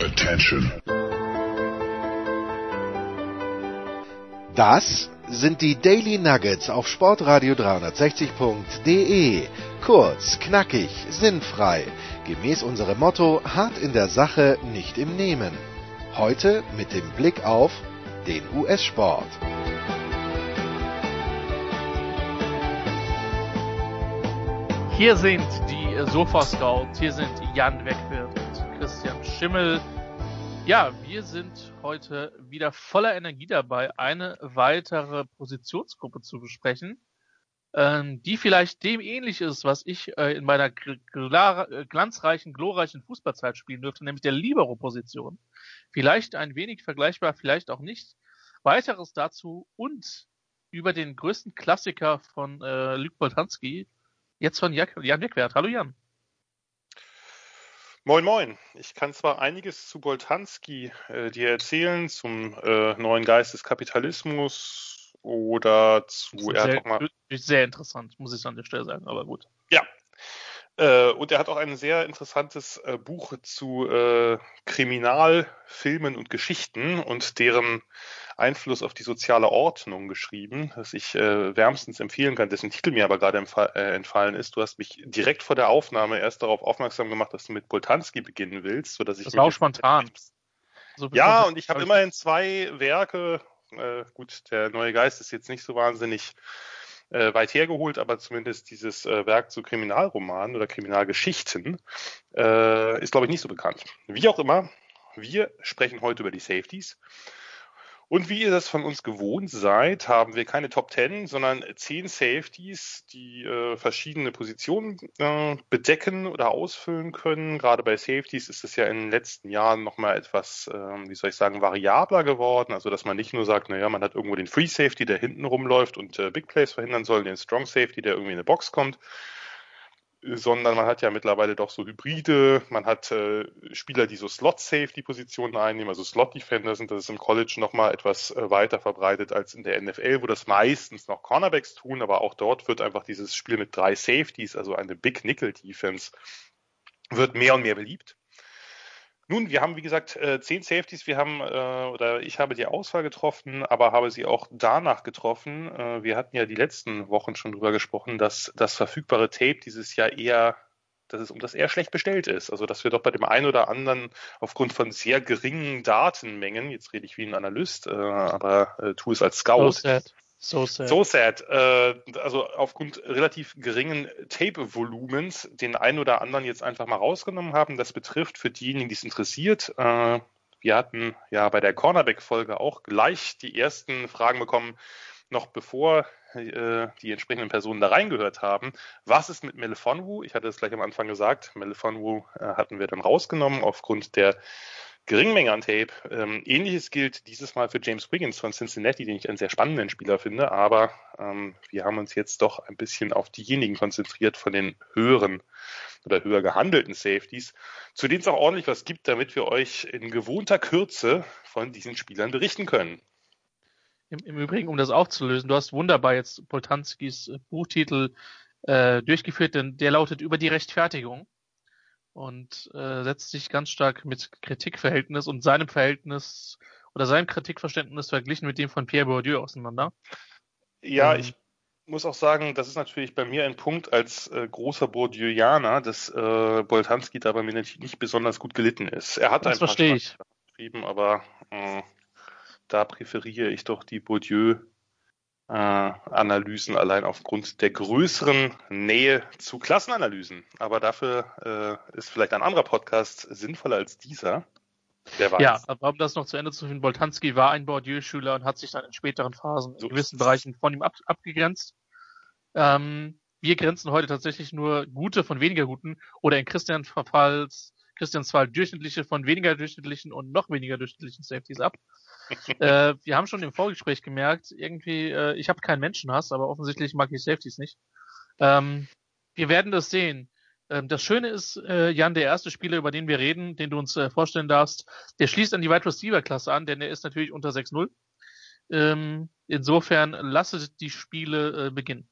Attention. Das sind die Daily Nuggets auf Sportradio 360.de. Kurz, knackig, sinnfrei. Gemäß unserem Motto: hart in der Sache, nicht im Nehmen. Heute mit dem Blick auf den US-Sport. Hier sind die Sofa Scouts, hier sind Jan Wegwirt und Christian Schimmel. Ja, wir sind heute wieder voller Energie dabei, eine weitere Positionsgruppe zu besprechen, ähm, die vielleicht dem ähnlich ist, was ich äh, in meiner äh, glanzreichen, glorreichen Fußballzeit spielen dürfte, nämlich der Libero-Position. Vielleicht ein wenig vergleichbar, vielleicht auch nicht. Weiteres dazu und über den größten Klassiker von äh, Luc Boltanski, jetzt von Jan Wegwert. Hallo Jan. Moin Moin. Ich kann zwar einiges zu Boltanski äh, dir erzählen, zum äh, neuen Geist des Kapitalismus oder zu... Sehr, auch mal, sehr interessant, muss ich an der Stelle sagen, aber gut. Ja. Äh, und er hat auch ein sehr interessantes äh, Buch zu äh, Kriminalfilmen und Geschichten und deren Einfluss auf die soziale Ordnung geschrieben, das ich äh, wärmstens empfehlen kann, dessen Titel mir aber gerade äh, entfallen ist. Du hast mich direkt vor der Aufnahme erst darauf aufmerksam gemacht, dass du mit Boltanski beginnen willst, sodass ich. Das war auch spontan. So ja, und ich habe immerhin zwei Werke. Äh, gut, der neue Geist ist jetzt nicht so wahnsinnig äh, weit hergeholt, aber zumindest dieses äh, Werk zu Kriminalromanen oder Kriminalgeschichten äh, ist, glaube ich, nicht so bekannt. Wie auch immer, wir sprechen heute über die Safeties. Und wie ihr das von uns gewohnt seid, haben wir keine Top 10, sondern zehn Safeties, die äh, verschiedene Positionen äh, bedecken oder ausfüllen können. Gerade bei Safeties ist es ja in den letzten Jahren nochmal etwas, äh, wie soll ich sagen, variabler geworden. Also, dass man nicht nur sagt, naja, man hat irgendwo den Free Safety, der hinten rumläuft und äh, Big Plays verhindern soll, den Strong Safety, der irgendwie in eine Box kommt, sondern man hat ja mittlerweile doch so Hybride, man hat äh, Spieler, die so Slot-Safety-Positionen einnehmen, also Slot-Defender sind das ist im College nochmal etwas äh, weiter verbreitet als in der NFL, wo das meistens noch Cornerbacks tun, aber auch dort wird einfach dieses Spiel mit drei Safeties, also eine Big Nickel-Defense, wird mehr und mehr beliebt. Nun, wir haben, wie gesagt, äh, zehn Safeties. Wir haben, äh, oder ich habe die Auswahl getroffen, aber habe sie auch danach getroffen. Äh, wir hatten ja die letzten Wochen schon drüber gesprochen, dass das verfügbare Tape dieses Jahr eher, dass es um das eher schlecht bestellt ist. Also, dass wir doch bei dem einen oder anderen aufgrund von sehr geringen Datenmengen, jetzt rede ich wie ein Analyst, aber tu es als Scout. So so sad. So sad. Äh, also aufgrund relativ geringen Tape-Volumens den einen oder anderen jetzt einfach mal rausgenommen haben. Das betrifft für diejenigen, die es interessiert. Äh, wir hatten ja bei der Cornerback-Folge auch gleich die ersten Fragen bekommen, noch bevor äh, die entsprechenden Personen da reingehört haben. Was ist mit Melifonwu? Ich hatte es gleich am Anfang gesagt. Melifonwu äh, hatten wir dann rausgenommen aufgrund der Geringmenge an Tape. Ähm, Ähnliches gilt dieses Mal für James Wiggins von Cincinnati, den ich einen sehr spannenden Spieler finde, aber ähm, wir haben uns jetzt doch ein bisschen auf diejenigen konzentriert von den höheren oder höher gehandelten Safeties, zu denen es auch ordentlich was gibt, damit wir euch in gewohnter Kürze von diesen Spielern berichten können. Im, im Übrigen, um das aufzulösen, du hast wunderbar jetzt Poltanskis Buchtitel äh, durchgeführt, denn der lautet über die Rechtfertigung und äh, setzt sich ganz stark mit Kritikverhältnis und seinem Verhältnis oder seinem Kritikverständnis verglichen mit dem von Pierre Bourdieu auseinander. Ja, ähm, ich muss auch sagen, das ist natürlich bei mir ein Punkt als äh, großer Bourdieuianer, dass äh, Boltanski da bei mir nicht, nicht besonders gut gelitten ist. Er hat das ein paar verstehe ich. geschrieben, aber äh, da präferiere ich doch die Bourdieu äh, Analysen allein aufgrund der größeren Nähe zu Klassenanalysen. Aber dafür äh, ist vielleicht ein anderer Podcast sinnvoller als dieser. Wer weiß. Ja, aber um das noch zu Ende zu führen, Boltanski war ein Bourdieu-Schüler und hat sich dann in späteren Phasen so in gewissen Bereichen von ihm ab, abgegrenzt. Ähm, wir grenzen heute tatsächlich nur gute von weniger guten oder in Christian Falls, Christians Fall durchschnittliche von weniger durchschnittlichen und noch weniger durchschnittlichen Safeties ab. äh, wir haben schon im Vorgespräch gemerkt, irgendwie, äh, ich habe keinen Menschenhass, aber offensichtlich mag ich Safeties nicht. Ähm, wir werden das sehen. Ähm, das Schöne ist, äh, Jan, der erste Spieler, über den wir reden, den du uns äh, vorstellen darfst, der schließt an die Wide Receiver Klasse an, denn er ist natürlich unter 6-0. Ähm, insofern lasse die Spiele äh, beginnen.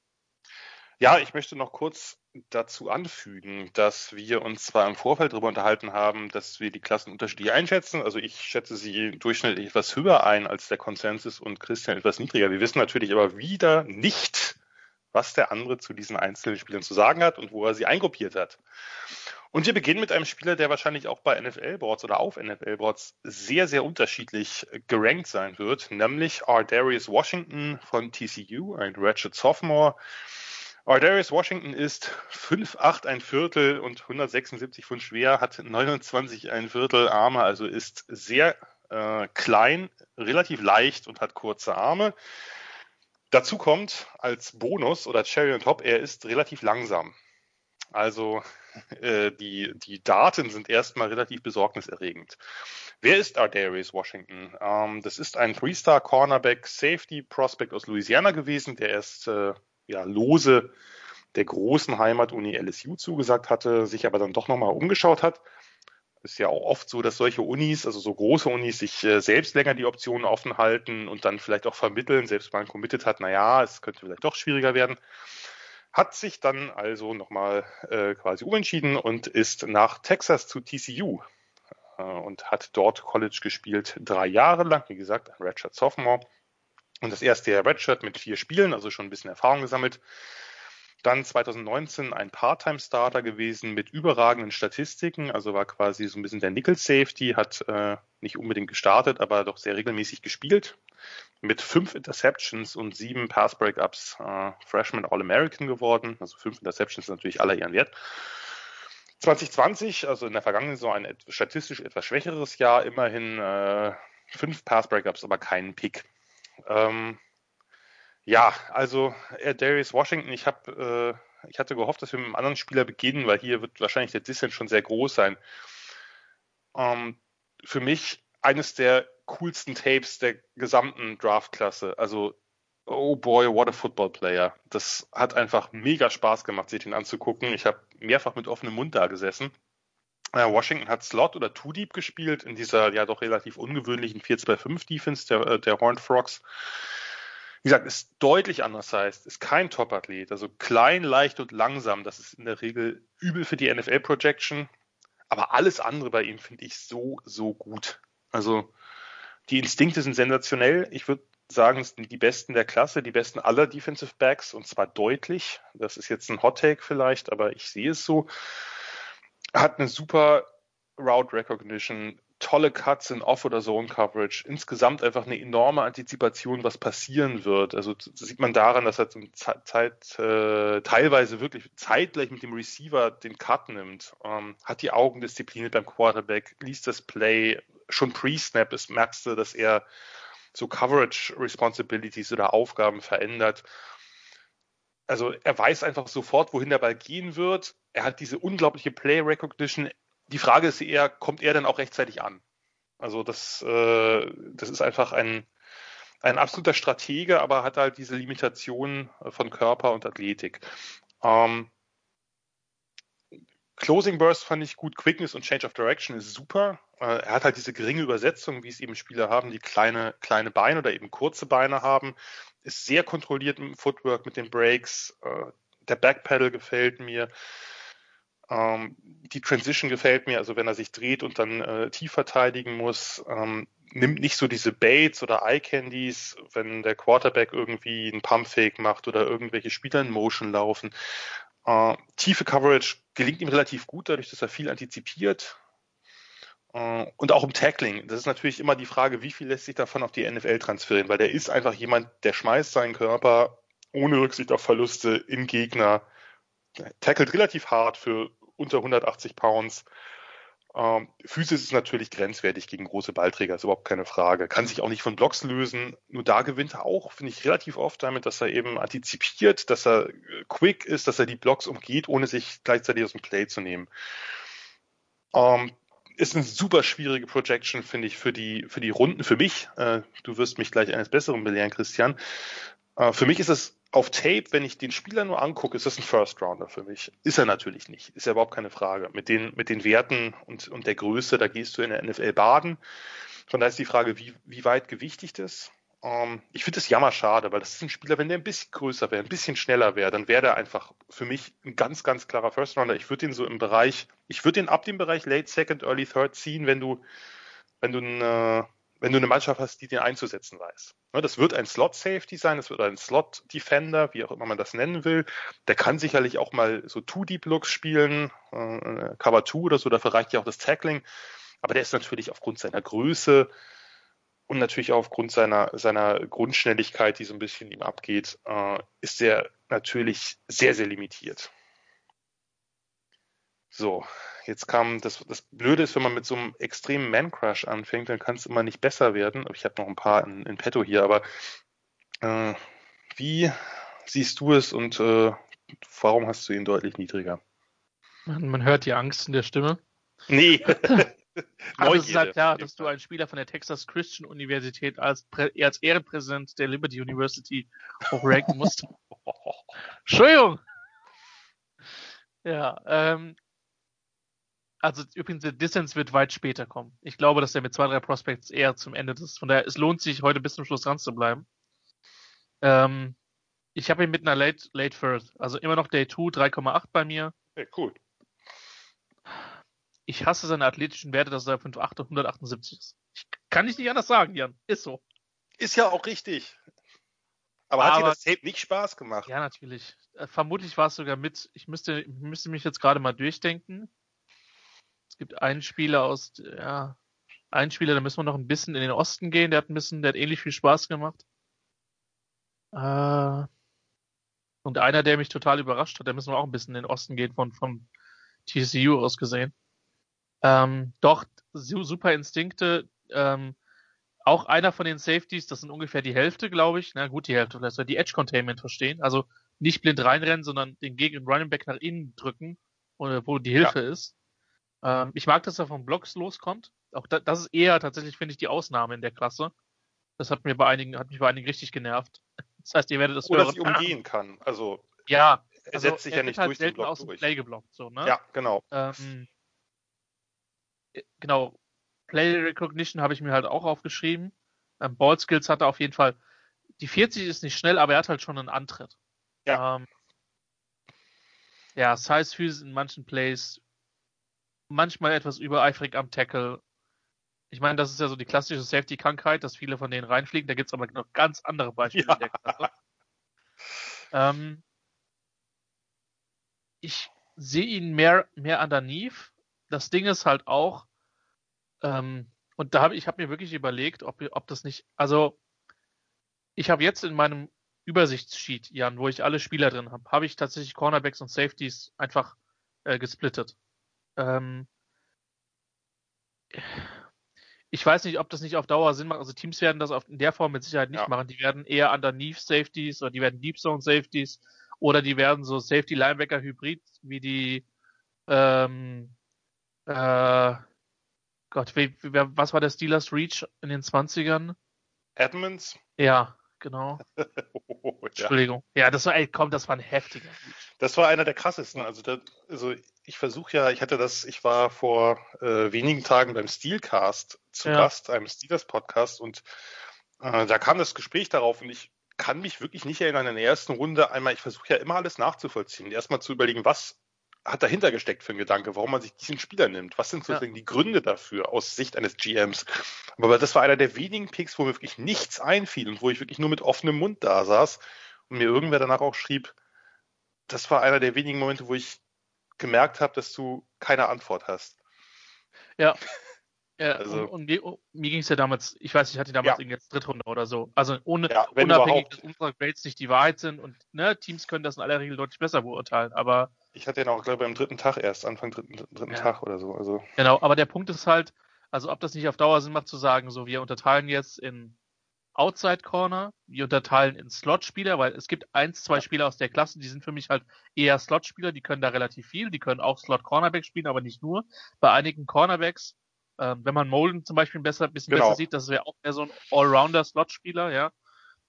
Ja, ich möchte noch kurz dazu anfügen, dass wir uns zwar im Vorfeld darüber unterhalten haben, dass wir die Klassen unterschiedlich einschätzen. Also ich schätze sie durchschnittlich etwas höher ein als der Konsensus und Christian etwas niedriger. Wir wissen natürlich aber wieder nicht, was der andere zu diesen einzelnen Spielern zu sagen hat und wo er sie eingruppiert hat. Und wir beginnen mit einem Spieler, der wahrscheinlich auch bei NFL-Boards oder auf NFL-Boards sehr, sehr unterschiedlich gerankt sein wird, nämlich R. Darius Washington von TCU, ein Ratchet Sophomore. Ardarius Washington ist 5'8 ein Viertel und 176 Pfund schwer, hat 29 ein Viertel Arme, also ist sehr äh, klein, relativ leicht und hat kurze Arme. Dazu kommt als Bonus oder Cherry on Top, er ist relativ langsam. Also äh, die, die Daten sind erstmal relativ besorgniserregend. Wer ist Ardarius Washington? Ähm, das ist ein Three-Star Cornerback Safety Prospect aus Louisiana gewesen, der erst äh, ja, lose der großen Heimatuni LSU zugesagt hatte, sich aber dann doch nochmal umgeschaut hat. Ist ja auch oft so, dass solche Unis, also so große Unis, sich äh, selbst länger die Optionen offen halten und dann vielleicht auch vermitteln, selbst wenn man committed hat, naja, es könnte vielleicht doch schwieriger werden. Hat sich dann also nochmal äh, quasi umentschieden und ist nach Texas zu TCU äh, und hat dort College gespielt, drei Jahre lang, wie gesagt, ein Redshirt Sophomore und das erste Jahr Redshirt mit vier Spielen, also schon ein bisschen Erfahrung gesammelt. Dann 2019 ein Part-Time-Starter gewesen mit überragenden Statistiken, also war quasi so ein bisschen der Nickel-Safety, hat äh, nicht unbedingt gestartet, aber doch sehr regelmäßig gespielt. Mit fünf Interceptions und sieben Pass-Breakups äh, Freshman All-American geworden. Also fünf Interceptions natürlich aller ihren Wert. 2020, also in der vergangenen Saison ein statistisch etwas schwächeres Jahr, immerhin äh, fünf Pass-Breakups, aber keinen Pick. Ähm, ja, also äh, Darius Washington, ich habe, äh, ich hatte gehofft, dass wir mit einem anderen Spieler beginnen, weil hier wird wahrscheinlich der Dissent schon sehr groß sein. Ähm, für mich eines der coolsten Tapes der gesamten Draftklasse. Also, oh boy, what a football player. Das hat einfach mega Spaß gemacht, sich den anzugucken. Ich habe mehrfach mit offenem Mund da gesessen. Äh, Washington hat Slot oder Two Deep gespielt in dieser ja doch relativ ungewöhnlichen 4-2-5 Defense der, äh, der Horned Frogs. Wie gesagt, ist deutlich anders heißt, ist kein Top-Athlet, also klein, leicht und langsam. Das ist in der Regel übel für die NFL-Projection. Aber alles andere bei ihm finde ich so, so gut. Also die Instinkte sind sensationell. Ich würde sagen, es sind die besten der Klasse, die besten aller Defensive Backs und zwar deutlich. Das ist jetzt ein Hot Take vielleicht, aber ich sehe es so hat eine super Route Recognition, tolle Cuts in Off- oder Zone-Coverage, insgesamt einfach eine enorme Antizipation, was passieren wird. Also sieht man daran, dass er zum Zeit, äh, teilweise wirklich zeitgleich mit dem Receiver den Cut nimmt, ähm, hat die Augendisziplin beim Quarterback, liest das Play, schon pre-Snap merkst du, dass er so Coverage Responsibilities oder Aufgaben verändert also er weiß einfach sofort, wohin der Ball gehen wird. Er hat diese unglaubliche Play Recognition. Die Frage ist eher, kommt er dann auch rechtzeitig an? Also das, äh, das ist einfach ein, ein absoluter Stratege, aber hat halt diese Limitation von Körper und Athletik. Ähm, Closing Burst fand ich gut, Quickness und Change of Direction ist super. Äh, er hat halt diese geringe Übersetzung, wie es eben Spieler haben, die kleine, kleine Beine oder eben kurze Beine haben ist sehr kontrolliert im Footwork mit den Breaks. Äh, der Backpedal gefällt mir. Ähm, die Transition gefällt mir, also wenn er sich dreht und dann äh, tief verteidigen muss, ähm, nimmt nicht so diese Baits oder Eye Candies, wenn der Quarterback irgendwie einen Pumpfake macht oder irgendwelche Spieler in Motion laufen. Äh, tiefe Coverage gelingt ihm relativ gut, dadurch, dass er viel antizipiert. Äh, und auch im Tackling. Das ist natürlich immer die Frage, wie viel lässt sich davon auf die NFL transferieren, weil der ist einfach jemand, der schmeißt seinen Körper ohne Rücksicht auf Verluste in Gegner, tackelt relativ hart für unter 180 Pounds. Ähm, Physis ist natürlich grenzwertig gegen große Ballträger, ist überhaupt keine Frage. Kann sich auch nicht von Blocks lösen. Nur da gewinnt er auch, finde ich, relativ oft damit, dass er eben antizipiert, dass er quick ist, dass er die Blocks umgeht, ohne sich gleichzeitig aus dem Play zu nehmen. Ähm, ist eine super schwierige Projection, finde ich, für die, für die Runden. Für mich, äh, du wirst mich gleich eines Besseren belehren, Christian. Äh, für mich ist es auf Tape, wenn ich den Spieler nur angucke, ist das ein First Rounder für mich. Ist er natürlich nicht. Ist ja überhaupt keine Frage. Mit den, mit den Werten und, und der Größe, da gehst du in der NFL baden. Von daher ist die Frage, wie, wie weit gewichtigt ist. Ähm, ich finde es jammer schade, weil das ist ein Spieler, wenn der ein bisschen größer wäre, ein bisschen schneller wäre, dann wäre der einfach für mich ein ganz, ganz klarer First Rounder. Ich würde ihn so im Bereich, ich würde ihn ab dem Bereich Late Second, Early Third ziehen, wenn du, wenn du eine, wenn du eine Mannschaft hast, die den einzusetzen weiß. Ne, das wird ein Slot Safety sein, das wird ein Slot Defender, wie auch immer man das nennen will. Der kann sicherlich auch mal so Two Deep Looks spielen, äh, Cover Two oder so, dafür reicht ja auch das Tackling. Aber der ist natürlich aufgrund seiner Größe, und natürlich auch aufgrund seiner, seiner Grundschnelligkeit, die so ein bisschen ihm abgeht, äh, ist er natürlich sehr, sehr limitiert. So, jetzt kam das, das Blöde ist, wenn man mit so einem extremen Man-Crush anfängt, dann kann es immer nicht besser werden. Ich habe noch ein paar in, in petto hier, aber äh, wie siehst du es und äh, warum hast du ihn deutlich niedriger? Man, man hört die Angst in der Stimme. Nee. Aber es ist halt klar, dass du einen Spieler von der Texas Christian Universität als, als Ehrenpräsident der Liberty University hochranken musst. Entschuldigung! Ja, ähm, also übrigens, der Distance wird weit später kommen. Ich glaube, dass er mit zwei, drei Prospects eher zum Ende ist. Von daher, es lohnt sich, heute bis zum Schluss dran zu bleiben. Ähm, ich habe ihn mit einer Late, Late First, also immer noch Day 2, 3,8 bei mir. Hey, cool ich hasse seine athletischen Werte, dass er 5'8 und 178 ist. Ich kann ich nicht anders sagen, Jan. Ist so. Ist ja auch richtig. Aber, Aber hat dir das Tape nicht Spaß gemacht? Ja, natürlich. Äh, vermutlich war es sogar mit. Ich müsste, müsste mich jetzt gerade mal durchdenken. Es gibt einen Spieler aus, ja, einen Spieler, da müssen wir noch ein bisschen in den Osten gehen. Der hat ein bisschen, der hat ähnlich viel Spaß gemacht. Äh, und einer, der mich total überrascht hat, der müssen wir auch ein bisschen in den Osten gehen von, von TCU aus gesehen. Ähm, doch, super Instinkte. Ähm, auch einer von den Safeties, das sind ungefähr die Hälfte, glaube ich. Na gut, die Hälfte, vielleicht soll die Edge Containment verstehen. Also nicht blind reinrennen, sondern den Gegner Running Back nach innen drücken, wo die Hilfe ja. ist. Ähm, ich mag, dass er von Blocks loskommt. Auch da, das ist eher tatsächlich, finde ich, die Ausnahme in der Klasse. Das hat mir bei einigen, hat mich bei einigen richtig genervt. Das heißt, ihr werdet das Oder hören. Sie umgehen kann. Also ja, er also setzt sich ja nicht halt durch den Block aus dem. Play geblockt, so, ne? Ja, genau. Ähm, genau, Play Recognition habe ich mir halt auch aufgeschrieben. Ähm, Ball Skills hat er auf jeden Fall. Die 40 ist nicht schnell, aber er hat halt schon einen Antritt. Ja. Ähm, ja, Size Physis in manchen Plays, manchmal etwas übereifrig am Tackle. Ich meine, das ist ja so die klassische Safety-Krankheit, dass viele von denen reinfliegen. Da gibt es aber noch ganz andere Beispiele ja. in der Klasse. Ähm, ich sehe ihn mehr, mehr underneath. Das Ding ist halt auch, ähm, und da habe ich habe mir wirklich überlegt, ob, ob das nicht, also ich habe jetzt in meinem Übersichtssheet, Jan, wo ich alle Spieler drin habe, habe ich tatsächlich Cornerbacks und Safeties einfach äh, gesplittet. Ähm, ich weiß nicht, ob das nicht auf Dauer Sinn macht. Also Teams werden das auf, in der Form mit Sicherheit nicht ja. machen. Die werden eher underneath Safeties oder die werden Deep Zone Safeties oder die werden so Safety Linebacker Hybrid wie die ähm, äh, Gott, wie, wie, was war der Steelers Reach in den 20ern? Edmonds? Ja, genau. oh, Entschuldigung. Ja. das war, ey, komm, das war ein heftiger. Das war einer der krassesten. Also, da, also ich versuche ja, ich hatte das, ich war vor äh, wenigen Tagen beim Steelcast zu ja. Gast, einem Steelers Podcast und äh, da kam das Gespräch darauf und ich kann mich wirklich nicht erinnern, in der ersten Runde einmal, ich versuche ja immer alles nachzuvollziehen, erstmal zu überlegen, was hat dahinter gesteckt für ein Gedanke, warum man sich diesen Spieler nimmt? Was sind sozusagen ja. die Gründe dafür aus Sicht eines GMs? Aber das war einer der wenigen Picks, wo mir wirklich nichts einfiel und wo ich wirklich nur mit offenem Mund da saß und mir irgendwer danach auch schrieb, das war einer der wenigen Momente, wo ich gemerkt habe, dass du keine Antwort hast. Ja. Ja, also, und, und mir, oh, mir ging es ja damals, ich weiß, ich hatte damals ja. irgendwie jetzt Drittrunde oder so. Also ohne, ja, unabhängig, dass unsere Grades nicht die Wahrheit sind und ne, Teams können das in aller Regel deutlich besser beurteilen, aber ich hatte ihn auch, glaube ich, am dritten Tag erst, Anfang dritten, dritten ja. Tag oder so. Also. Genau, aber der Punkt ist halt, also ob das nicht auf Dauer Sinn macht zu sagen, so wir unterteilen jetzt in Outside Corner, wir unterteilen in Slot-Spieler, weil es gibt eins, zwei Spieler aus der Klasse, die sind für mich halt eher Slot-Spieler, die können da relativ viel, die können auch Slot-Cornerback spielen, aber nicht nur. Bei einigen Cornerbacks, äh, wenn man Molden zum Beispiel besser, bisschen genau. besser sieht, das wäre auch mehr so ein Allrounder-Slot-Spieler, ja.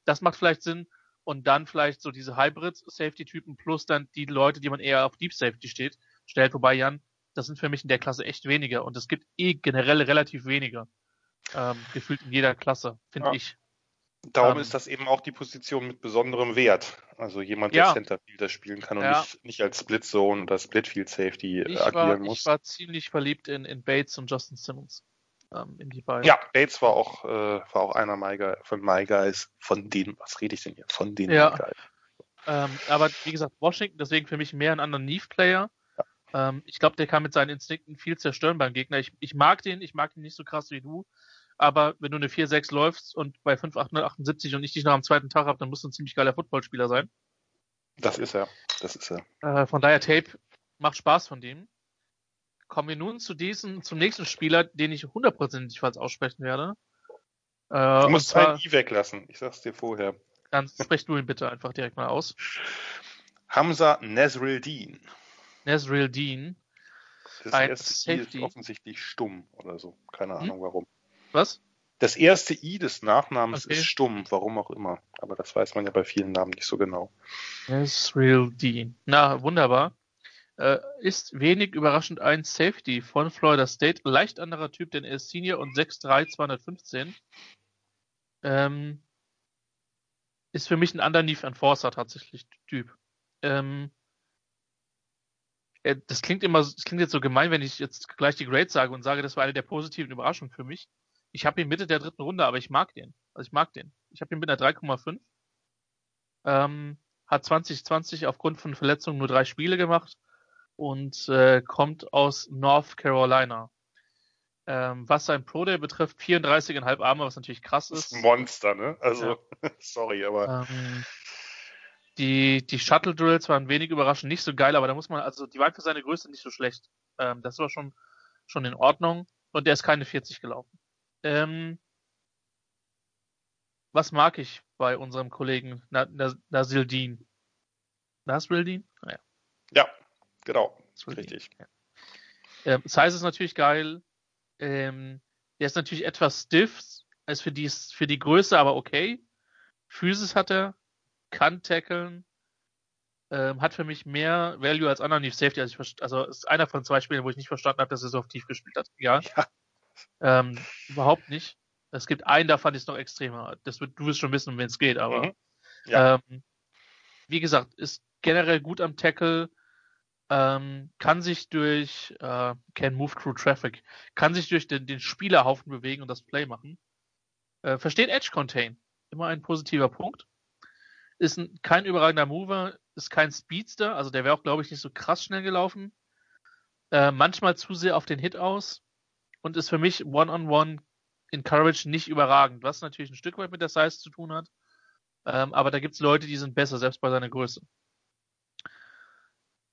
Das macht vielleicht Sinn und dann vielleicht so diese Hybrid-Safety-Typen plus dann die Leute, die man eher auf Deep Safety steht, stellt. Wobei, Jan, das sind für mich in der Klasse echt weniger und es gibt eh generell relativ weniger. Ähm, gefühlt in jeder Klasse, finde ja. ich. Darum ähm, ist das eben auch die Position mit besonderem Wert. Also jemand, der ja. Centerfielder spielen kann und ja. nicht, nicht als Split Zone oder Split Field Safety ich agieren war, muss. Ich war ziemlich verliebt in, in Bates und Justin Simmons. Ähm, in die beiden. Ja, Bates war auch, äh, war auch einer My Guy, von My Guys, von denen, was rede ich denn hier? Von den ja. My Guys. Ähm, aber wie gesagt, Washington, deswegen für mich mehr ein Underneath-Player. Ja. Ähm, ich glaube, der kann mit seinen Instinkten viel zerstören beim Gegner. Ich, ich mag den, ich mag ihn nicht so krass wie du. Aber wenn du eine 4-6 läufst und bei 5,878 und ich dich noch am zweiten Tag habe, dann musst du ein ziemlich geiler Footballspieler sein. Das ist er. Das ist er. Äh, von daher Tape macht Spaß von dem. Kommen wir nun zu diesem, zum nächsten Spieler, den ich hundertprozentig falsch aussprechen werde. Äh, du musst zwar, I weglassen. Ich sag's dir vorher. Dann sprech du ihn bitte einfach direkt mal aus. Hamza Nesril Dean. Nesril Dean. Das ein erste Safety. I ist offensichtlich stumm oder so. Keine hm? Ahnung warum. Was? Das erste I des Nachnamens okay. ist stumm, warum auch immer. Aber das weiß man ja bei vielen Namen nicht so genau. Israel Dean. Na, wunderbar. Äh, ist wenig überraschend ein Safety von Florida State. Leicht anderer Typ, denn er ist Senior und 6'3, 215. Ähm, ist für mich ein Underneath Enforcer tatsächlich Typ. Ähm, das klingt immer, das klingt jetzt so gemein, wenn ich jetzt gleich die Grades sage und sage, das war eine der positiven Überraschungen für mich. Ich habe ihn Mitte der dritten Runde, aber ich mag den. Also ich mag den. Ich habe ihn mit einer 3,5. Ähm, hat 2020 aufgrund von Verletzungen nur drei Spiele gemacht und äh, kommt aus North Carolina. Ähm, was sein Pro Day betrifft, 34,5 Arme, was natürlich krass ist. ist Monster, ne? Also, ja. sorry, aber. Ähm, die, die Shuttle Drills waren wenig überraschend nicht so geil, aber da muss man, also die waren für seine Größe nicht so schlecht. Ähm, das war schon, schon in Ordnung. Und der ist keine 40 gelaufen. Ähm, was mag ich bei unserem Kollegen Na, Na, Nasildin? Nasrildin? Naja. Ja, genau. Richtig. Ja. Ähm, Size ist natürlich geil. Ähm, der ist natürlich etwas stiff, ist für die, für die Größe aber okay. Physis hat er, kann tackeln, ähm, hat für mich mehr Value als Underneath Safety. Also, ich, also ist einer von zwei Spielen, wo ich nicht verstanden habe, dass er so auf tief gespielt hat. Ja. ja. Ähm, überhaupt nicht. Es gibt einen, da fand ich es noch extremer. Das wird, du wirst schon wissen, um wen es geht, aber mhm. ja. ähm, wie gesagt, ist generell gut am Tackle, ähm, kann sich durch äh, can move through traffic, kann sich durch den, den Spielerhaufen bewegen und das Play machen. Äh, versteht Edge Contain, immer ein positiver Punkt. Ist ein, kein überragender Mover, ist kein Speedster, also der wäre auch, glaube ich, nicht so krass schnell gelaufen. Äh, manchmal zu sehr auf den Hit aus und ist für mich One-on-One in Courage nicht überragend, was natürlich ein Stück weit mit der Size zu tun hat. Ähm, aber da gibt es Leute, die sind besser, selbst bei seiner Größe.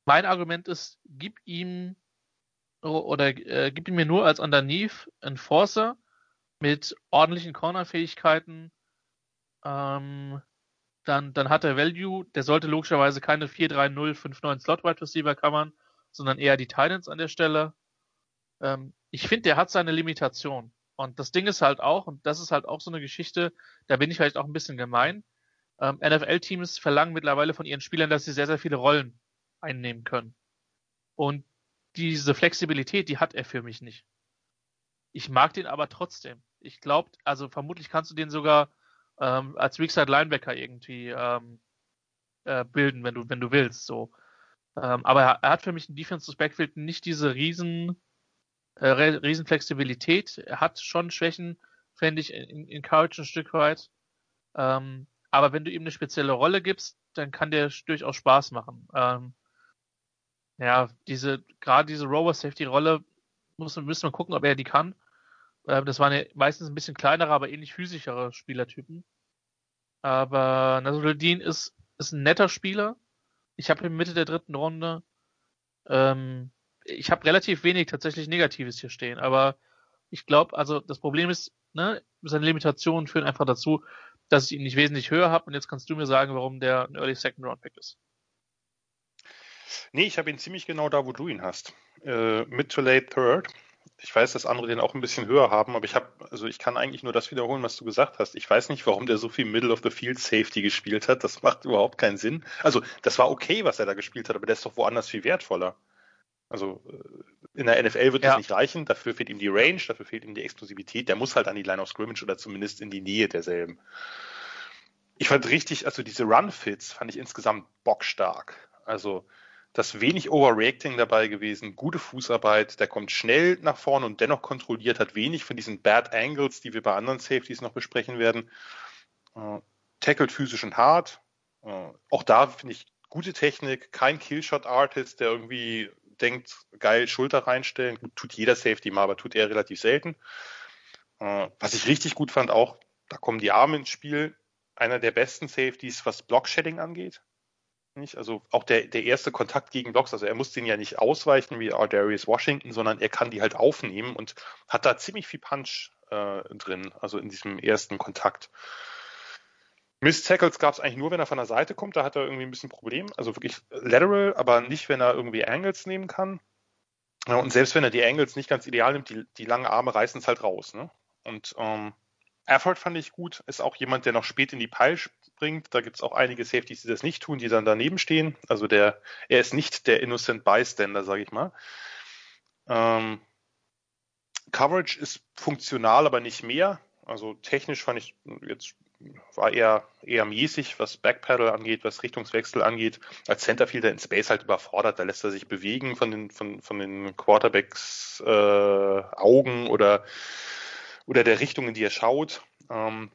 Mein Argument ist, gib ihm oder äh, gib ihn mir nur als Underneath Enforcer mit ordentlichen Corner-Fähigkeiten. Ähm, dann, dann hat er Value. Der sollte logischerweise keine 4-3-0-5-9 Slot Wide Receiver covern, sondern eher die Titans an der Stelle. Ähm, ich finde, der hat seine Limitation. Und das Ding ist halt auch, und das ist halt auch so eine Geschichte, da bin ich vielleicht auch ein bisschen gemein. Ähm, NFL-Teams verlangen mittlerweile von ihren Spielern, dass sie sehr, sehr viele Rollen einnehmen können. Und diese Flexibilität, die hat er für mich nicht. Ich mag den aber trotzdem. Ich glaube, also vermutlich kannst du den sogar ähm, als Weakside Linebacker irgendwie ähm, äh, bilden, wenn du, wenn du willst. So. Ähm, aber er, er, hat für mich ein Defensive Backfield nicht diese riesen äh, Riesenflexibilität. Er hat schon Schwächen, fände ich, in, in Courage ein Stück weit. Ähm, aber wenn du ihm eine spezielle Rolle gibst, dann kann der durchaus Spaß machen. Ähm, ja, diese, gerade diese Rover Safety Rolle muss, müssen wir gucken, ob er die kann. Ähm, das waren ja meistens ein bisschen kleinere, aber ähnlich physischere Spielertypen. Aber Nasruddin ist, ist ein netter Spieler. Ich habe ihn Mitte der dritten Runde. Ähm, ich habe relativ wenig tatsächlich Negatives hier stehen, aber ich glaube, also das Problem ist, ne, seine Limitationen führen einfach dazu, dass ich ihn nicht wesentlich höher habe und jetzt kannst du mir sagen, warum der ein Early Second Round Pick ist. Nee, ich habe ihn ziemlich genau da, wo du ihn hast. Äh, mid to late third. Ich weiß, dass andere den auch ein bisschen höher haben, aber ich habe, also ich kann eigentlich nur das wiederholen, was du gesagt hast. Ich weiß nicht, warum der so viel Middle of the Field Safety gespielt hat. Das macht überhaupt keinen Sinn. Also, das war okay, was er da gespielt hat, aber der ist doch woanders viel wertvoller. Also äh, in der NFL wird ja. das nicht reichen, dafür fehlt ihm die Range, dafür fehlt ihm die Explosivität. Der muss halt an die Line of Scrimmage oder zumindest in die Nähe derselben. ich fand richtig, also diese Run-Fits fand ich insgesamt bockstark. Also das wenig Overreacting dabei gewesen, gute Fußarbeit, der kommt schnell nach vorne und dennoch kontrolliert, hat wenig von diesen Bad Angles, die wir bei anderen Safeties noch besprechen werden. Äh, tackelt physisch und hart. Äh, auch da finde ich gute Technik, kein Killshot-Artist, der irgendwie denkt, geil, Schulter reinstellen. Tut jeder Safety mal, aber tut er relativ selten. Äh, was ich richtig gut fand, auch, da kommen die Arme ins Spiel. Einer der besten Safeties, was Block-Shedding angeht. Nicht? Also auch der, der erste Kontakt gegen Blocks, also er muss den ja nicht ausweichen wie Darius Washington, sondern er kann die halt aufnehmen und hat da ziemlich viel Punch äh, drin, also in diesem ersten Kontakt. Miss Tackles gab es eigentlich nur, wenn er von der Seite kommt, da hat er irgendwie ein bisschen Problem. Also wirklich lateral, aber nicht, wenn er irgendwie Angles nehmen kann. Ja, und selbst wenn er die Angles nicht ganz ideal nimmt, die, die langen Arme reißen es halt raus. Ne? Und ähm, Erfurt fand ich gut, ist auch jemand, der noch spät in die Pile springt. Da gibt es auch einige Safeties, die das nicht tun, die dann daneben stehen. Also der, er ist nicht der Innocent Bystander, sage ich mal. Ähm, Coverage ist funktional, aber nicht mehr. Also technisch fand ich jetzt war eher eher mäßig, was Backpedal angeht, was Richtungswechsel angeht. Als Centerfielder in Space halt überfordert, da lässt er sich bewegen von den von von den Quarterbacks äh, Augen oder oder der Richtung, in die er schaut. Ähm,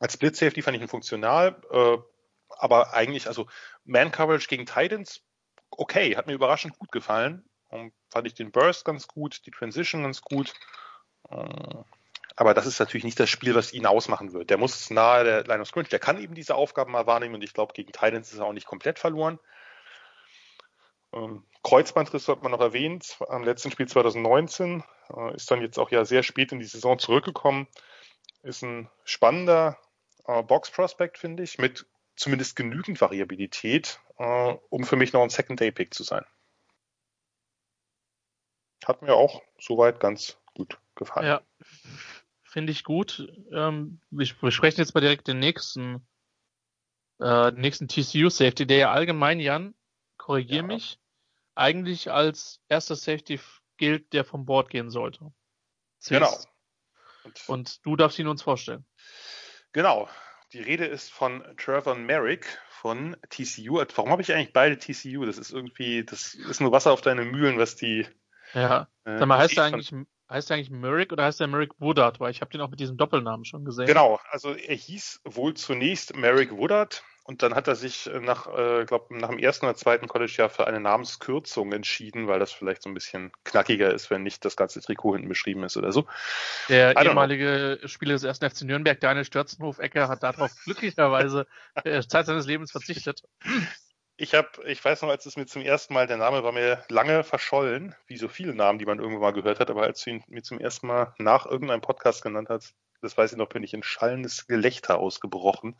als Split Safety fand ich ihn funktional, äh, aber eigentlich, also Man Coverage gegen Titans, okay, hat mir überraschend gut gefallen. Und fand ich den Burst ganz gut, die Transition ganz gut. Äh, aber das ist natürlich nicht das Spiel, was ihn ausmachen wird. Der muss nahe der Line of Scrimmage, der kann eben diese Aufgaben mal wahrnehmen und ich glaube, gegen Titans ist er auch nicht komplett verloren. Ähm, Kreuzbandriss hat man noch erwähnt, am letzten Spiel 2019, äh, ist dann jetzt auch ja sehr spät in die Saison zurückgekommen. Ist ein spannender äh, Box-Prospect, finde ich, mit zumindest genügend Variabilität, äh, um für mich noch ein Second-Day-Pick zu sein. Hat mir auch soweit ganz gut gefallen. Ja, finde ich gut. Ähm, wir besprechen jetzt mal direkt den nächsten, äh, nächsten TCU-Safety, der ja allgemein, Jan, korrigier ja. mich, eigentlich als erster Safety gilt, der vom Board gehen sollte. Genau. Und, und du darfst ihn uns vorstellen. Genau. Die Rede ist von Trevor Merrick von TCU. Warum habe ich eigentlich beide TCU? Das ist irgendwie, das ist nur Wasser auf deine Mühlen, was die. Ja. Äh, Sag mal, heißt er eigentlich, heißt er eigentlich Merrick oder heißt er Merrick Woodard? Weil ich habe den auch mit diesem Doppelnamen schon gesehen. Genau. Also er hieß wohl zunächst Merrick Woodard und dann hat er sich äh, nach, äh, glaube nach dem ersten oder zweiten College-Jahr für eine Namenskürzung entschieden, weil das vielleicht so ein bisschen knackiger ist, wenn nicht das ganze Trikot hinten beschrieben ist oder so. Der ehemalige know. Spieler des ersten FC Nürnberg, Daniel Störzenhof-Ecker, hat darauf glücklicherweise äh, Zeit seines Lebens verzichtet. Ich habe, ich weiß noch, als es mir zum ersten Mal, der Name war mir lange verschollen, wie so viele Namen, die man irgendwann mal gehört hat, aber als du ihn mir zum ersten Mal nach irgendeinem Podcast genannt hast, das weiß ich noch, bin ich in schallendes Gelächter ausgebrochen.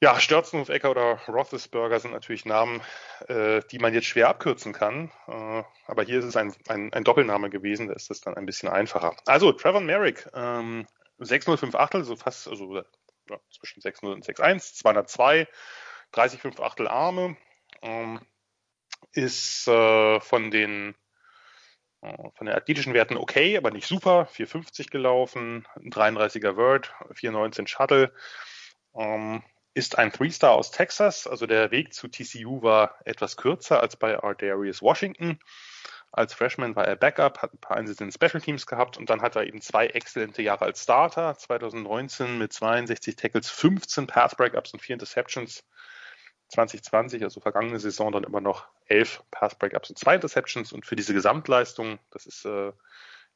Ja, Störzenhof-Ecker oder Roethlisberger sind natürlich Namen, äh, die man jetzt schwer abkürzen kann. Äh, aber hier ist es ein, ein, ein, Doppelname gewesen, da ist es dann ein bisschen einfacher. Also, Trevor Merrick, ähm, 605 Achtel, so fast, also ja, zwischen 6-0 und 6-1, 202, 30,5 Achtel Arme, ähm, ist äh, von den äh, von den athletischen Werten okay, aber nicht super. 450 gelaufen, 33er Word, 419 Shuttle. Ähm, ist ein Three-Star aus Texas. Also der Weg zu TCU war etwas kürzer als bei Ardarius Washington. Als Freshman war er Backup, hat ein paar Einsätze in Special Teams gehabt und dann hat er eben zwei exzellente Jahre als Starter. 2019 mit 62 Tackles, 15 Path Breakups und 4 Interceptions. 2020, also vergangene Saison, dann immer noch 11 Path Breakups und 2 Interceptions. Und für diese Gesamtleistung, das ist äh,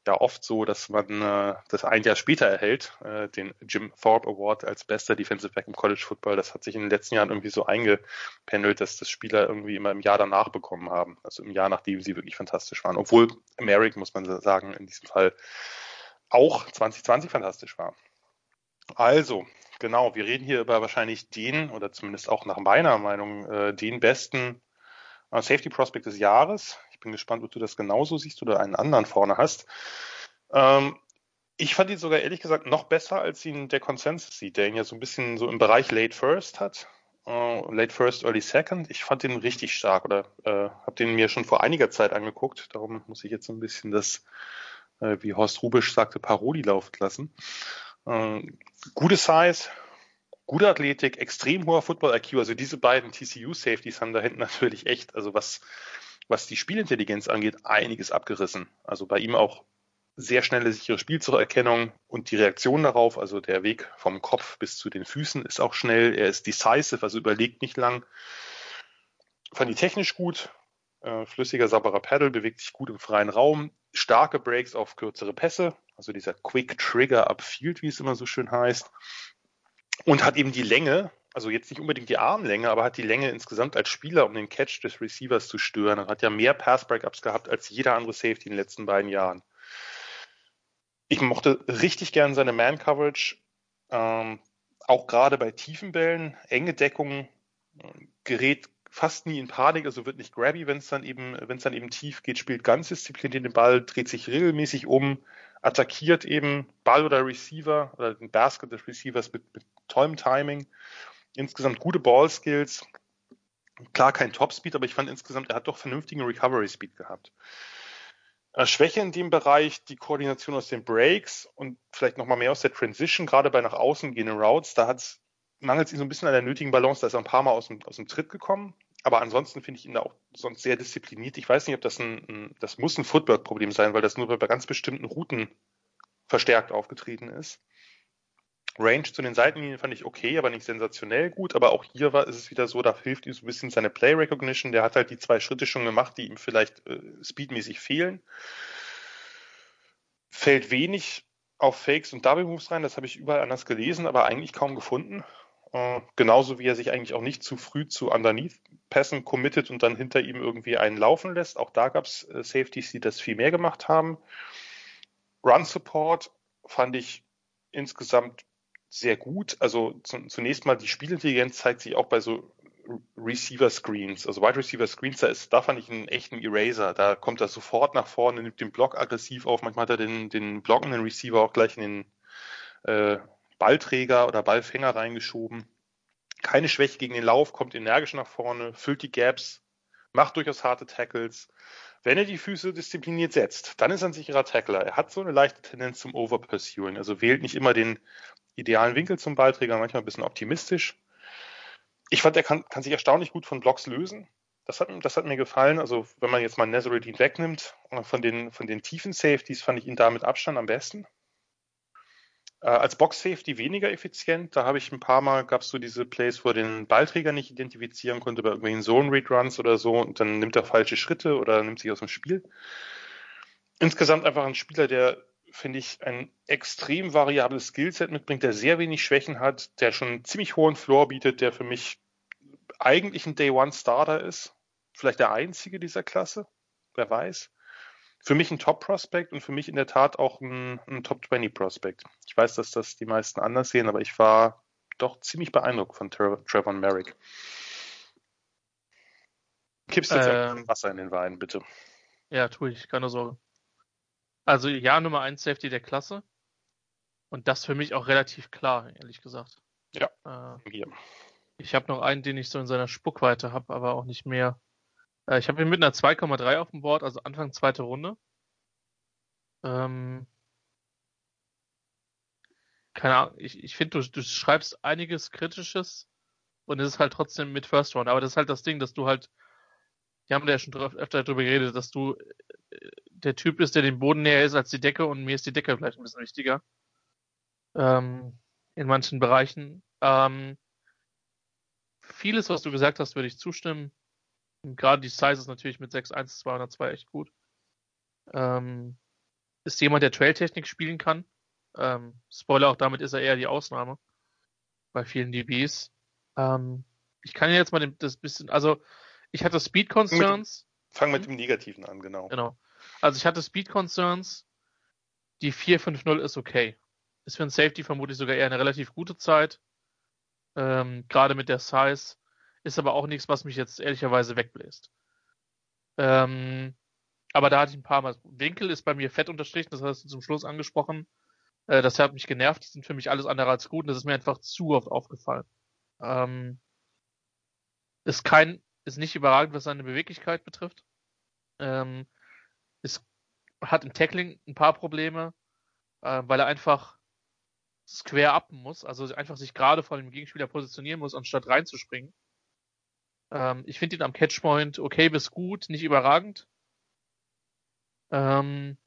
ja oft so, dass man äh, das ein Jahr später erhält, äh, den Jim Thorpe Award als bester Defensive Back im College Football. Das hat sich in den letzten Jahren irgendwie so eingependelt, dass das Spieler irgendwie immer im Jahr danach bekommen haben. Also im Jahr, nachdem sie wirklich fantastisch waren. Obwohl Merrick, muss man sagen, in diesem Fall auch 2020 fantastisch war. Also, genau, wir reden hier über wahrscheinlich den, oder zumindest auch nach meiner Meinung, äh, den besten äh, Safety Prospect des Jahres bin gespannt, ob du das genauso siehst oder einen anderen vorne hast. Ähm, ich fand ihn sogar ehrlich gesagt noch besser, als ihn der Consensus sieht, der ihn ja so ein bisschen so im Bereich Late First hat. Uh, Late First, Early Second. Ich fand den richtig stark oder äh, habe den mir schon vor einiger Zeit angeguckt. Darum muss ich jetzt so ein bisschen das, äh, wie Horst Rubisch sagte, Paroli laufen lassen. Äh, gute Size, gute Athletik, extrem hoher Football-IQ. Also diese beiden TCU-Safeties haben da hinten natürlich echt, also was, was die Spielintelligenz angeht, einiges abgerissen. Also bei ihm auch sehr schnelle, sichere Spielzeugerkennung und die Reaktion darauf, also der Weg vom Kopf bis zu den Füßen ist auch schnell. Er ist decisive, also überlegt nicht lang. Fand die technisch gut. Äh, flüssiger, sauberer Pedal, bewegt sich gut im freien Raum. Starke Breaks auf kürzere Pässe, also dieser Quick Trigger Upfield, wie es immer so schön heißt. Und hat eben die Länge, also jetzt nicht unbedingt die Armlänge, aber hat die Länge insgesamt als Spieler, um den Catch des Receivers zu stören. Er hat ja mehr Pass-Breakups gehabt als jeder andere Safety in den letzten beiden Jahren. Ich mochte richtig gern seine Man-Coverage, ähm, auch gerade bei tiefen Bällen, enge Deckungen, gerät fast nie in Panik, also wird nicht grabby, wenn es dann eben, wenn es dann eben tief geht, spielt ganz diszipliniert den Ball, dreht sich regelmäßig um, attackiert eben Ball oder Receiver oder den Basket des Receivers mit, mit tollem Timing. Insgesamt gute Ball-Skills. Klar kein Top-Speed, aber ich fand insgesamt, er hat doch vernünftigen Recovery-Speed gehabt. Äh, Schwäche in dem Bereich, die Koordination aus den Breaks und vielleicht nochmal mehr aus der Transition, gerade bei nach außen gehenden Routes, da hat's mangelt es ihm so ein bisschen an der nötigen Balance, da ist er ein paar Mal aus dem, aus dem Tritt gekommen. Aber ansonsten finde ich ihn da auch sonst sehr diszipliniert. Ich weiß nicht, ob das ein, ein das muss ein Footwork-Problem sein, weil das nur bei ganz bestimmten Routen verstärkt aufgetreten ist. Range zu den Seitenlinien fand ich okay, aber nicht sensationell gut. Aber auch hier war ist es wieder so, da hilft ihm so ein bisschen seine Play Recognition. Der hat halt die zwei Schritte schon gemacht, die ihm vielleicht äh, speedmäßig fehlen. Fällt wenig auf Fakes und Double Moves rein. Das habe ich überall anders gelesen, aber eigentlich kaum gefunden. Äh, genauso wie er sich eigentlich auch nicht zu früh zu Underneath-Pässen committet und dann hinter ihm irgendwie einen laufen lässt. Auch da gab es äh, Safeties, die das viel mehr gemacht haben. Run-Support fand ich insgesamt sehr gut. Also zunächst mal die Spielintelligenz zeigt sich auch bei so Receiver Screens, also Wide Receiver Screens, da ist, da fand ich einen echten Eraser. Da kommt er sofort nach vorne, nimmt den Block aggressiv auf. Manchmal hat er den, den blockenden Receiver auch gleich in den äh, Ballträger oder Ballfänger reingeschoben. Keine Schwäche gegen den Lauf, kommt energisch nach vorne, füllt die Gaps, macht durchaus harte Tackles. Wenn er die Füße diszipliniert setzt, dann ist er ein sicherer Tackler. Er hat so eine leichte Tendenz zum Overpursuing, also wählt nicht immer den idealen Winkel zum Ballträger, manchmal ein bisschen optimistisch. Ich fand, er kann, kann sich erstaunlich gut von Blocks lösen. Das hat, das hat mir gefallen. Also, wenn man jetzt mal Nazarene wegnimmt, von den, von den tiefen Safeties fand ich ihn da mit Abstand am besten. Äh, als Box-Safety weniger effizient. Da habe ich ein paar Mal, gab es so diese Plays, wo er den Ballträger nicht identifizieren konnte bei irgendwelchen Zone-Read-Runs oder so und dann nimmt er falsche Schritte oder nimmt sich aus dem Spiel. Insgesamt einfach ein Spieler, der, finde ich, ein extrem variables Skillset mitbringt, der sehr wenig Schwächen hat, der schon einen ziemlich hohen Floor bietet, der für mich eigentlich ein Day-One-Starter ist. Vielleicht der einzige dieser Klasse. Wer weiß für mich ein Top-Prospect und für mich in der Tat auch ein, ein Top-20-Prospect. Ich weiß, dass das die meisten anders sehen, aber ich war doch ziemlich beeindruckt von Trevor, Trevor Merrick. Kippst du jetzt ähm, Wasser in den Wein, bitte? Ja, tue ich, keine Sorge. Also ja, Nummer 1 Safety der Klasse. Und das für mich auch relativ klar, ehrlich gesagt. Ja. Äh, hier. Ich habe noch einen, den ich so in seiner Spuckweite habe, aber auch nicht mehr. Äh, ich habe ihn mit einer 2,3 auf dem Board, also Anfang zweite Runde. Ähm, keine Ahnung, ich, ich finde, du, du schreibst einiges Kritisches und es ist halt trotzdem mit First Round. Aber das ist halt das Ding, dass du halt, wir haben ja schon öfter darüber geredet, dass du äh, der Typ ist, der dem Boden näher ist als die Decke und mir ist die Decke vielleicht ein bisschen wichtiger. Ähm, in manchen Bereichen. Ähm, vieles, was du gesagt hast, würde ich zustimmen. Gerade die Size ist natürlich mit 6'1, 202 echt gut. Ähm, ist jemand, der Trail-Technik spielen kann. Ähm, Spoiler, auch damit ist er eher die Ausnahme. Bei vielen DBs. Ähm, ich kann jetzt mal das bisschen, also ich hatte Speed Concerns. fang mit dem Negativen an, genau. Genau. Also ich hatte Speed Concerns. Die 4.5.0 ist okay. Ist für ein Safety vermutlich sogar eher eine relativ gute Zeit. Ähm, gerade mit der Size. Ist aber auch nichts, was mich jetzt ehrlicherweise wegbläst. Ähm, aber da hatte ich ein paar Mal. Winkel ist bei mir fett unterstrichen, das hast du zum Schluss angesprochen. Äh, das hat mich genervt, die sind für mich alles andere als gut und das ist mir einfach zu oft aufgefallen. Ähm, ist kein, ist nicht überragend, was seine Beweglichkeit betrifft. Ähm, ist, hat im Tackling ein paar Probleme, äh, weil er einfach square upen muss, also einfach sich gerade vor dem Gegenspieler positionieren muss, anstatt reinzuspringen. Ähm, ich finde ihn am Catchpoint okay bis gut, nicht überragend. Ähm,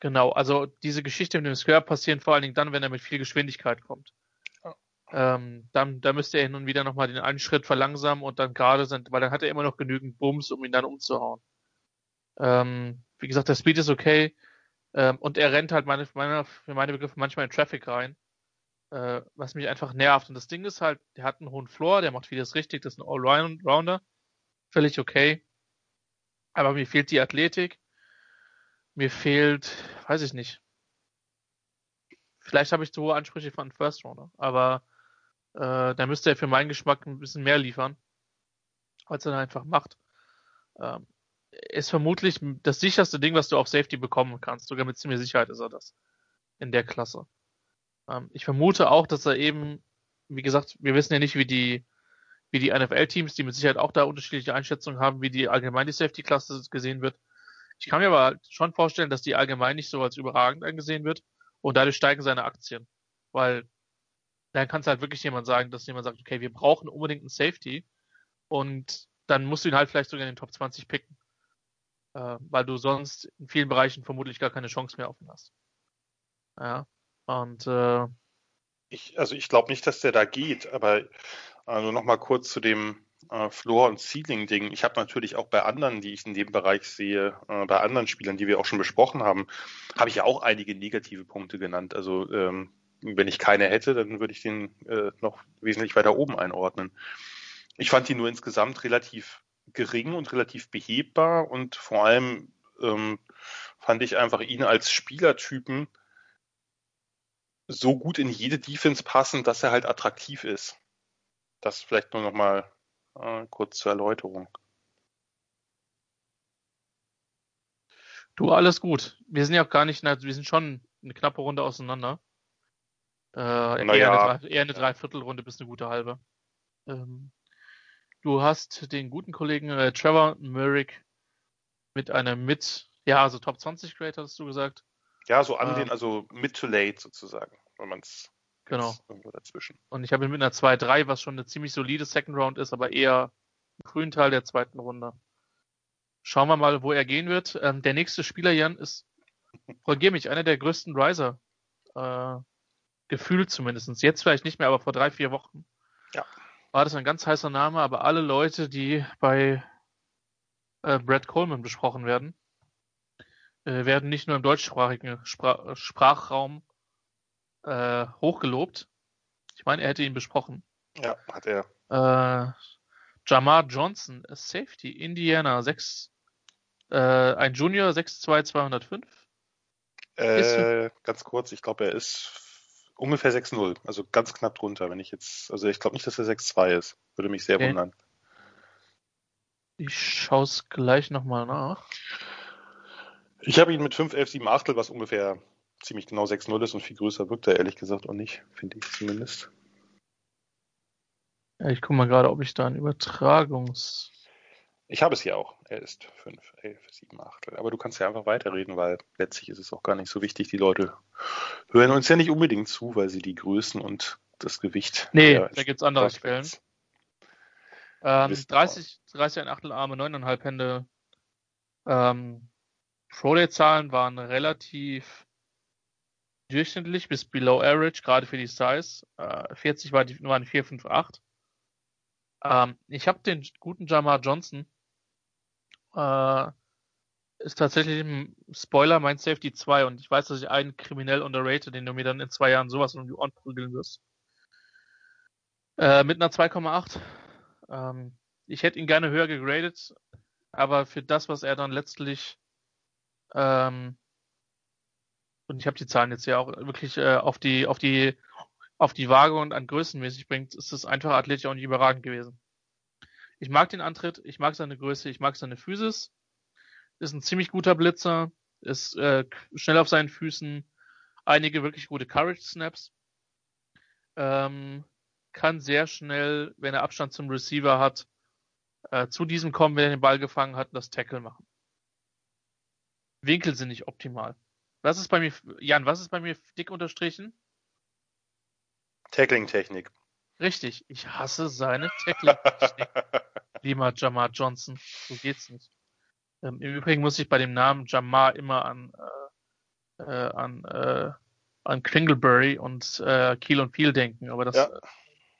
genau, also diese Geschichte mit dem Square passieren vor allen Dingen dann, wenn er mit viel Geschwindigkeit kommt. Ähm, dann, da müsste er hin und wieder nochmal den einen Schritt verlangsamen und dann gerade sind, weil dann hat er immer noch genügend Bums, um ihn dann umzuhauen. Ähm, wie gesagt, der Speed ist okay. Ähm, und er rennt halt meine, meine, für meine Begriffe manchmal in Traffic rein. Äh, was mich einfach nervt. Und das Ding ist halt, der hat einen hohen Floor, der macht vieles richtig, das ist ein Allrounder. Völlig okay. Aber mir fehlt die Athletik. Mir fehlt, weiß ich nicht. Vielleicht habe ich zu hohe Ansprüche von First Rounder, aber äh, da müsste er für meinen Geschmack ein bisschen mehr liefern, als er dann einfach macht. Ähm, ist vermutlich das sicherste Ding, was du auf Safety bekommen kannst. Sogar mit ziemlicher Sicherheit ist er das. In der Klasse. Ähm, ich vermute auch, dass er eben, wie gesagt, wir wissen ja nicht, wie die, wie die NFL-Teams, die mit Sicherheit auch da unterschiedliche Einschätzungen haben, wie die allgemein die Safety-Klasse gesehen wird. Ich kann mir aber schon vorstellen, dass die allgemein nicht so als überragend angesehen wird und dadurch steigen seine Aktien. Weil dann kann es halt wirklich jemand sagen, dass jemand sagt, okay, wir brauchen unbedingt einen Safety und dann musst du ihn halt vielleicht sogar in den Top 20 picken. Äh, weil du sonst in vielen Bereichen vermutlich gar keine Chance mehr auf ihn hast. Ja. Und äh, ich, also ich glaube nicht, dass der da geht, aber also nochmal kurz zu dem äh, Floor- und Ceiling-Ding. Ich habe natürlich auch bei anderen, die ich in dem Bereich sehe, äh, bei anderen Spielern, die wir auch schon besprochen haben, habe ich ja auch einige negative Punkte genannt. Also ähm, wenn ich keine hätte, dann würde ich den äh, noch wesentlich weiter oben einordnen. Ich fand ihn nur insgesamt relativ gering und relativ behebbar und vor allem ähm, fand ich einfach ihn als Spielertypen so gut in jede Defense passen, dass er halt attraktiv ist. Das vielleicht nur noch mal äh, kurz zur Erläuterung. Du, alles gut. Wir sind ja auch gar nicht, wir sind schon eine knappe Runde auseinander. Äh, naja. eher, eine, eher eine Dreiviertelrunde bis eine gute halbe. Ähm, du hast den guten Kollegen äh, Trevor Merrick mit einem mit, ja, also Top 20 Grade, hast du gesagt. Ja, so an ähm, den, also mid to late sozusagen, wenn man es genau. irgendwo dazwischen. Und ich habe ihn mit einer 2-3, was schon eine ziemlich solide Second Round ist, aber eher im frühen Teil der zweiten Runde. Schauen wir mal, wo er gehen wird. Ähm, der nächste Spieler, Jan, ist, korrigier mich, einer der größten Riser. Äh, gefühlt zumindest. Jetzt vielleicht nicht mehr, aber vor drei, vier Wochen. Ja. War das ein ganz heißer Name, aber alle Leute, die bei äh, Brad Coleman besprochen werden, äh, werden nicht nur im deutschsprachigen Spra Sprachraum äh, hochgelobt. Ich meine, er hätte ihn besprochen. Ja, hat er. Äh, Jamar Johnson, Safety, Indiana, 6, äh, ein Junior, 6'2", 205. Äh, ganz kurz, ich glaube, er ist ungefähr 6-0, also ganz knapp drunter, wenn ich jetzt, also ich glaube nicht, dass er 6-2 ist. Würde mich sehr okay. wundern. Ich schaue es gleich nochmal nach. Ich habe ihn mit 5, 11, 7 Achtel, was ungefähr ziemlich genau 6-0 ist und viel größer wirkt er ehrlich gesagt auch nicht, finde ich zumindest. Ja, ich gucke mal gerade, ob ich da ein Übertragungs... Ich habe es hier auch. Er ist 5, 11, 7 Achtel. Aber du kannst ja einfach weiterreden, weil letztlich ist es auch gar nicht so wichtig. Die Leute hören uns ja nicht unbedingt zu, weil sie die Größen und das Gewicht. Nee, da gibt es andere Quellen. Ähm, 30, 30 ein Achtel Arme, 9,5 Hände. Ähm, Pro-Day-Zahlen waren relativ durchschnittlich bis below average, gerade für die Size. Äh, 40 war die, waren 4, 5, 8. Ähm, ich habe den guten Jamar Johnson äh, ist tatsächlich ein Spoiler mein Safety 2 und ich weiß, dass ich einen kriminell underrated, den du mir dann in zwei Jahren sowas um die Ohren prügeln wirst. Äh, mit einer 2,8. Ähm, ich hätte ihn gerne höher gegradet, aber für das, was er dann letztlich ähm, und ich habe die Zahlen jetzt ja auch wirklich äh, auf die auf die auf die Waage und an Größenmäßig bringt, ist es einfach athletisch auch nicht überragend gewesen. Ich mag den Antritt, ich mag seine Größe, ich mag seine Physis. Ist ein ziemlich guter Blitzer, ist äh, schnell auf seinen Füßen, einige wirklich gute Courage Snaps. Ähm, kann sehr schnell, wenn er Abstand zum Receiver hat, äh, zu diesem kommen, wenn er den Ball gefangen hat, das Tackle machen. Winkel sind nicht optimal. Was ist bei mir, Jan, was ist bei mir dick unterstrichen? Tackling-Technik. Richtig, ich hasse seine Tackling-Technik. Lieber Jamar Johnson, so geht's nicht. Ähm, Im Übrigen muss ich bei dem Namen Jamar immer an, äh, äh, an, äh, an Kringlebury und äh, Kiel und Peel denken, aber das. Ja.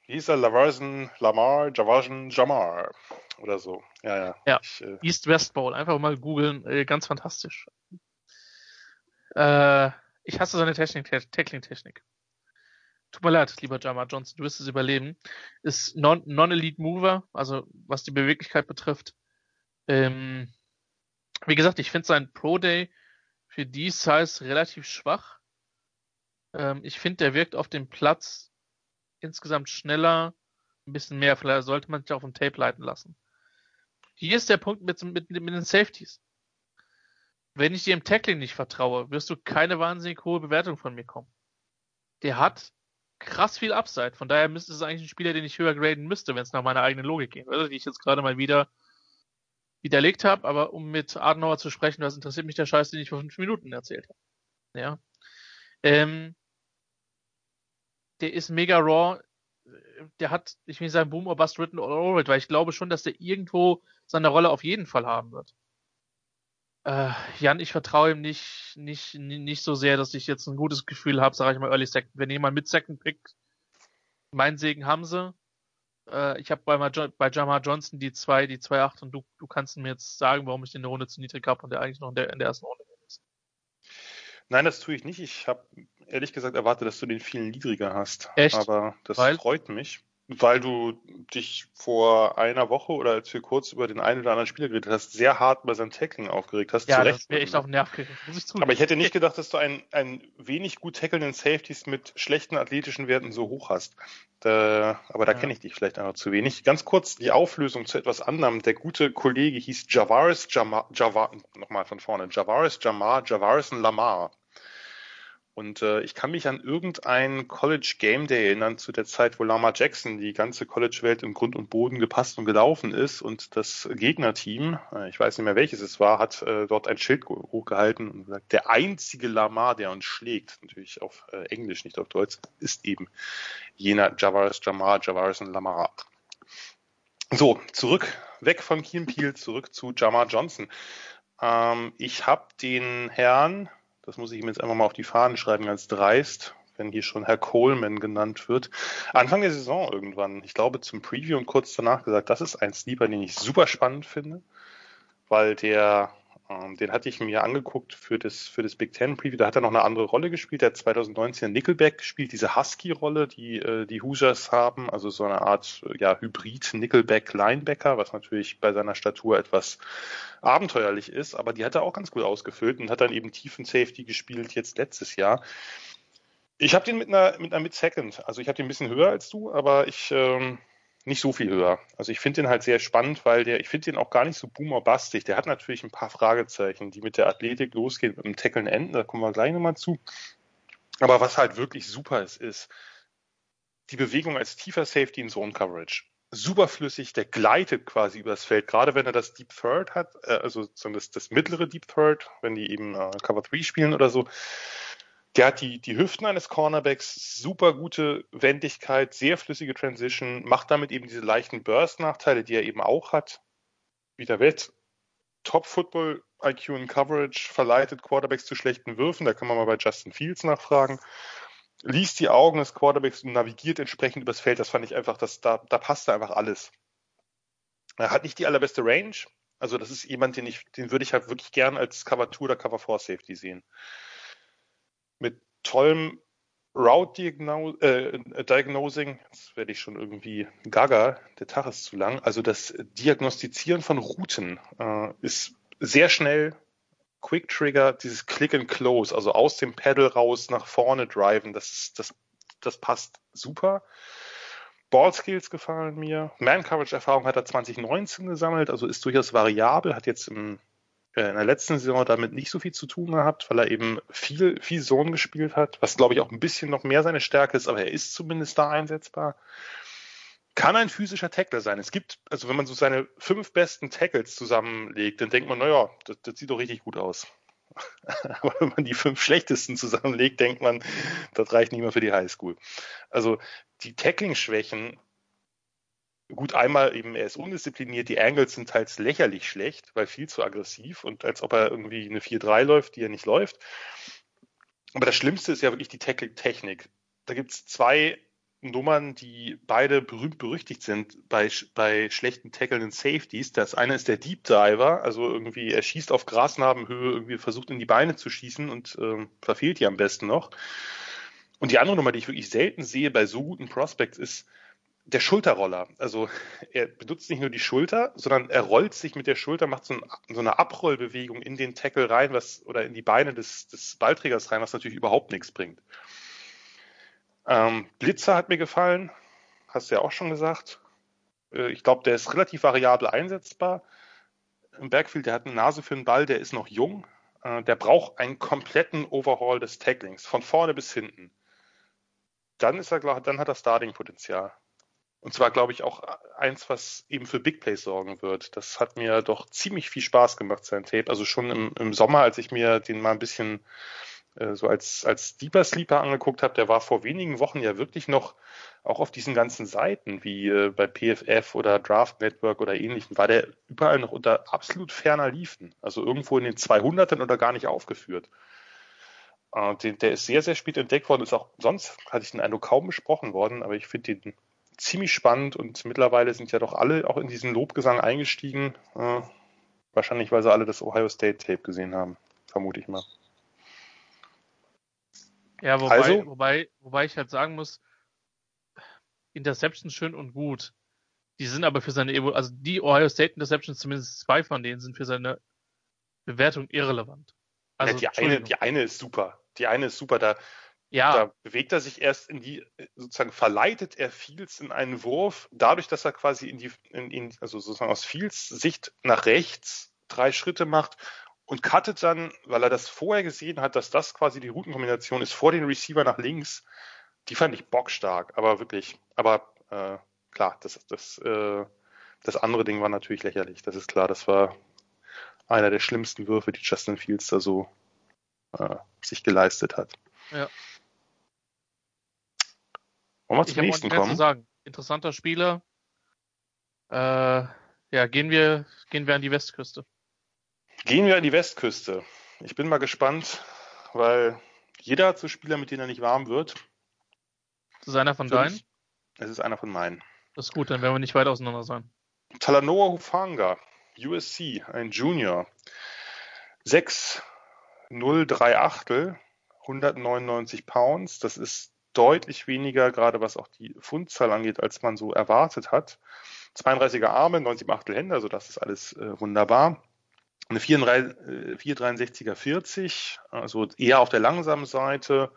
Hieß er? Lavarsen, Lamar, Javarsen, Jamar oder so. Ja, ja. ja. Äh... East-West Bowl, einfach mal googeln, äh, ganz fantastisch. Äh, ich hasse seine Tackling-Technik. Tut mir leid, lieber Jamar Johnson, du wirst es überleben. Ist Non-Elite Mover, also was die Beweglichkeit betrifft. Ähm, wie gesagt, ich finde sein Pro Day für die Size relativ schwach. Ähm, ich finde, der wirkt auf dem Platz insgesamt schneller, ein bisschen mehr. Vielleicht sollte man sich auf dem Tape leiten lassen. Hier ist der Punkt mit, mit, mit den Safeties. Wenn ich dir im Tackling nicht vertraue, wirst du keine wahnsinnig hohe Bewertung von mir kommen. Der hat krass viel Upside. Von daher müsste es eigentlich ein Spieler, den ich höher graden müsste, wenn es nach meiner eigenen Logik geht, oder? Die ich jetzt gerade mal wieder widerlegt habe. Aber um mit Adenauer zu sprechen, was interessiert mich der Scheiß, den ich vor fünf Minuten erzählt habe. Ja. Ähm, der ist mega raw. Der hat, ich will nicht sagen, Boom or Bust written all over it, weil ich glaube schon, dass der irgendwo seine Rolle auf jeden Fall haben wird. Äh, Jan, ich vertraue ihm nicht, nicht, nicht so sehr, dass ich jetzt ein gutes Gefühl habe, sage ich mal Early Second. Wenn jemand mit Second Pick, mein Segen haben sie. Äh, ich habe bei, bei Jamar Johnson die zwei, die zwei acht und du, du kannst mir jetzt sagen, warum ich den eine Runde zu niedrig habe und der eigentlich noch in der, in der ersten Runde ist. Nein, das tue ich nicht. Ich habe ehrlich gesagt erwartet, dass du den viel niedriger hast. Echt? Aber das Weil? freut mich. Weil du dich vor einer Woche oder als wir kurz über den einen oder anderen Spieler geredet hast, sehr hart bei seinem Tackling aufgeregt hast. Ja, das wäre echt auf den Nerv muss ich zugeben. Aber ich hätte nicht gedacht, dass du einen, einen wenig gut tackelnden Safeties mit schlechten athletischen Werten so hoch hast. Da, aber da ja. kenne ich dich vielleicht einfach zu wenig. Ganz kurz die Auflösung zu etwas anderem. Der gute Kollege hieß Javaris Jamar, Javar, nochmal von vorne, Javaris Jamar, Javarison Lamar. Und äh, ich kann mich an irgendein College Game Day erinnern, zu der Zeit, wo Lama Jackson die ganze College-Welt im Grund und Boden gepasst und gelaufen ist. Und das Gegnerteam, äh, ich weiß nicht mehr welches es war, hat äh, dort ein Schild hochgehalten und gesagt, der einzige Lamar, der uns schlägt, natürlich auf äh, Englisch, nicht auf Deutsch, ist eben jener Javaris Jamar, Javaris und Lamar. So, zurück, weg von Keen Peel, zurück zu Jamar Johnson. Ähm, ich habe den Herrn das muss ich ihm jetzt einfach mal auf die Fahnen schreiben, ganz dreist, wenn hier schon Herr Coleman genannt wird. Anfang der Saison irgendwann, ich glaube zum Preview und kurz danach gesagt, das ist ein Sleeper, den ich super spannend finde, weil der den hatte ich mir angeguckt für das, für das Big Ten Preview. Da hat er noch eine andere Rolle gespielt. Der hat 2019 Nickelback gespielt, diese Husky-Rolle, die äh, die Hoosiers haben. Also so eine Art ja, Hybrid Nickelback Linebacker, was natürlich bei seiner Statur etwas abenteuerlich ist. Aber die hat er auch ganz gut ausgefüllt und hat dann eben tiefen Safety gespielt jetzt letztes Jahr. Ich habe den mit einer mit einer Mid Second. Also ich habe den ein bisschen höher als du, aber ich ähm, nicht so viel höher. Also ich finde den halt sehr spannend, weil der, ich finde den auch gar nicht so boomerbastig. Der hat natürlich ein paar Fragezeichen, die mit der Athletik losgehen, mit dem Tackeln enden, da kommen wir gleich nochmal zu. Aber was halt wirklich super ist, ist die Bewegung als tiefer Safety in Zone Coverage. Super flüssig, der gleitet quasi übers Feld, gerade wenn er das Deep Third hat, äh, also das, das mittlere Deep Third, wenn die eben äh, Cover 3 spielen oder so der hat die, die Hüften eines Cornerbacks, super gute Wendigkeit, sehr flüssige Transition, macht damit eben diese leichten Burst-Nachteile, die er eben auch hat. Wieder Wett. Top-Football IQ in Coverage verleitet Quarterbacks zu schlechten Würfen. Da kann man mal bei Justin Fields nachfragen. Liest die Augen des Quarterbacks und navigiert entsprechend übers Feld. Das fand ich einfach, dass da, da passte einfach alles. Er hat nicht die allerbeste Range. Also das ist jemand, den ich, den würde ich halt wirklich gern als Cover 2 oder Cover 4 Safety sehen mit tollem Route äh, Diagnosing, jetzt werde ich schon irgendwie gaga, der Tag ist zu lang. Also das Diagnostizieren von Routen äh, ist sehr schnell. Quick Trigger, dieses Click and Close, also aus dem Pedal raus nach vorne driven, das, das, das passt super. Ball Skills gefallen mir. Man Coverage Erfahrung hat er 2019 gesammelt, also ist durchaus variabel, hat jetzt im in der letzten Saison damit nicht so viel zu tun gehabt, weil er eben viel, viel Zone gespielt hat, was glaube ich auch ein bisschen noch mehr seine Stärke ist, aber er ist zumindest da einsetzbar. Kann ein physischer Tackler sein. Es gibt, also wenn man so seine fünf besten Tackles zusammenlegt, dann denkt man, naja, das, das sieht doch richtig gut aus. Aber wenn man die fünf schlechtesten zusammenlegt, denkt man, das reicht nicht mehr für die Highschool. Also die Tackling-Schwächen, gut, einmal eben, er ist undiszipliniert, die Angles sind teils lächerlich schlecht, weil viel zu aggressiv und als ob er irgendwie eine 4-3 läuft, die er nicht läuft. Aber das Schlimmste ist ja wirklich die Tackling-Technik. Da gibt es zwei Nummern, die beide berühmt berüchtigt sind bei, bei schlechten tackelnden Safeties. Das eine ist der Deep Diver, also irgendwie er schießt auf Grasnarbenhöhe, irgendwie versucht in die Beine zu schießen und ähm, verfehlt die am besten noch. Und die andere Nummer, die ich wirklich selten sehe bei so guten Prospects, ist der Schulterroller. Also er benutzt nicht nur die Schulter, sondern er rollt sich mit der Schulter, macht so, ein, so eine Abrollbewegung in den Tackle rein, was oder in die Beine des, des Ballträgers rein, was natürlich überhaupt nichts bringt. Ähm, Blitzer hat mir gefallen, hast du ja auch schon gesagt. Äh, ich glaube, der ist relativ variabel einsetzbar. Im Backfield, der hat eine Nase für einen Ball, der ist noch jung. Äh, der braucht einen kompletten Overhaul des Tacklings, von vorne bis hinten. Dann ist er, dann hat er Starting-Potenzial. Und zwar, glaube ich, auch eins, was eben für Big Plays sorgen wird. Das hat mir doch ziemlich viel Spaß gemacht, sein Tape. Also schon im, im Sommer, als ich mir den mal ein bisschen äh, so als, als Deeper Sleeper angeguckt habe, der war vor wenigen Wochen ja wirklich noch auch auf diesen ganzen Seiten wie äh, bei PFF oder Draft Network oder ähnlichen, war der überall noch unter absolut ferner Liefen. Also irgendwo in den 200ern oder gar nicht aufgeführt. Äh, den, der ist sehr, sehr spät entdeckt worden, ist auch sonst, hatte ich den Eindruck, kaum besprochen worden, aber ich finde den ziemlich spannend und mittlerweile sind ja doch alle auch in diesen Lobgesang eingestiegen. Äh, wahrscheinlich, weil sie alle das Ohio State Tape gesehen haben, vermute ich mal. Ja, wobei, also, wobei, wobei ich halt sagen muss, Interceptions schön und gut. Die sind aber für seine, Evo also die Ohio State Interceptions, zumindest zwei von denen, sind für seine Bewertung irrelevant. Also, ja, die eine, die eine ist super. Die eine ist super. Da, ja. da bewegt er sich erst in die, sozusagen verleitet er Fields in einen Wurf, dadurch, dass er quasi in die, in, in, also sozusagen aus Fields Sicht nach rechts drei Schritte macht und cuttet dann, weil er das vorher gesehen hat, dass das quasi die Routenkombination ist, vor den Receiver nach links. Die fand ich bockstark, aber wirklich. Aber äh, klar, das, das, äh, das andere Ding war natürlich lächerlich. Das ist klar, das war einer der schlimmsten Würfe, die Justin Fields da so äh, sich geleistet hat. Ja. Wollen wir zum ich nächsten kommen? Zu sagen. Interessanter Spieler. Äh, ja, gehen wir, gehen wir an die Westküste. Gehen wir an die Westküste. Ich bin mal gespannt, weil jeder hat so Spieler, mit denen er nicht warm wird. Das ist einer von deinen? Es ist einer von meinen. Das ist gut, dann werden wir nicht weit auseinander sein. Talanoa Hufanga, USC, ein Junior. 6, 0, 3 Achtel, 199 Pounds. Das ist deutlich weniger, gerade was auch die Fundzahl angeht, als man so erwartet hat. 32er Arme, 90 Achtel Hände, also das ist alles äh, wunderbar eine 463er 40, also eher auf der langsamen Seite.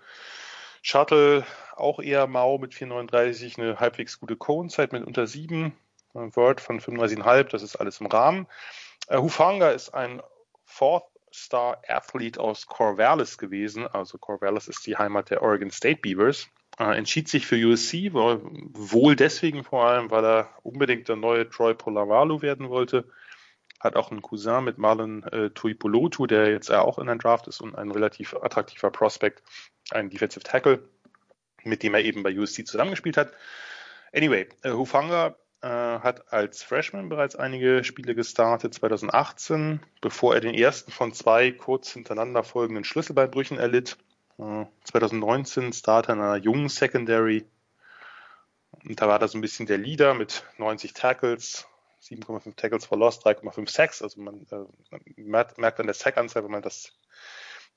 Shuttle auch eher mau mit 439, eine halbwegs gute Cone-Zeit mit unter 7. Word von 35,5, das ist alles im Rahmen. Uh, Hufanga ist ein Fourth Star Athlete aus Corvallis gewesen. Also Corvallis ist die Heimat der Oregon State Beavers. Uh, entschied sich für USC, wohl deswegen vor allem, weil er unbedingt der neue Troy Polamalu werden wollte hat auch einen Cousin mit Marlon äh, Tuipolotu, der jetzt auch in einem Draft ist und ein relativ attraktiver Prospect, ein Defensive Tackle, mit dem er eben bei USC zusammengespielt hat. Anyway, äh, Hufanga äh, hat als Freshman bereits einige Spiele gestartet, 2018, bevor er den ersten von zwei kurz hintereinander folgenden Schlüsselbeinbrüchen erlitt. Äh, 2019 Starter in einer jungen Secondary. Und da war er so ein bisschen der Leader mit 90 Tackles, 7,5 Tackles for Loss, 3,5 Sacks. Also man äh, merkt an der Sack-Anzahl, wenn man das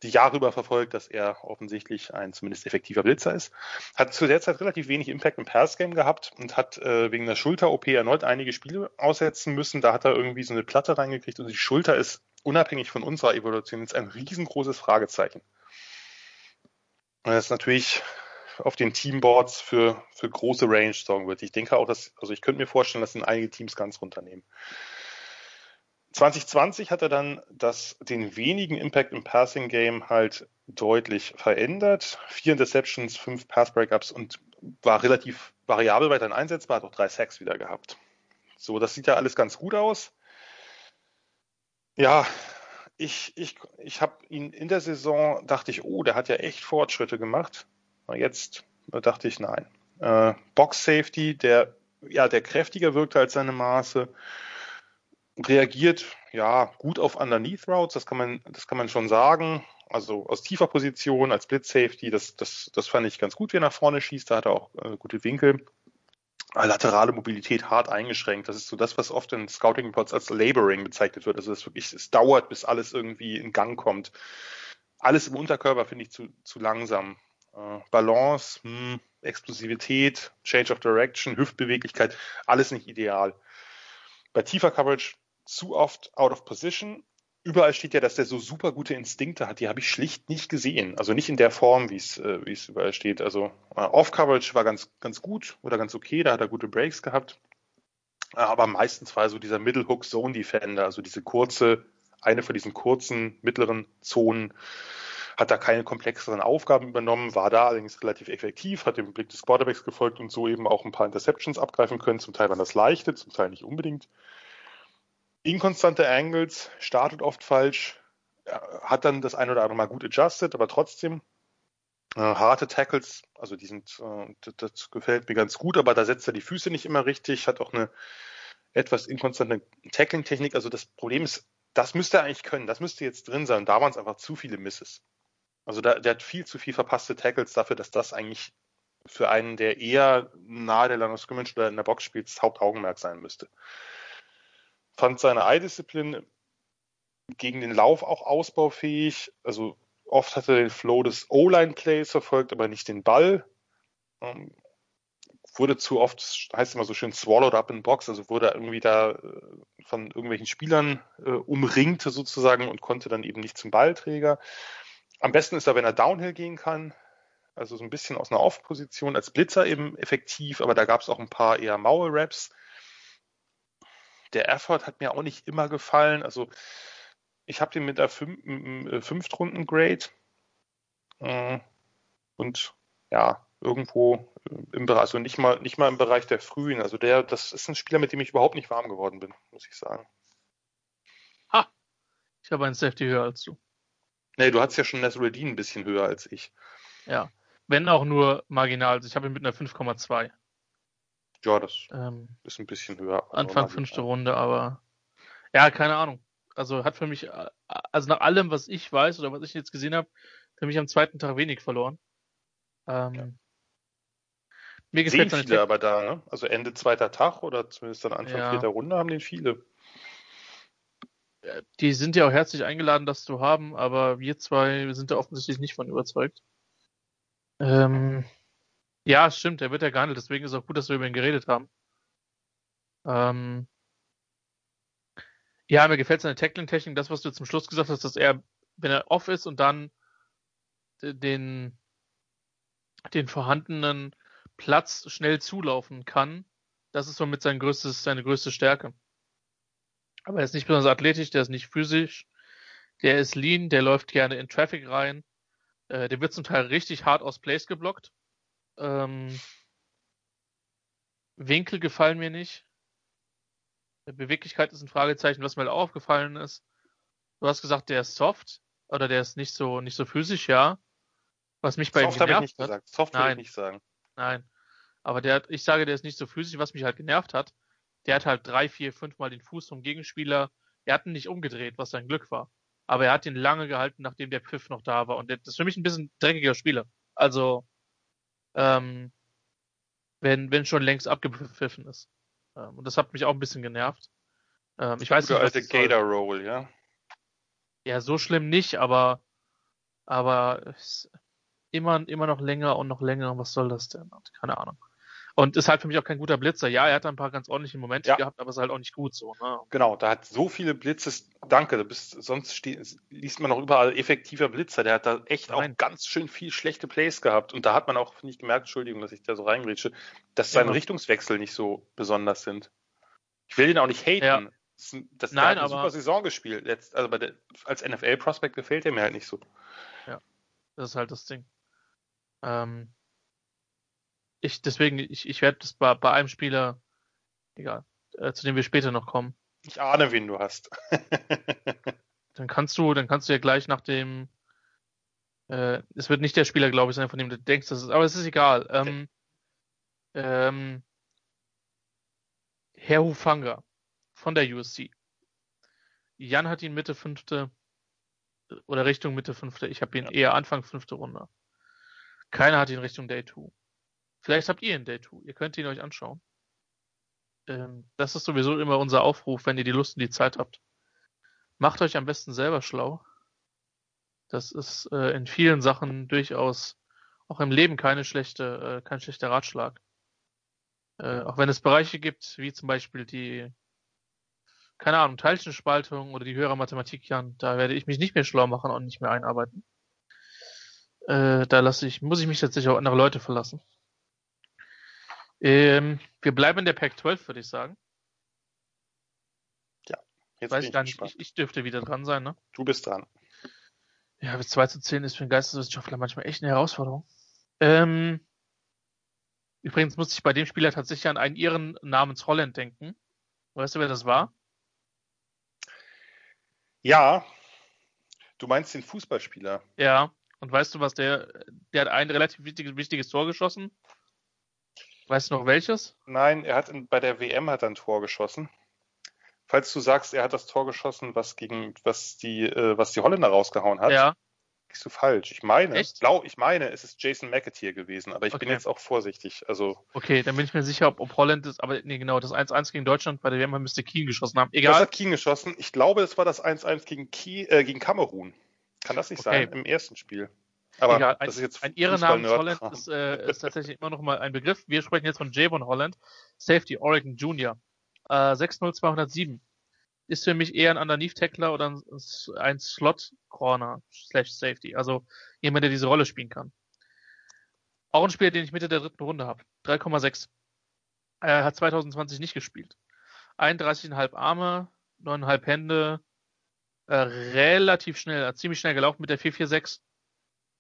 die Jahre über verfolgt, dass er offensichtlich ein zumindest effektiver Blitzer ist. Hat zu der Zeit relativ wenig Impact im Pass-Game gehabt und hat äh, wegen der Schulter-OP erneut einige Spiele aussetzen müssen. Da hat er irgendwie so eine Platte reingekriegt und die Schulter ist unabhängig von unserer Evolution jetzt ein riesengroßes Fragezeichen. Und das ist natürlich auf den Teamboards für, für große Range sorgen wird. Ich denke auch, dass, also ich könnte mir vorstellen, dass sind einige Teams ganz runternehmen. 2020 hat er dann das, den wenigen Impact im Passing Game halt deutlich verändert. Vier Interceptions, fünf Pass Breakups und war relativ variabel weiterhin einsetzbar, hat auch drei Sacks wieder gehabt. So, das sieht ja alles ganz gut aus. Ja, ich, ich, ich habe ihn in der Saison, dachte ich, oh, der hat ja echt Fortschritte gemacht. Jetzt dachte ich, nein. Äh, Box Safety, der, ja, der kräftiger wirkte als seine Maße, reagiert, ja, gut auf Underneath Routes, das kann man, das kann man schon sagen. Also aus tiefer Position als Blitz Safety, das, das, das fand ich ganz gut, wie er nach vorne schießt, da hat er auch äh, gute Winkel laterale Mobilität hart eingeschränkt. Das ist so das, was oft in Scouting Reports als Laboring bezeichnet wird. Also es wirklich, es dauert, bis alles irgendwie in Gang kommt. Alles im Unterkörper finde ich zu, zu langsam. Äh, Balance, hm, Explosivität, Change of Direction, Hüftbeweglichkeit, alles nicht ideal. Bei tiefer Coverage zu oft out of position überall steht ja, dass der so super gute Instinkte hat. Die habe ich schlicht nicht gesehen. Also nicht in der Form, wie es äh, wie es überall steht. Also äh, Off-Coverage war ganz ganz gut oder ganz okay. Da hat er gute Breaks gehabt. Äh, aber meistens war so dieser Middle Hook Zone Defender, also diese kurze, eine von diesen kurzen mittleren Zonen, hat da keine komplexeren Aufgaben übernommen, war da allerdings relativ effektiv, hat dem Blick des Quarterbacks gefolgt und so eben auch ein paar Interceptions abgreifen können. Zum Teil waren das leichte, zum Teil nicht unbedingt inkonstante Angles, startet oft falsch, hat dann das ein oder andere Mal gut adjusted, aber trotzdem äh, harte Tackles, also die sind, äh, das, gefällt mir ganz gut, aber da setzt er die Füße nicht immer richtig, hat auch eine etwas inkonstante Tackling-Technik. Also das Problem ist, das müsste er eigentlich können, das müsste jetzt drin sein. Da waren es einfach zu viele Misses. Also da, der hat viel zu viel verpasste Tackles dafür, dass das eigentlich für einen, der eher nahe der Line oder in der Box spielt, das Hauptaugenmerk sein müsste fand seine Eye-Disziplin gegen den Lauf auch ausbaufähig. Also oft hat er den Flow des O-Line-Plays verfolgt, aber nicht den Ball. Ähm, wurde zu oft, heißt immer so schön, swallowed up in box, also wurde irgendwie da äh, von irgendwelchen Spielern äh, umringt sozusagen und konnte dann eben nicht zum Ballträger. Am besten ist er, wenn er Downhill gehen kann, also so ein bisschen aus einer Off-Position, als Blitzer eben effektiv, aber da gab es auch ein paar eher Maul-Raps der Effort hat mir auch nicht immer gefallen. Also ich habe den mit der Fün äh, Fünftrunden-Grade äh, und ja, irgendwo im Bereich, also nicht mal, nicht mal im Bereich der Frühen. Also der, das ist ein Spieler, mit dem ich überhaupt nicht warm geworden bin, muss ich sagen. Ha! Ich habe einen Safety höher als du. Nee, du hattest ja schon Nasruddin ein bisschen höher als ich. Ja. Wenn auch nur marginal. Also ich habe ihn mit einer 5,2. Ja, das ähm, ist ein bisschen höher. Anfang fünfte Runde, aber ja, keine Ahnung. Also hat für mich, also nach allem, was ich weiß oder was ich jetzt gesehen habe, für mich am zweiten Tag wenig verloren. Ähm, ja. Mir gefällt Sehen viele aber da, ne? Also Ende zweiter Tag oder zumindest dann Anfang ja. vierter Runde haben den viele. Die sind ja auch herzlich eingeladen, das zu haben, aber wir zwei sind da offensichtlich nicht von überzeugt. Ähm, ja, stimmt, er wird ja gehandelt, deswegen ist auch gut, dass wir über ihn geredet haben. Ähm, ja, mir gefällt seine Tackling-Technik, das, was du zum Schluss gesagt hast, dass er, wenn er off ist und dann den, den vorhandenen Platz schnell zulaufen kann, das ist somit sein größtes, seine größte Stärke. Aber er ist nicht besonders athletisch, der ist nicht physisch, der ist lean, der läuft gerne in Traffic rein, äh, der wird zum Teil richtig hart aus Plays geblockt. Ähm, Winkel gefallen mir nicht. Beweglichkeit ist ein Fragezeichen, was mir halt aufgefallen ist. Du hast gesagt, der ist soft oder der ist nicht so nicht so physisch, ja. Was mich bei soft ihm genervt ich nicht hat. Gesagt. Soft würde ich nicht sagen. Nein. Aber der hat, ich sage, der ist nicht so physisch, was mich halt genervt hat. Der hat halt drei, vier, fünf Mal den Fuß vom Gegenspieler. Er hat ihn nicht umgedreht, was sein Glück war. Aber er hat ihn lange gehalten, nachdem der Pfiff noch da war. Und das ist für mich ein bisschen dreckiger Spieler. Also, ähm, wenn, wenn schon längst abgepfiffen ist. Ähm, und das hat mich auch ein bisschen genervt. Ähm, ich weiß nicht, alte Gator Roll, ja? Ja, so schlimm nicht, aber, aber immer, immer noch länger und noch länger. Was soll das denn? Keine Ahnung. Und ist halt für mich auch kein guter Blitzer. Ja, er hat ein paar ganz ordentliche Momente ja. gehabt, aber ist halt auch nicht gut so. Ne? Genau, da hat so viele Blitzes. Danke, du bist, sonst steht, liest man noch überall effektiver Blitzer. Der hat da echt Nein. auch ganz schön viel schlechte Plays gehabt. Und da hat man auch nicht gemerkt, Entschuldigung, dass ich da so reingrätsche, dass seine ja. Richtungswechsel nicht so besonders sind. Ich will ihn auch nicht haten. Ja. Das, Nein, hat eine aber, super Saison gespielt. Jetzt, also der, als NFL-Prospect gefällt er mir halt nicht so. Ja, das ist halt das Ding. Ähm, ich, deswegen, ich, ich werde das bei, bei einem Spieler, egal, äh, zu dem wir später noch kommen. Ich ahne, wen du hast. dann kannst du, dann kannst du ja gleich nach dem, äh, es wird nicht der Spieler, glaube ich, sein, von dem du denkst, das ist, aber es ist egal. Ähm, ähm, Herr Hufanga von der USC. Jan hat ihn Mitte fünfte oder Richtung Mitte fünfte. Ich habe ihn ja. eher Anfang fünfte Runde. Keiner hat ihn Richtung Day 2. Vielleicht habt ihr ihn Day 2. Ihr könnt ihn euch anschauen. Ähm, das ist sowieso immer unser Aufruf, wenn ihr die Lust und die Zeit habt. Macht euch am besten selber schlau. Das ist äh, in vielen Sachen durchaus auch im Leben keine schlechte, äh, kein schlechter Ratschlag. Äh, auch wenn es Bereiche gibt, wie zum Beispiel die, keine Ahnung, Teilchenspaltung oder die höhere Mathematik, Jan, da werde ich mich nicht mehr schlau machen und nicht mehr einarbeiten. Äh, da lasse ich, muss ich mich tatsächlich auf andere Leute verlassen. Ähm, wir bleiben in der Pack 12, würde ich sagen. Ja, jetzt Weiß ich gar nicht, ich, ich, dürfte wieder dran sein, ne? Du bist dran. Ja, bis 2 zu 10 ist für einen Geisteswissenschaftler manchmal echt eine Herausforderung. Ähm, übrigens musste ich bei dem Spieler tatsächlich an einen Iren namens Holland denken. Weißt du, wer das war? Ja, du meinst den Fußballspieler. Ja, und weißt du, was der, der hat ein relativ wichtiges, wichtiges Tor geschossen. Weißt du noch welches? Nein, er hat in, bei der WM hat er ein Tor geschossen. Falls du sagst, er hat das Tor geschossen, was gegen was die äh, was die Holländer rausgehauen hat. Ja. Bist du falsch? Ich meine, Echt? Glaub, ich meine, es ist Jason McAteer gewesen, aber ich okay. bin jetzt auch vorsichtig. Also okay, dann bin ich mir sicher, ob, ob Holland ist, aber nee, genau, das 1-1 gegen Deutschland bei der WM müsste Keen geschossen haben. Egal. Das hat Keen geschossen. Ich glaube, es war das 1-1 gegen, äh, gegen Kamerun. Kann das nicht okay. sein im ersten Spiel? Aber Egal, ein, das ist jetzt ein Ehrennamen Holland ist, äh, ist tatsächlich immer noch mal ein Begriff. Wir sprechen jetzt von Javon Holland, Safety Oregon Junior. Äh, 60207 ist für mich eher ein Underneath-Tackler oder ein, ein Slot-Corner slash Safety. Also jemand, der diese Rolle spielen kann. Auch ein Spieler, den ich Mitte der dritten Runde habe. 3,6. Er hat 2020 nicht gespielt. 31,5 Arme, 9,5 Hände, äh, relativ schnell, ziemlich schnell gelaufen mit der 446.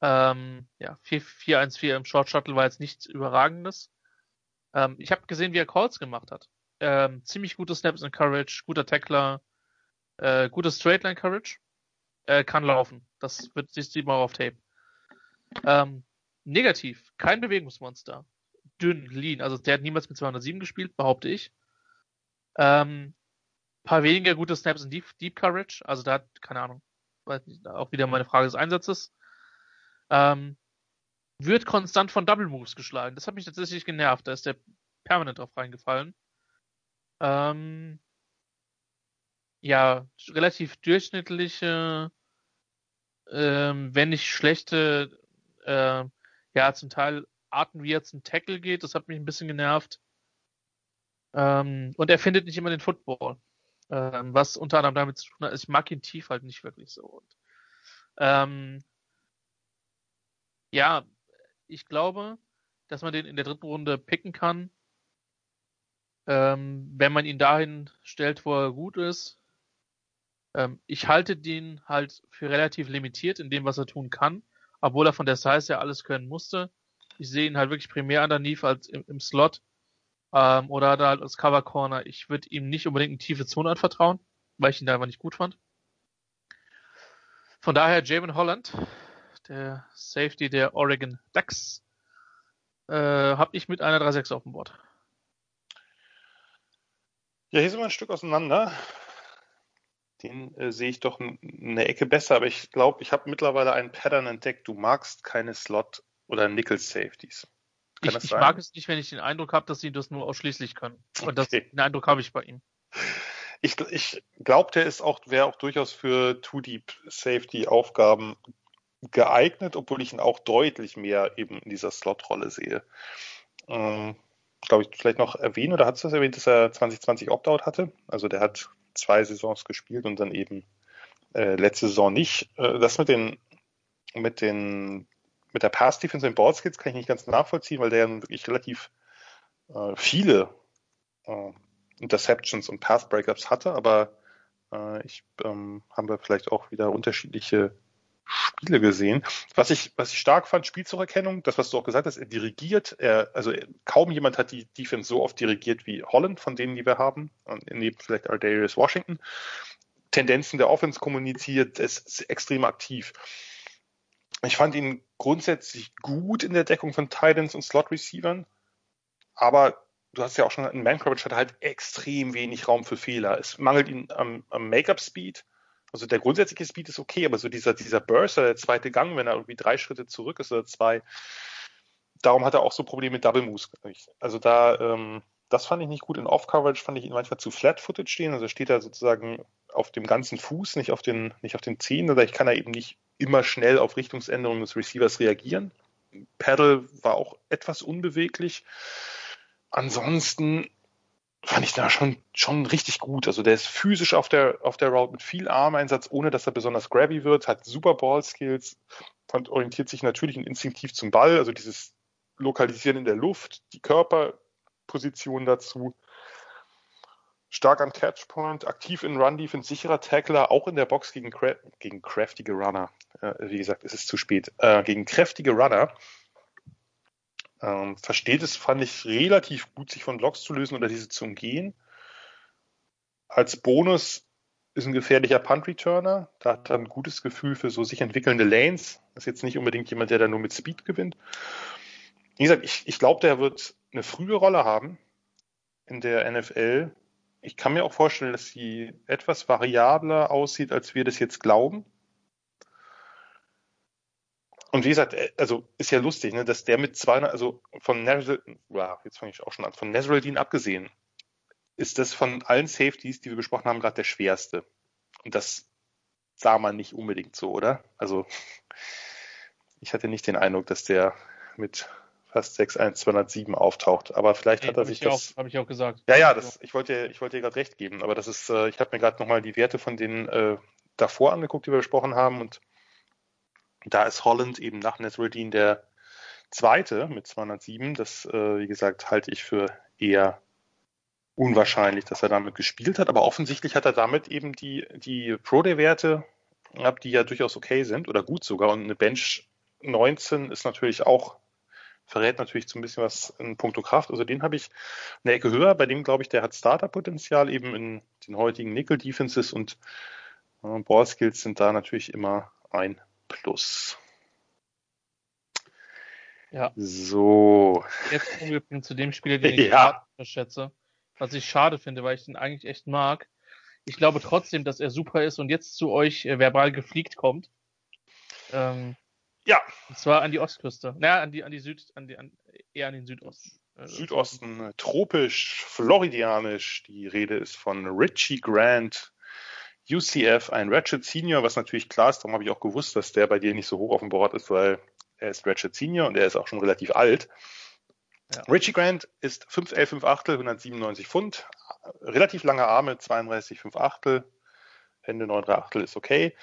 Ähm, ja, 4-4-1-4 im Short Shuttle war jetzt nichts Überragendes. Ähm, ich habe gesehen, wie er Calls gemacht hat. Ähm, ziemlich gute Snaps in Courage, guter Tackler, äh, gutes Straightline Courage. Äh, kann laufen. Das wird du mal auf Tape. Ähm, negativ, kein Bewegungsmonster. Dünn, lean. Also der hat niemals mit 207 gespielt, behaupte ich. Ähm, paar weniger gute Snaps in Deep, Deep Courage. Also da hat, keine Ahnung, auch wieder meine Frage des Einsatzes. Ähm, wird konstant von Double Moves geschlagen. Das hat mich tatsächlich genervt. Da ist der permanent drauf reingefallen. Ähm, ja, relativ durchschnittliche, ähm, wenn nicht schlechte, äh, ja, zum Teil Arten, wie er zum Tackle geht. Das hat mich ein bisschen genervt. Ähm, und er findet nicht immer den Football. Ähm, was unter anderem damit zu tun hat, ich mag ihn tief halt nicht wirklich so. Und, ähm, ja, ich glaube, dass man den in der dritten Runde picken kann, ähm, wenn man ihn dahin stellt, wo er gut ist. Ähm, ich halte den halt für relativ limitiert in dem, was er tun kann, obwohl er von der Size ja alles können musste. Ich sehe ihn halt wirklich primär underneath als im, im Slot ähm, oder halt als Cover Corner. Ich würde ihm nicht unbedingt eine tiefe Zone anvertrauen, weil ich ihn da einfach nicht gut fand. Von daher Jamin Holland, der Safety der Oregon Ducks, äh, habe ich mit einer 3-6 auf dem Board. Ja, hier sind wir ein Stück auseinander. Den äh, sehe ich doch eine Ecke besser, aber ich glaube, ich habe mittlerweile einen Pattern entdeckt. Du magst keine Slot- oder Nickel-Safeties. Ich, ich mag es nicht, wenn ich den Eindruck habe, dass sie das nur ausschließlich können. Und das, den Eindruck habe ich bei ihm. Ich, ich glaube, der ist auch, wäre auch durchaus für Too Deep Safety Aufgaben geeignet, obwohl ich ihn auch deutlich mehr eben in dieser Slot-Rolle sehe. Ähm, glaube ich, vielleicht noch erwähnen, oder hast du das erwähnt, dass er 2020 Opt-out hatte? Also der hat zwei Saisons gespielt und dann eben äh, letzte Saison nicht. Äh, das mit den, mit den, mit der Pass-Defense und Boardskills kann ich nicht ganz nachvollziehen, weil der ja wirklich relativ äh, viele äh, Interceptions und Pass-Breakups hatte, aber äh, ich ähm, haben wir vielleicht auch wieder unterschiedliche Spiele gesehen. Was ich, was ich stark fand, Spielzugserkennung, das, was du auch gesagt hast, er dirigiert, er, also kaum jemand hat die Defense so oft dirigiert wie Holland, von denen, die wir haben, neben vielleicht Ardarius Washington. Tendenzen der Offense kommuniziert, ist extrem aktiv. Ich fand ihn grundsätzlich gut in der Deckung von Titans und Slot-Receivern, aber du hast ja auch schon, ein Man Coverage hat halt extrem wenig Raum für Fehler. Es mangelt ihm am, am Make-up-Speed. Also der grundsätzliche Speed ist okay, aber so dieser, dieser Burst, der zweite Gang, wenn er irgendwie drei Schritte zurück ist oder zwei, darum hat er auch so Probleme mit Double Moves. Also da, ähm, das fand ich nicht gut. In Off-Coverage fand ich ihn manchmal zu flat-footed stehen. Also steht er sozusagen auf dem ganzen Fuß, nicht auf den, nicht auf den Zehen. Oder ich kann er eben nicht immer schnell auf Richtungsänderungen des Receivers reagieren. Paddle war auch etwas unbeweglich. Ansonsten fand ich da schon, schon richtig gut. Also der ist physisch auf der, auf der Route mit viel Armeinsatz, ohne dass er besonders grabby wird, hat super Ball-Skills, orientiert sich natürlich instinktiv zum Ball, also dieses Lokalisieren in der Luft, die Körperposition dazu. Stark am Catchpoint, aktiv in Run Defense, sicherer Tackler, auch in der Box gegen, gegen kräftige Runner. Äh, wie gesagt, es ist zu spät. Äh, gegen kräftige Runner ähm, versteht es, fand ich, relativ gut, sich von Blocks zu lösen oder diese zu umgehen. Als Bonus ist ein gefährlicher Punt-Returner. Da hat er ein gutes Gefühl für so sich entwickelnde Lanes. Das ist jetzt nicht unbedingt jemand, der da nur mit Speed gewinnt. Wie gesagt, ich, ich glaube, der wird eine frühe Rolle haben in der NFL. Ich kann mir auch vorstellen, dass sie etwas variabler aussieht, als wir das jetzt glauben. Und wie gesagt, äh, also ist ja lustig, ne, dass der mit 200, also von Nazareth, jetzt fange ich auch schon an, von Nazareth abgesehen, ist das von allen Safeties, die wir besprochen haben, gerade der schwerste. Und das sah man nicht unbedingt so, oder? Also ich hatte nicht den Eindruck, dass der mit fast 6'1 207 auftaucht. Aber vielleicht nee, hat er sich das. Habe ich auch gesagt. Ja, ja, das, ich wollte, ich wollte dir gerade recht geben. Aber das ist, äh, ich habe mir gerade nochmal die Werte von denen äh, davor angeguckt, die wir besprochen haben. Und da ist Holland eben nach Nasruddin der zweite mit 207. Das, äh, wie gesagt, halte ich für eher unwahrscheinlich, dass er damit gespielt hat. Aber offensichtlich hat er damit eben die, die Pro-Day-Werte die ja durchaus okay sind oder gut sogar. Und eine Bench 19 ist natürlich auch, verrät natürlich so ein bisschen was in puncto Kraft. Also den habe ich eine Ecke höher. Bei dem glaube ich, der hat Starter-Potenzial eben in den heutigen Nickel-Defenses und äh, Ball-Skills sind da natürlich immer ein Plus. Ja. So. Jetzt kommen wir zu dem Spieler, den ich ja. schätze. Was ich schade finde, weil ich ihn eigentlich echt mag. Ich glaube trotzdem, dass er super ist und jetzt zu euch äh, verbal gefliegt kommt. Ähm, ja. Und zwar an die Ostküste. Naja, an die, an die Süd, an die, an, eher an den Südosten. Also Südosten, tropisch, floridianisch. Die Rede ist von Richie Grant, UCF, ein Ratchet Senior, was natürlich klar ist, darum habe ich auch gewusst, dass der bei dir nicht so hoch auf dem Board ist, weil er ist Ratchet Senior und er ist auch schon relativ alt. Ja. Richie Grant ist 5'11, 5 Achtel, 197 Pfund, relativ lange Arme, 32, 5 Achtel, Hände 9, 3 Achtel ist okay.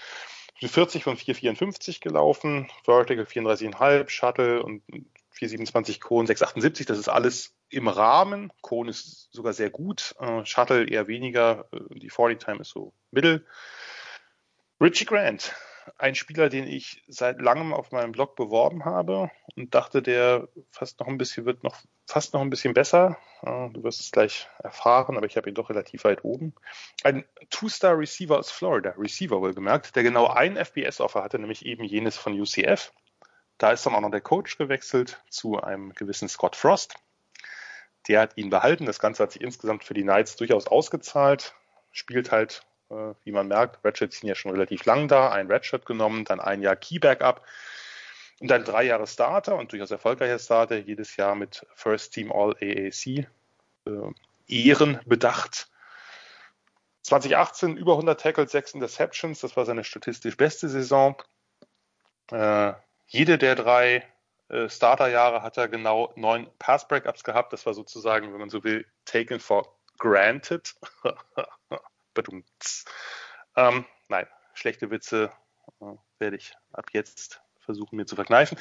40 von 4,54 gelaufen, Vertical 34,5, Shuttle und 427 Kohn 678, das ist alles im Rahmen. Kohn ist sogar sehr gut, äh, Shuttle eher weniger, äh, die 40 Time ist so mittel. Richie Grant, ein Spieler, den ich seit langem auf meinem Blog beworben habe und dachte, der fast noch ein bisschen wird noch fast noch ein bisschen besser. Äh, du wirst es gleich erfahren, aber ich habe ihn doch relativ weit oben. Ein Two-Star Receiver aus Florida, Receiver wohlgemerkt, der genau ein FBS-Offer hatte, nämlich eben jenes von UCF. Da ist dann auch noch der Coach gewechselt zu einem gewissen Scott Frost. Der hat ihn behalten. Das Ganze hat sich insgesamt für die Knights durchaus ausgezahlt. Spielt halt, äh, wie man merkt, Redshirt sind ja schon relativ lang da. Ein Redshirt genommen, dann ein Jahr Keyback ab und dann drei Jahre Starter und durchaus erfolgreicher Starter. Jedes Jahr mit First Team All AAC äh, Ehren bedacht. 2018 über 100 Tackles, 6 Interceptions. Das war seine statistisch beste Saison. Äh, jede der drei äh, Starterjahre hat er genau neun Pass-Breakups gehabt. Das war sozusagen, wenn man so will, taken for granted. ähm, nein, schlechte Witze äh, werde ich ab jetzt versuchen mir zu verkneifen.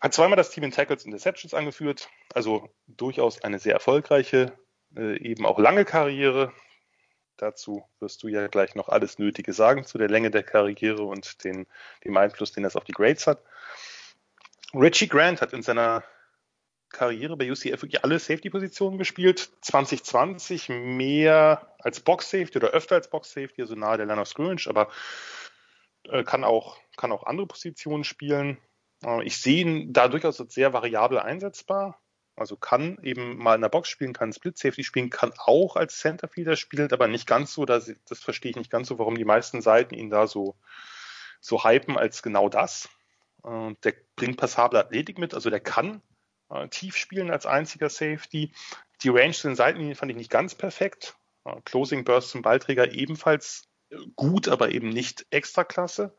Hat zweimal das Team in Tackles und Deceptions angeführt, also durchaus eine sehr erfolgreiche, äh, eben auch lange Karriere. Dazu wirst du ja gleich noch alles Nötige sagen zu der Länge der Karriere und den, dem Einfluss, den das auf die Grades hat. Richie Grant hat in seiner Karriere bei UCF wirklich alle Safety-Positionen gespielt. 2020 mehr als Box-Safety oder öfter als Box-Safety, also nahe der Line of Scrimmage, aber äh, kann, auch, kann auch andere Positionen spielen. Äh, ich sehe ihn da durchaus als sehr variabel einsetzbar. Also kann eben mal in der Box spielen, kann Split Safety spielen, kann auch als Centerfielder spielen, aber nicht ganz so, das, das verstehe ich nicht ganz so, warum die meisten Seiten ihn da so, so hypen als genau das. Äh, der bringt passable Athletik mit, also der kann äh, tief spielen als einziger Safety. Die Range zu den Seitenlinien fand ich nicht ganz perfekt. Äh, Closing Burst zum Ballträger ebenfalls gut, aber eben nicht extra klasse.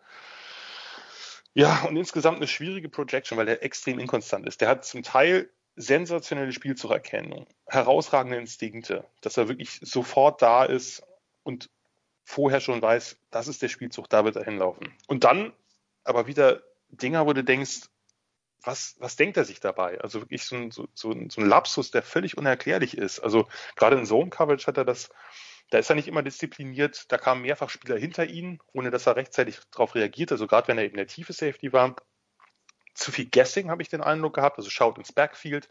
Ja, und insgesamt eine schwierige Projection, weil der extrem inkonstant ist. Der hat zum Teil sensationelle Spielzugerkennung, herausragende Instinkte, dass er wirklich sofort da ist und vorher schon weiß, das ist der Spielzug, da wird er hinlaufen. Und dann aber wieder Dinger, wo du denkst, was, was denkt er sich dabei? Also wirklich so ein, so, so, ein, Lapsus, der völlig unerklärlich ist. Also gerade in Zone Coverage hat er das, da ist er nicht immer diszipliniert, da kamen mehrfach Spieler hinter ihn, ohne dass er rechtzeitig darauf reagiert. Also gerade wenn er eben der tiefe Safety war. Zu viel Guessing habe ich den Eindruck gehabt, also schaut ins Backfield.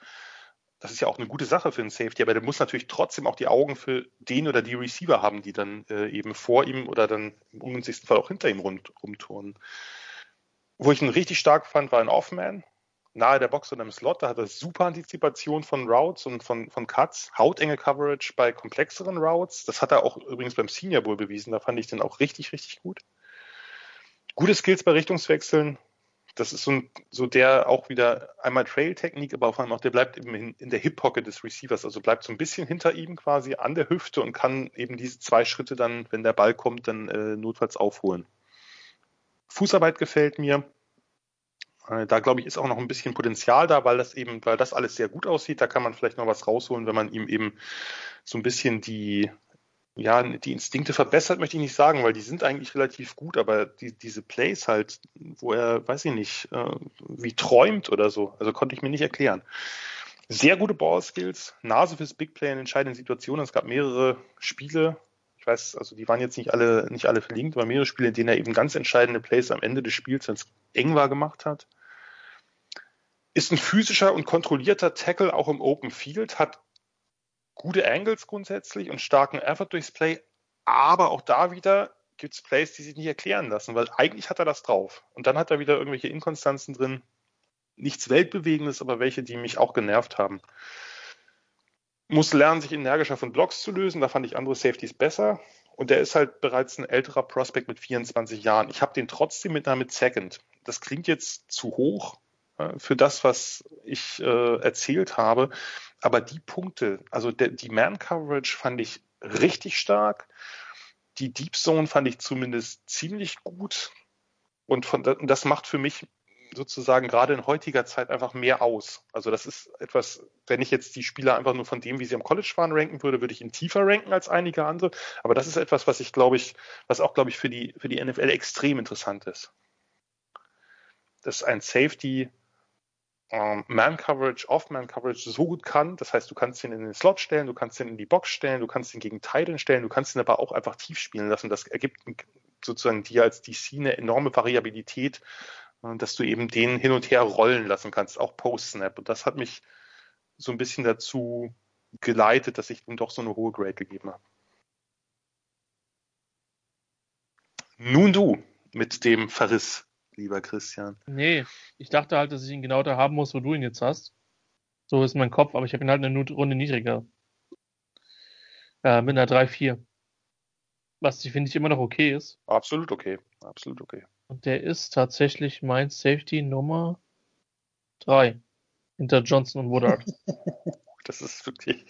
Das ist ja auch eine gute Sache für einen Safety, aber der muss natürlich trotzdem auch die Augen für den oder die Receiver haben, die dann äh, eben vor ihm oder dann im ungünstigsten Fall auch hinter ihm rund, rumturnen. Wo ich ihn richtig stark fand, war ein Offman nahe der Box und im Slot. Da hat er super Antizipation von Routes und von, von Cuts, hautenge Coverage bei komplexeren Routes. Das hat er auch übrigens beim Senior Bowl bewiesen. Da fand ich den auch richtig, richtig gut. Gute Skills bei Richtungswechseln. Das ist so, ein, so der auch wieder einmal Trail-Technik, aber vor allem auch der bleibt eben in, in der Hip-Pocket des Receivers, also bleibt so ein bisschen hinter ihm quasi an der Hüfte und kann eben diese zwei Schritte dann, wenn der Ball kommt, dann äh, notfalls aufholen. Fußarbeit gefällt mir. Äh, da glaube ich, ist auch noch ein bisschen Potenzial da, weil das eben, weil das alles sehr gut aussieht. Da kann man vielleicht noch was rausholen, wenn man ihm eben so ein bisschen die, ja, die Instinkte verbessert, möchte ich nicht sagen, weil die sind eigentlich relativ gut, aber die, diese Plays halt, wo er, weiß ich nicht, äh, wie träumt oder so, also konnte ich mir nicht erklären. Sehr gute Ballskills, Nase fürs Big Play in entscheidenden Situationen. Es gab mehrere Spiele, ich weiß, also die waren jetzt nicht alle, nicht alle verlinkt, aber mehrere Spiele, in denen er eben ganz entscheidende Plays am Ende des Spiels, wenn es eng war, gemacht hat. Ist ein physischer und kontrollierter Tackle auch im Open Field, hat gute Angles grundsätzlich und starken Effort durchs Play, aber auch da wieder gibt es Plays, die sich nicht erklären lassen, weil eigentlich hat er das drauf. Und dann hat er wieder irgendwelche Inkonstanzen drin. Nichts Weltbewegendes, aber welche, die mich auch genervt haben muss lernen, sich energischer von Blocks zu lösen. Da fand ich andere Safeties besser. Und der ist halt bereits ein älterer Prospect mit 24 Jahren. Ich habe den trotzdem mit damit Second. Das klingt jetzt zu hoch äh, für das, was ich äh, erzählt habe. Aber die Punkte, also der, die Man-Coverage fand ich richtig stark. Die Deep Zone fand ich zumindest ziemlich gut. Und von, das macht für mich sozusagen gerade in heutiger Zeit einfach mehr aus. Also das ist etwas, wenn ich jetzt die Spieler einfach nur von dem, wie sie am College waren, ranken würde, würde ich ihn tiefer ranken als einige andere. Aber das ist etwas, was ich glaube ich, was auch glaube ich für die, für die NFL extrem interessant ist. Dass ein Safety ähm, Man-Coverage, Off-Man-Coverage so gut kann. Das heißt, du kannst ihn in den Slot stellen, du kannst ihn in die Box stellen, du kannst ihn gegen Titan stellen, du kannst ihn aber auch einfach tief spielen lassen. Das ergibt sozusagen dir als DC eine enorme Variabilität dass du eben den hin und her rollen lassen kannst, auch Post-Snap. Und das hat mich so ein bisschen dazu geleitet, dass ich ihm doch so eine hohe Grade gegeben habe. Nun du mit dem Verriss, lieber Christian. Nee, ich dachte halt, dass ich ihn genau da haben muss, wo du ihn jetzt hast. So ist mein Kopf, aber ich habe ihn halt eine Runde niedriger. Äh, mit einer 3-4. Was, finde ich, immer noch okay ist. Absolut okay. Absolut okay. Und der ist tatsächlich mein Safety Nummer 3. Hinter Johnson und Woodard. das ist wirklich.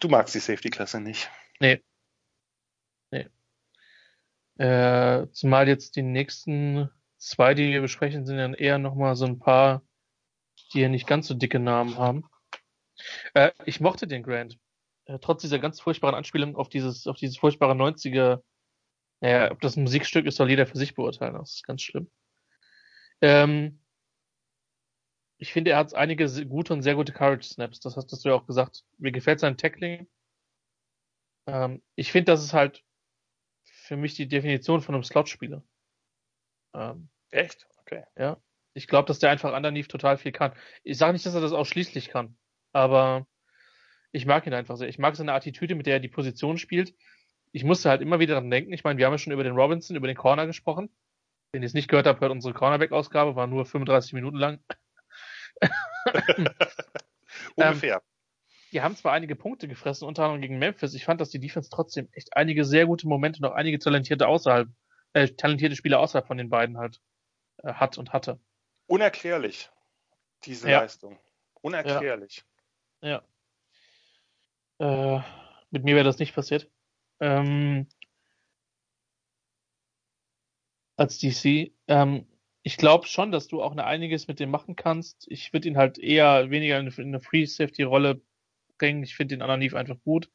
Du magst die Safety-Klasse nicht. Nee. Nee. Äh, zumal jetzt die nächsten zwei, die wir besprechen, sind dann eher nochmal so ein paar, die ja nicht ganz so dicke Namen haben. Äh, ich mochte den Grant. Äh, trotz dieser ganz furchtbaren Anspielung auf dieses, auf dieses furchtbare 90er naja, ob das ein Musikstück ist, soll jeder für sich beurteilen. Das ist ganz schlimm. Ähm, ich finde, er hat einige gute und sehr gute Courage Snaps. Das hast, hast du ja auch gesagt. Mir gefällt sein Tackling. Ähm, ich finde, das ist halt für mich die Definition von einem Slot-Spieler. Ähm, Echt? Okay. Ja. Ich glaube, dass der einfach underneath total viel kann. Ich sage nicht, dass er das ausschließlich kann, aber ich mag ihn einfach sehr. Ich mag seine Attitüde, mit der er die Position spielt. Ich musste halt immer wieder dran denken. Ich meine, wir haben ja schon über den Robinson, über den Corner gesprochen. Wenn ihr es nicht gehört habt, hört unsere Cornerback-Ausgabe, war nur 35 Minuten lang. Ungefähr. Ähm, die haben zwar einige Punkte gefressen, unter anderem gegen Memphis. Ich fand, dass die Defense trotzdem echt einige sehr gute Momente und auch einige talentierte außerhalb, äh, talentierte Spieler außerhalb von den beiden halt äh, hat und hatte. Unerklärlich, diese ja. Leistung. Unerklärlich. Ja. ja. Äh, mit mir wäre das nicht passiert. Ähm, als DC. Ähm, ich glaube schon, dass du auch eine einiges mit dem machen kannst. Ich würde ihn halt eher weniger in eine Free Safety Rolle bringen. Ich finde den Ananiv einfach gut.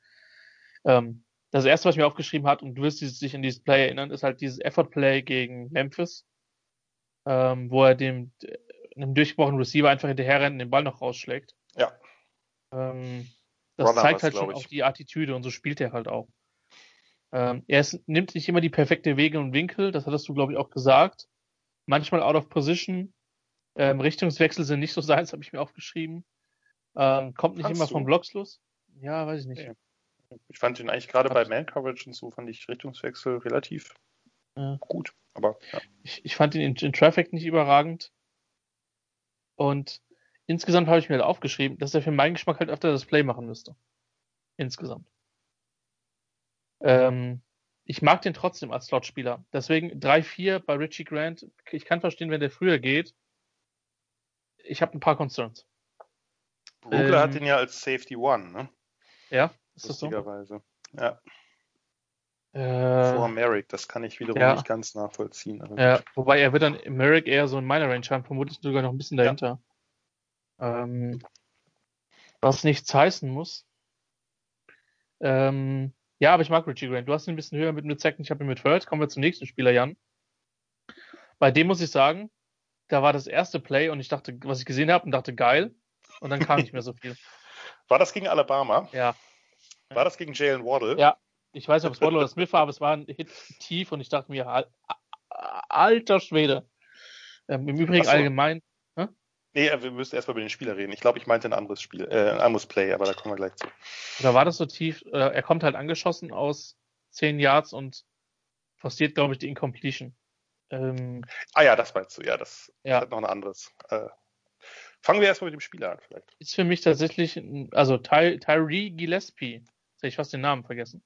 Ähm, das erste, was ich mir aufgeschrieben hat, und du wirst dich an dieses Play erinnern, ist halt dieses Effort Play gegen Memphis, ähm, wo er dem einem durchgebrochenen Receiver einfach hinterher rennt und den Ball noch rausschlägt. Ja. Ähm, das Runner zeigt halt schon auch die Attitüde und so spielt er halt auch. Ähm, er ist, nimmt nicht immer die perfekte Wege und Winkel, das hattest du, glaube ich, auch gesagt. Manchmal out of position. Ähm, Richtungswechsel sind nicht so seins, habe ich mir aufgeschrieben. Ähm, kommt nicht Kannst immer du? vom Blockschluss. Ja, weiß ich nicht. Okay. Ich fand ihn eigentlich gerade bei Man Coverage und so fand ich Richtungswechsel relativ ja. gut. Aber ja. ich, ich fand ihn in, in Traffic nicht überragend. Und insgesamt habe ich mir halt aufgeschrieben, dass er für meinen Geschmack halt öfter das Play machen müsste. Insgesamt. Ähm, ich mag den trotzdem als Slotspieler. Deswegen 3-4 bei Richie Grant. Ich kann verstehen, wenn der früher geht. Ich habe ein paar Concerns. Brugler ähm, hat ihn ja als Safety One, ne? Ja, ist das so? Ja. Äh, Vor Merrick, das kann ich wiederum ja. nicht ganz nachvollziehen. ja, wobei er wird dann Merrick eher so in meiner Range haben, vermutlich sogar noch ein bisschen dahinter. Ja. Ähm, was nichts heißen muss. Ähm, ja, aber ich mag Richie Grant. Du hast ihn ein bisschen höher mit mit Second, ich habe ihn mit Third. Kommen wir zum nächsten Spieler, Jan. Bei dem muss ich sagen, da war das erste Play und ich dachte, was ich gesehen habe und dachte, geil. Und dann kam nicht mehr so viel. War das gegen Alabama? Ja. War das gegen Jalen Waddle? Ja. Ich weiß nicht, ob es Waddle oder Smith war, aber es war ein Hit tief und ich dachte mir, alter Schwede. Ähm, Im Übrigen so. allgemein, Nee, wir müssen erstmal über den Spieler reden. Ich glaube, ich meinte ein anderes Spiel, äh, ein anderes Play, aber da kommen wir gleich zu. Oder war das so tief? Äh, er kommt halt angeschossen aus 10 Yards und forciert, glaube ich, die Incompletion. Ähm, ah ja, das meinst du, ja, das ja. hat noch ein anderes. Äh, fangen wir erstmal mit dem Spieler an, vielleicht. Ist für mich tatsächlich, also Ty Tyree Gillespie, jetzt habe ich fast den Namen vergessen.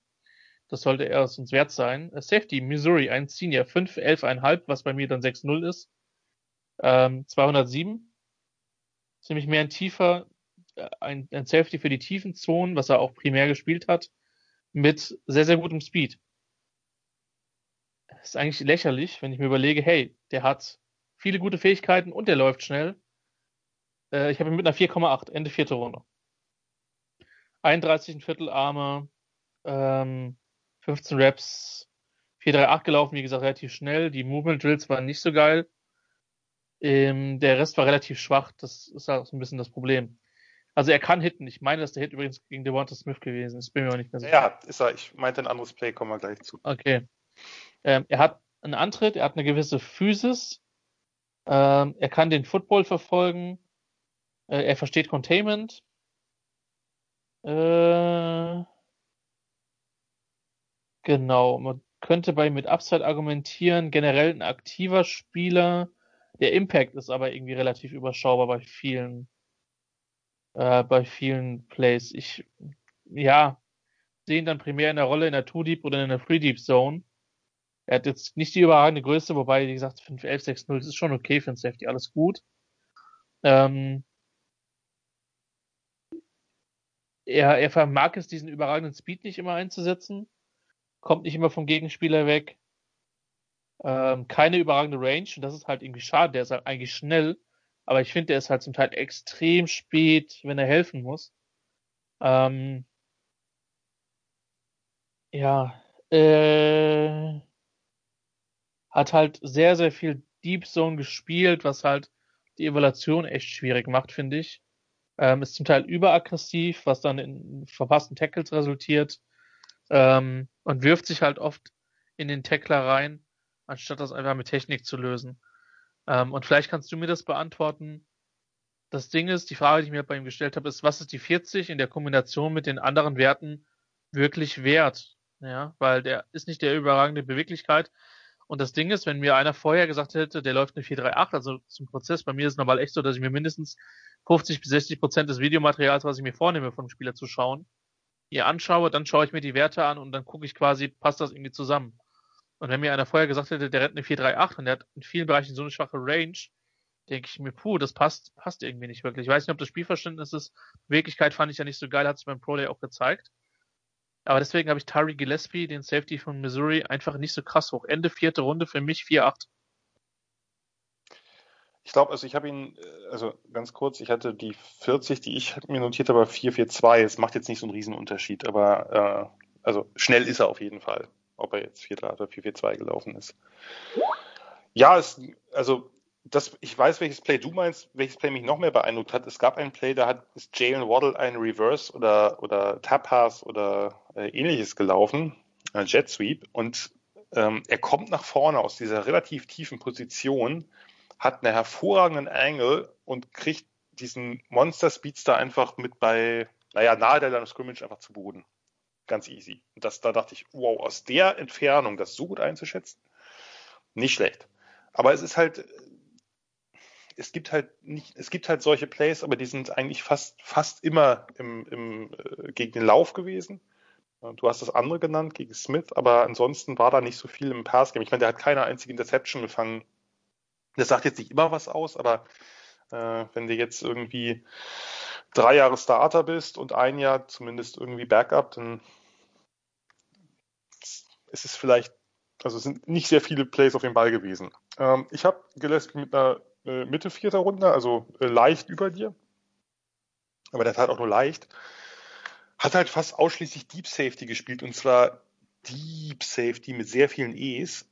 Das sollte er uns wert sein. Äh, Safety, Missouri, ein Senior, 5, 11,5, was bei mir dann 6,0 ist. Ähm, 207 ziemlich mehr ein tiefer, äh, ein, ein Safety für die tiefen Zonen, was er auch primär gespielt hat, mit sehr, sehr gutem Speed. Das ist eigentlich lächerlich, wenn ich mir überlege, hey, der hat viele gute Fähigkeiten und der läuft schnell. Äh, ich habe ihn mit einer 4,8, Ende vierte Runde. 31 ein Viertel Arme, ähm, 15 Reps, 4,38 gelaufen, wie gesagt, relativ schnell. Die Movement Drills waren nicht so geil. Ähm, der Rest war relativ schwach, das ist auch so ein bisschen das Problem. Also er kann hitten. Ich meine, dass der Hit übrigens gegen Devonta Smith gewesen ist. Bin mir auch nicht mehr sicher. Ja, ist er. Ich meinte ein anderes Play, kommen wir gleich zu. Okay. Ähm, er hat einen Antritt, er hat eine gewisse Physis. Ähm, er kann den Football verfolgen. Äh, er versteht Containment. Äh, genau. Man könnte bei ihm mit Upside argumentieren. Generell ein aktiver Spieler der Impact ist aber irgendwie relativ überschaubar bei vielen, äh, bei vielen Plays. Ich, ja, sehe ihn dann primär in der Rolle in der Two Deep oder in der Free Deep Zone. Er hat jetzt nicht die überragende Größe, wobei, wie gesagt, 5, 11, 6, 0 ist schon okay für ein Safety, alles gut. Ähm, er, er vermag es, diesen überragenden Speed nicht immer einzusetzen, kommt nicht immer vom Gegenspieler weg. Ähm, keine überragende Range und das ist halt irgendwie schade. Der ist halt eigentlich schnell, aber ich finde, der ist halt zum Teil extrem spät, wenn er helfen muss. Ähm, ja, äh, hat halt sehr, sehr viel Deep Zone gespielt, was halt die Evaluation echt schwierig macht, finde ich. Ähm, ist zum Teil überaggressiv, was dann in verpassten Tackles resultiert. Ähm, und wirft sich halt oft in den Tackler rein anstatt das einfach mit Technik zu lösen. Ähm, und vielleicht kannst du mir das beantworten. Das Ding ist, die Frage, die ich mir bei ihm gestellt habe, ist, was ist die 40 in der Kombination mit den anderen Werten wirklich wert? Ja, weil der ist nicht der überragende Beweglichkeit. Und das Ding ist, wenn mir einer vorher gesagt hätte, der läuft eine 438, also zum Prozess, bei mir ist es normal echt so, dass ich mir mindestens 50 bis 60 Prozent des Videomaterials, was ich mir vornehme, vom Spieler zu schauen, hier anschaue, dann schaue ich mir die Werte an und dann gucke ich quasi, passt das irgendwie zusammen. Und wenn mir einer vorher gesagt hätte, der rennt eine 438 und der hat in vielen Bereichen so eine schwache Range, denke ich mir, puh, das passt, passt irgendwie nicht wirklich. Ich weiß nicht, ob das Spielverständnis ist. Beweglichkeit fand ich ja nicht so geil, hat es beim Pro Day auch gezeigt. Aber deswegen habe ich Tari Gillespie, den Safety von Missouri, einfach nicht so krass hoch. Ende vierte Runde für mich 4-8. Ich glaube, also ich habe ihn, äh, also ganz kurz, ich hatte die 40, die ich mir notiert habe, 4-4-2. Es macht jetzt nicht so einen Riesenunterschied, aber äh, also schnell ist er auf jeden Fall, ob er jetzt 4-3 oder 4-4-2 gelaufen ist. Ja, es, also das, ich weiß, welches Play du meinst, welches Play mich noch mehr beeindruckt hat. Es gab ein Play, da hat ist Jalen Waddle ein Reverse oder, oder Tap Pass oder äh, ähnliches gelaufen, äh, Jet Sweep, und ähm, er kommt nach vorne aus dieser relativ tiefen Position, hat einen hervorragenden Angle und kriegt diesen Monster Speedster einfach mit bei, naja, nahe der Line of Scrimmage einfach zu Boden. Ganz easy. Und das, da dachte ich, wow, aus der Entfernung das so gut einzuschätzen, nicht schlecht. Aber es ist halt, es gibt halt nicht, es gibt halt solche Plays, aber die sind eigentlich fast, fast immer im, im, äh, gegen den Lauf gewesen. Du hast das andere genannt gegen Smith, aber ansonsten war da nicht so viel im Passgame. Ich meine, der hat keine einzige Interception gefangen. Das sagt jetzt nicht immer was aus, aber äh, wenn du jetzt irgendwie drei Jahre Starter bist und ein Jahr zumindest irgendwie Backup, dann ist es vielleicht, also es sind nicht sehr viele Plays auf dem Ball gewesen. Ähm, ich habe Gillespie mit einer äh, Mitte vierter Runde, also äh, leicht über dir. Aber der hat auch nur leicht. Hat halt fast ausschließlich Deep Safety gespielt und zwar Deep Safety mit sehr vielen E's.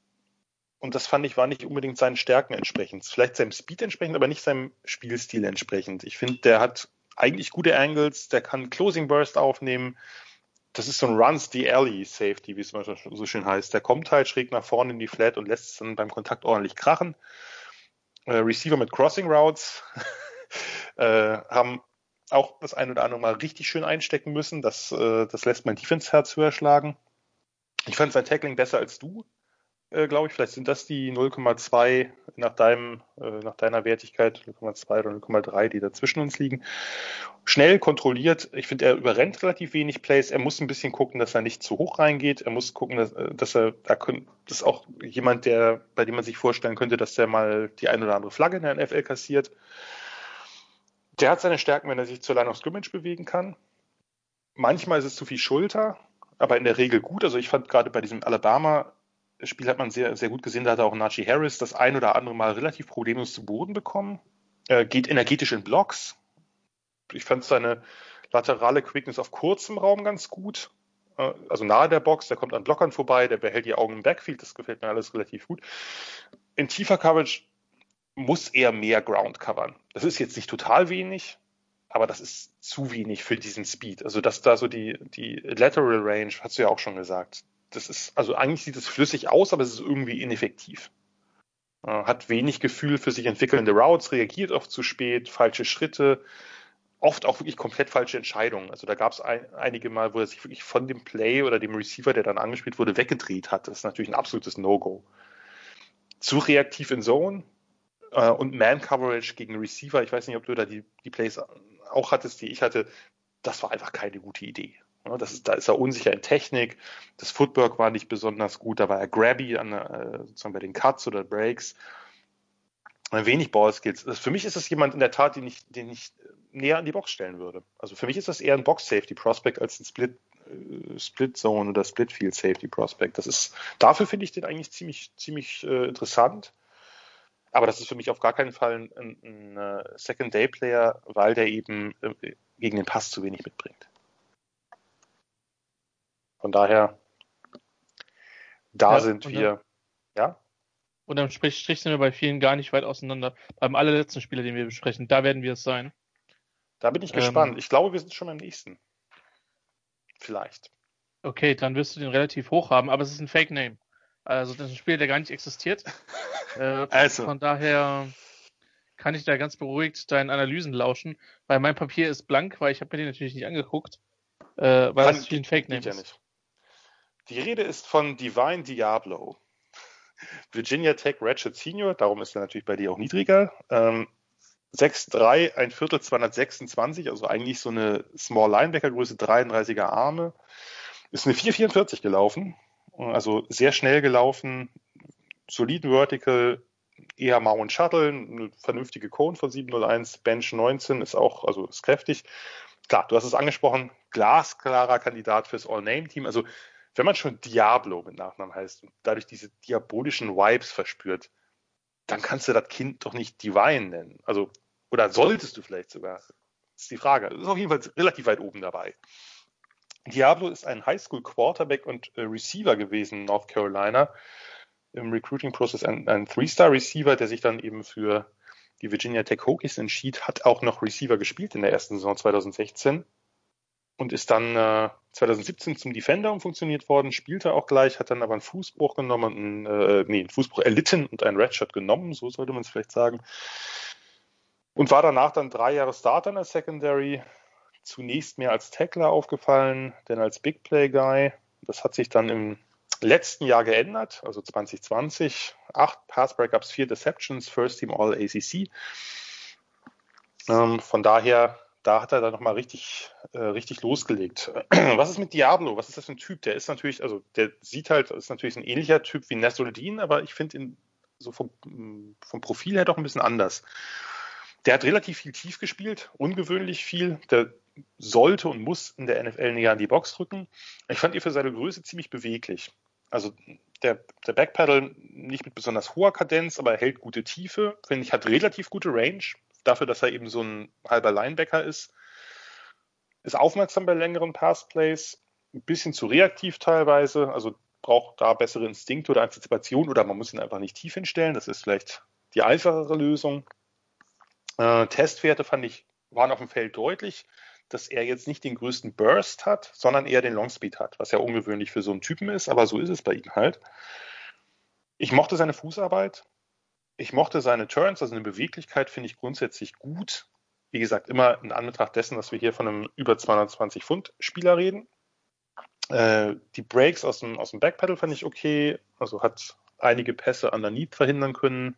Und das fand ich war nicht unbedingt seinen Stärken entsprechend. Vielleicht seinem Speed entsprechend, aber nicht seinem Spielstil entsprechend. Ich finde, der hat eigentlich gute Angles, der kann Closing Burst aufnehmen. Das ist so ein Runs the Alley Safety, wie es so schön heißt. Der kommt halt schräg nach vorne in die Flat und lässt es dann beim Kontakt ordentlich krachen äh, Receiver mit Crossing Routes äh, haben auch das ein oder andere Mal richtig schön einstecken müssen. Das, äh, das lässt mein Defense-Herz höher schlagen. Ich fand sein Tackling besser als du äh, glaube ich. Vielleicht sind das die 0,2 nach deinem, äh, nach deiner Wertigkeit, 0,2 oder 0,3, die dazwischen uns liegen. Schnell kontrolliert. Ich finde, er überrennt relativ wenig Plays. Er muss ein bisschen gucken, dass er nicht zu hoch reingeht. Er muss gucken, dass, äh, dass er, da können, das ist auch jemand, der, bei dem man sich vorstellen könnte, dass der mal die ein oder andere Flagge in der NFL kassiert. Der hat seine Stärken, wenn er sich zur Line of Scrimmage bewegen kann. Manchmal ist es zu viel Schulter, aber in der Regel gut. Also ich fand gerade bei diesem Alabama Spiel hat man sehr, sehr gut gesehen, da hat auch Najee Harris das ein oder andere Mal relativ problemlos zu Boden bekommen. Er geht energetisch in Blocks. Ich fand seine laterale Quickness auf kurzem Raum ganz gut. Äh, also nahe der Box, der kommt an Blockern vorbei, der behält die Augen im Backfield, das gefällt mir alles relativ gut. In tiefer Coverage muss er mehr Ground covern. Das ist jetzt nicht total wenig, aber das ist zu wenig für diesen Speed. Also dass da so die, die Lateral Range, hast du ja auch schon gesagt, das ist, also eigentlich sieht es flüssig aus, aber es ist irgendwie ineffektiv. Hat wenig Gefühl für sich entwickelnde Routes, reagiert oft zu spät, falsche Schritte, oft auch wirklich komplett falsche Entscheidungen. Also da gab es ein, einige Mal, wo er sich wirklich von dem Play oder dem Receiver, der dann angespielt wurde, weggedreht hat. Das ist natürlich ein absolutes No-Go. Zu reaktiv in Zone äh, und Man-Coverage gegen Receiver. Ich weiß nicht, ob du da die, die Plays auch hattest, die ich hatte. Das war einfach keine gute Idee. Das ist, da ist er unsicher in Technik. Das Footwork war nicht besonders gut. Da war er grabby an, äh, sozusagen bei den Cuts oder Breaks. Wenig Ballskills. Also für mich ist das jemand in der Tat, den ich, den ich näher an die Box stellen würde. Also für mich ist das eher ein Box-Safety-Prospect als ein Split, äh, Split-Zone oder Split-Field-Safety-Prospect. Das ist, dafür finde ich den eigentlich ziemlich, ziemlich äh, interessant. Aber das ist für mich auf gar keinen Fall ein, ein, ein äh, Second-Day-Player, weil der eben äh, gegen den Pass zu wenig mitbringt. Von daher, da ja, sind wir, dann, ja. Und dann Strich sind wir bei vielen gar nicht weit auseinander. Beim allerletzten Spieler, den wir besprechen, da werden wir es sein. Da bin ich ähm, gespannt. Ich glaube, wir sind schon beim nächsten. Vielleicht. Okay, dann wirst du den relativ hoch haben, aber es ist ein Fake Name. Also das ist ein Spiel, der gar nicht existiert. Äh, also. Von daher kann ich da ganz beruhigt deinen Analysen lauschen, weil mein Papier ist blank, weil ich habe mir den natürlich nicht angeguckt, äh, weil kann, das viel ein Fake Name ja ist. Nicht. Die Rede ist von Divine Diablo. Virginia Tech Ratchet Senior, darum ist er natürlich bei dir auch niedriger. Ähm, 6'3, ein Viertel 226, also eigentlich so eine Small Linebacker Größe, 33er Arme. Ist eine 444 gelaufen, also sehr schnell gelaufen, soliden Vertical, eher Mount Shuttle, eine vernünftige Cone von 701, Bench 19 ist auch, also ist kräftig. Klar, du hast es angesprochen, glasklarer Kandidat fürs All-Name-Team. Also wenn man schon Diablo mit Nachnamen heißt und dadurch diese diabolischen Vibes verspürt, dann kannst du das Kind doch nicht Divine nennen. Also, oder solltest du vielleicht sogar? Das ist die Frage. Das ist auf jeden Fall relativ weit oben dabei. Diablo ist ein Highschool Quarterback und äh, Receiver gewesen in North Carolina. Im Recruiting-Prozess ein, ein Three-Star-Receiver, der sich dann eben für die Virginia Tech Hokies entschied, hat auch noch Receiver gespielt in der ersten Saison 2016 und ist dann äh, 2017 zum Defender umfunktioniert worden, spielte auch gleich, hat dann aber einen Fußbruch genommen einen, äh, nee, einen Fußbruch erlitten und einen Redshirt genommen, so sollte man es vielleicht sagen. Und war danach dann drei Jahre Starter in der Secondary, zunächst mehr als Tackler aufgefallen, denn als Big Play Guy. Das hat sich dann im letzten Jahr geändert, also 2020. Acht Pass Breakups, vier Deceptions, First Team All ACC. Ähm, von daher da hat er dann nochmal richtig, äh, richtig losgelegt. Was ist mit Diablo? Was ist das für ein Typ? Der ist natürlich, also der sieht halt, ist natürlich ein ähnlicher Typ wie Nasruddin, aber ich finde ihn so vom, vom Profil her doch ein bisschen anders. Der hat relativ viel tief gespielt, ungewöhnlich viel. Der sollte und muss in der NFL näher an die Box drücken. Ich fand ihn für seine Größe ziemlich beweglich. Also der, der Backpedal nicht mit besonders hoher Kadenz, aber er hält gute Tiefe. Finde ich, hat relativ gute Range dafür, dass er eben so ein halber Linebacker ist, ist aufmerksam bei längeren Passplays, ein bisschen zu reaktiv teilweise, also braucht da bessere Instinkte oder Antizipation oder man muss ihn einfach nicht tief hinstellen. Das ist vielleicht die einfachere Lösung. Äh, Testwerte fand ich, waren auf dem Feld deutlich, dass er jetzt nicht den größten Burst hat, sondern eher den Longspeed hat, was ja ungewöhnlich für so einen Typen ist, aber so ist es bei ihm halt. Ich mochte seine Fußarbeit, ich mochte seine Turns, also eine Beweglichkeit finde ich grundsätzlich gut. Wie gesagt, immer in Anbetracht dessen, dass wir hier von einem über 220 Pfund Spieler reden. Äh, die Breaks aus dem, aus dem Backpedal fand ich okay. Also hat einige Pässe underneath verhindern können.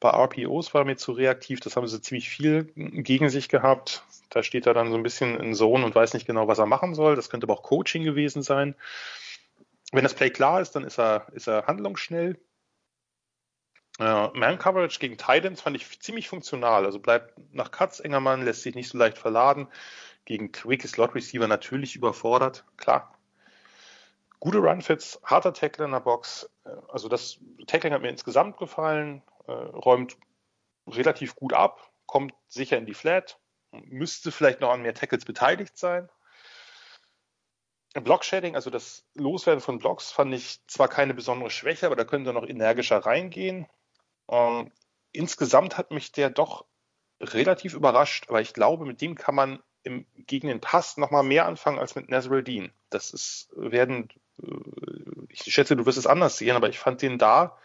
Bei RPOs war mir zu reaktiv. Das haben sie ziemlich viel gegen sich gehabt. Da steht er dann so ein bisschen in Zone und weiß nicht genau, was er machen soll. Das könnte aber auch Coaching gewesen sein. Wenn das Play klar ist, dann ist er, ist er handlungsschnell. Ja, Man-Coverage gegen Titans fand ich ziemlich funktional. Also bleibt nach Cuts enger Mann, lässt sich nicht so leicht verladen. Gegen quicke Slot-Receiver natürlich überfordert, klar. Gute Run-Fits, harter Tackle in der Box. Also das Tackling hat mir insgesamt gefallen, äh, räumt relativ gut ab, kommt sicher in die Flat, müsste vielleicht noch an mehr Tackles beteiligt sein. Block-Shading, also das Loswerden von Blocks, fand ich zwar keine besondere Schwäche, aber da könnte noch energischer reingehen. Ähm, insgesamt hat mich der doch relativ überrascht, aber ich glaube, mit dem kann man im, gegen den Pass nochmal mehr anfangen als mit Nazruddin. Das ist, werden, äh, ich schätze, du wirst es anders sehen, aber ich fand den da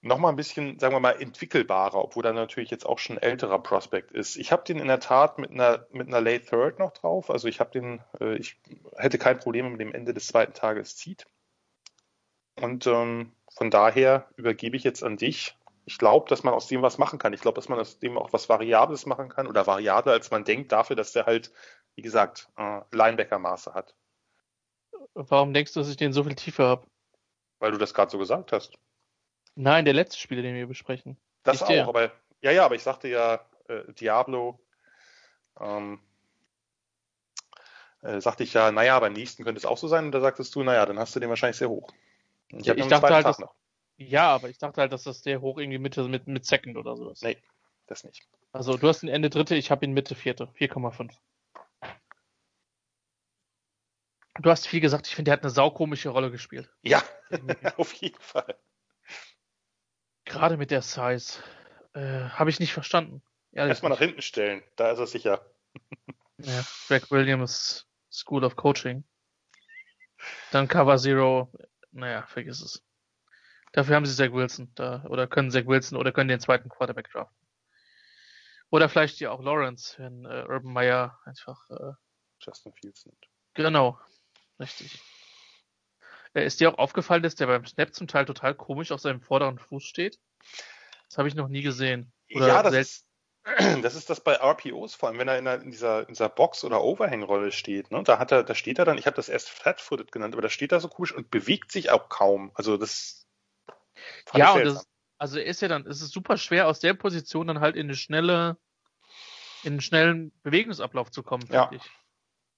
nochmal ein bisschen, sagen wir mal, entwickelbarer, obwohl er natürlich jetzt auch schon ein älterer Prospect ist. Ich habe den in der Tat mit einer, mit einer Late Third noch drauf. Also ich habe den, äh, ich hätte kein Problem mit dem Ende des zweiten Tages zieht. Und ähm, von daher übergebe ich jetzt an dich. Ich glaube, dass man aus dem was machen kann. Ich glaube, dass man aus dem auch was Variables machen kann oder variabler, als man denkt, dafür, dass der halt, wie gesagt, äh, Linebacker-Maße hat. Warum denkst du, dass ich den so viel Tiefe habe? Weil du das gerade so gesagt hast. Nein, der letzte Spieler, den wir besprechen. Das Nicht auch, der. aber ja, ja, aber ich sagte ja, äh, Diablo, ähm, äh, sagte ich ja, naja, beim nächsten könnte es auch so sein, und da sagtest du, naja, dann hast du den wahrscheinlich sehr hoch. Ich, ja, ich dachte halt, dass, ja, aber ich dachte halt, dass das der hoch irgendwie Mitte mit, mit Second oder sowas. Nee, das nicht. Also du hast ihn Ende dritte, ich habe ihn Mitte vierte, 4,5. Du hast viel gesagt, ich finde, der hat eine saukomische Rolle gespielt. Ja, auf jeden Fall. Gerade mit der Size. Äh, habe ich nicht verstanden. Erstmal nach hinten stellen, da ist er sicher. ja, Greg Williams School of Coaching. Dann Cover Zero naja, vergiss es. Dafür haben sie Zach Wilson da, oder können Zach Wilson oder können den zweiten Quarterback draften. Oder vielleicht ja auch Lawrence, wenn äh, Urban Meyer einfach äh, Justin Fields nimmt. Genau, richtig. Äh, ist dir auch aufgefallen, dass der beim Snap zum Teil total komisch auf seinem vorderen Fuß steht? Das habe ich noch nie gesehen. Oder ja, das ist, das ist das bei RPOs, vor allem wenn er in, der, in dieser, in dieser Box- oder Overhang-Rolle steht. Ne? Da, hat er, da steht er dann, ich habe das erst Flat-Footed genannt, aber da steht er so komisch und bewegt sich auch kaum. Also das. Ja, und das, also ist ja dann, es ist super schwer aus der Position dann halt in eine schnelle, in einen schnellen Bewegungsablauf zu kommen, ja. ich.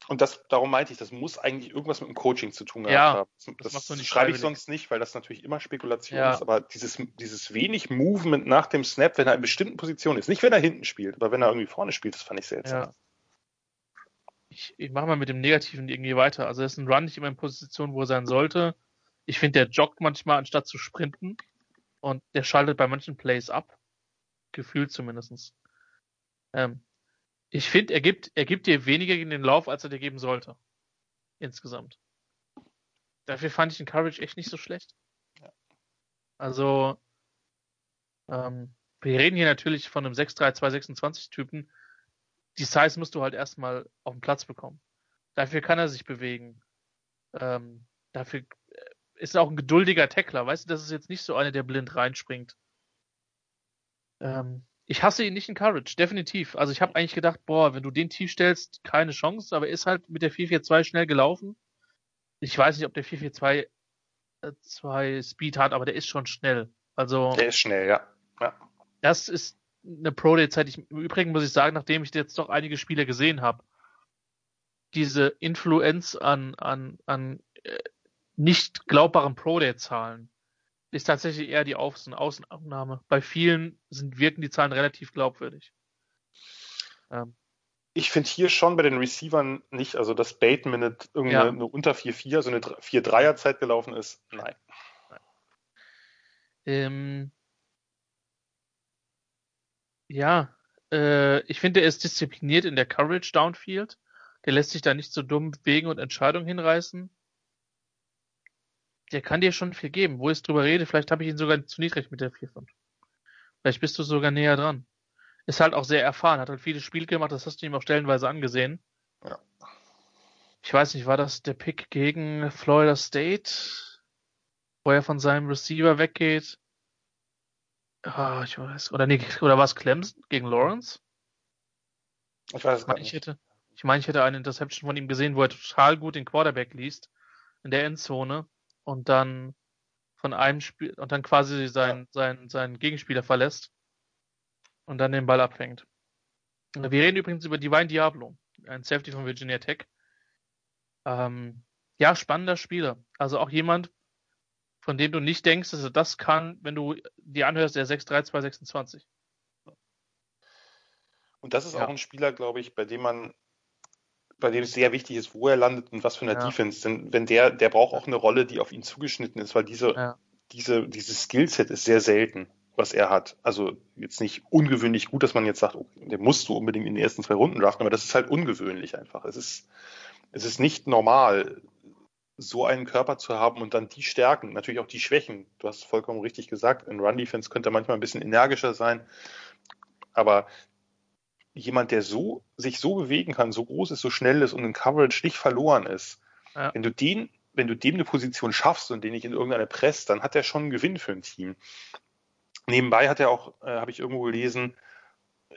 Und das, darum meinte ich, das muss eigentlich irgendwas mit dem Coaching zu tun ja, haben. Das, das, schreibe ich sonst nicht, weil das natürlich immer Spekulation ja. ist. Aber dieses, dieses wenig Movement nach dem Snap, wenn er in bestimmten Positionen ist, nicht wenn er hinten spielt, aber wenn er irgendwie vorne spielt, das fand ich seltsam. Ja. Ich, ich mache mal mit dem Negativen irgendwie weiter. Also er ist ein Run nicht immer in Position, wo er sein sollte. Ich finde, der joggt manchmal anstatt zu sprinten. Und der schaltet bei manchen Plays ab. Gefühlt zumindestens. Ähm, ich finde, er gibt, er gibt dir weniger gegen den Lauf, als er dir geben sollte. Insgesamt. Dafür fand ich den Courage echt nicht so schlecht. Also, ähm, wir reden hier natürlich von einem 6-3-2-26 Typen. Die Size musst du halt erstmal auf den Platz bekommen. Dafür kann er sich bewegen. Ähm, dafür äh, ist er auch ein geduldiger Tackler. Weißt du, das ist jetzt nicht so einer, der blind reinspringt. Ähm, ich hasse ihn nicht in Courage, definitiv. Also ich habe eigentlich gedacht, boah, wenn du den tief stellst, keine Chance, aber er ist halt mit der 442 schnell gelaufen. Ich weiß nicht, ob der 442 2 Speed hat, aber der ist schon schnell. Also Der ist schnell, ja. ja. Das ist eine Pro Day Zeit. Ich, Im Übrigen muss ich sagen, nachdem ich jetzt doch einige Spiele gesehen habe, diese Influenz an an an äh, nicht glaubbaren Pro Day Zahlen ist tatsächlich eher die Außen Außenannahme. Bei vielen sind, wirken die Zahlen relativ glaubwürdig. Ähm. Ich finde hier schon bei den Receivern nicht, also dass Bateman eine, ja. eine unter 4-4, so eine 4-3er Zeit gelaufen ist, nein. Ähm, ja, äh, ich finde, er ist diszipliniert in der Coverage Downfield. Der lässt sich da nicht so dumm bewegen und Entscheidungen hinreißen der kann dir schon viel geben. Wo ich drüber rede, vielleicht habe ich ihn sogar zu niedrig mit der 4-5. Vielleicht bist du sogar näher dran. Ist halt auch sehr erfahren, hat halt viele Spiele gemacht, das hast du ihm auch stellenweise angesehen. Ja. Ich weiß nicht, war das der Pick gegen Florida State, wo er von seinem Receiver weggeht? Ah, ich weiß. Oder nee, oder war es Clemson gegen Lawrence? Ich weiß es gar nicht. Hätte, ich meine, ich hätte eine Interception von ihm gesehen, wo er total gut den Quarterback liest in der Endzone und dann von einem Spiel und dann quasi seinen, seinen, seinen Gegenspieler verlässt und dann den Ball abfängt. Wir reden übrigens über Divine Diablo, ein Safety von Virginia Tech. Ähm, ja, spannender Spieler. Also auch jemand, von dem du nicht denkst, dass er das kann, wenn du dir anhörst, der 6-3-2-26. Und das ist ja. auch ein Spieler, glaube ich, bei dem man bei dem es sehr wichtig ist, wo er landet und was für eine ja. Defense. Denn wenn der, der braucht auch eine Rolle, die auf ihn zugeschnitten ist, weil diese, ja. diese, dieses Skillset ist sehr selten, was er hat. Also jetzt nicht ungewöhnlich gut, dass man jetzt sagt, okay, den musst du unbedingt in den ersten zwei Runden draften, aber das ist halt ungewöhnlich einfach. Es ist, es ist nicht normal, so einen Körper zu haben und dann die Stärken, natürlich auch die Schwächen. Du hast vollkommen richtig gesagt, in Run Defense könnte er manchmal ein bisschen energischer sein, aber jemand, der so, sich so bewegen kann, so groß ist, so schnell ist und in Coverage nicht verloren ist, ja. wenn du den, wenn du dem eine Position schaffst und den nicht in irgendeine presst, dann hat er schon einen Gewinn für ein Team. Nebenbei hat er auch, äh, habe ich irgendwo gelesen,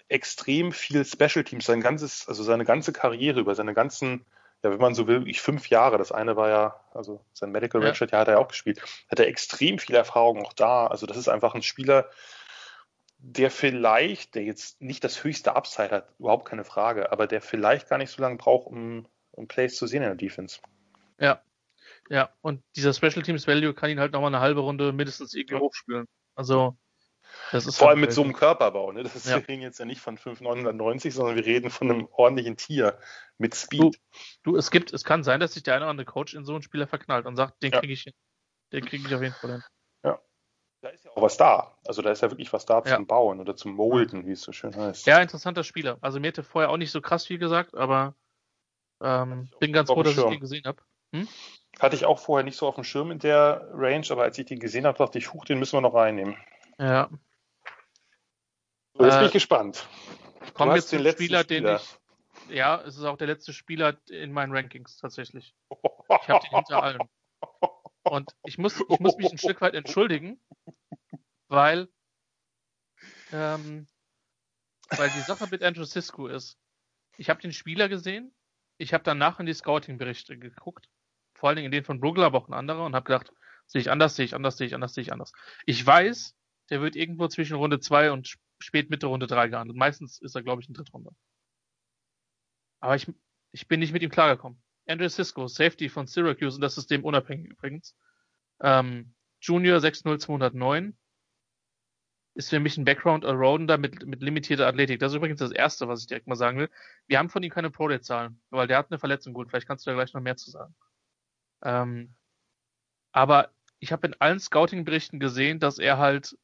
extrem viel Special Teams, sein ganzes, also seine ganze Karriere über seine ganzen, ja, wenn man so will, ich fünf Jahre. Das eine war ja, also sein Medical ja. Redshirt, ja, hat er auch gespielt. Hat er extrem viel Erfahrung auch da. Also das ist einfach ein Spieler, der vielleicht, der jetzt nicht das höchste Upside hat, überhaupt keine Frage, aber der vielleicht gar nicht so lange braucht, um, um Plays zu sehen in der Defense. Ja. Ja, und dieser Special Teams Value kann ihn halt nochmal eine halbe Runde mindestens irgendwie hochspielen. Also, das ist Vor halt allem mit so einem Körperbau, ne? Das ist, ja. Wir reden jetzt ja nicht von 5,990, sondern wir reden von einem ordentlichen Tier mit Speed. Du, du, es gibt, es kann sein, dass sich der eine oder andere Coach in so einen Spieler verknallt und sagt, den ja. kriege ich hin. Den kriege ich auf jeden Fall hin. Da ist ja auch was da. Also da ist ja wirklich was da ja. zum Bauen oder zum Molden, wie es so schön heißt. Ja, interessanter Spieler. Also mir hätte vorher auch nicht so krass viel gesagt, aber ähm, bin ganz froh, dass Schirm. ich ihn gesehen habe. Hm? Hatte ich auch vorher nicht so auf dem Schirm in der Range, aber als ich die gesehen habe, dachte ich, huch, den müssen wir noch reinnehmen. Ja. So, jetzt äh, bin ich gespannt. Kommen wir zum Spieler, Spieler, den ich. Ja, es ist auch der letzte Spieler in meinen Rankings tatsächlich. Ich habe den hinter allen. Und ich muss, ich muss mich ein Stück weit entschuldigen, weil, ähm, weil die Sache mit Andrew Cisco ist. Ich habe den Spieler gesehen, ich habe danach in die Scouting-Berichte geguckt, vor allen Dingen in den von Brugler, aber auch in andere, und habe gedacht, sehe ich anders, sehe ich anders, sehe ich anders, sehe ich anders. Ich weiß, der wird irgendwo zwischen Runde 2 und spät Mitte Runde 3 gehandelt. Meistens ist er, glaube ich, in Drittrunde. Aber ich, ich bin nicht mit ihm klargekommen. Andrew Cisco, Safety von Syracuse und das System unabhängig übrigens. Ähm, Junior 60209 ist für mich ein Background Allrounder mit, mit limitierter Athletik. Das ist übrigens das Erste, was ich direkt mal sagen will. Wir haben von ihm keine Pro-Day-Zahlen, weil der hat eine Verletzung. Gut, vielleicht kannst du da gleich noch mehr zu sagen. Ähm, aber ich habe in allen Scouting-Berichten gesehen, dass er halt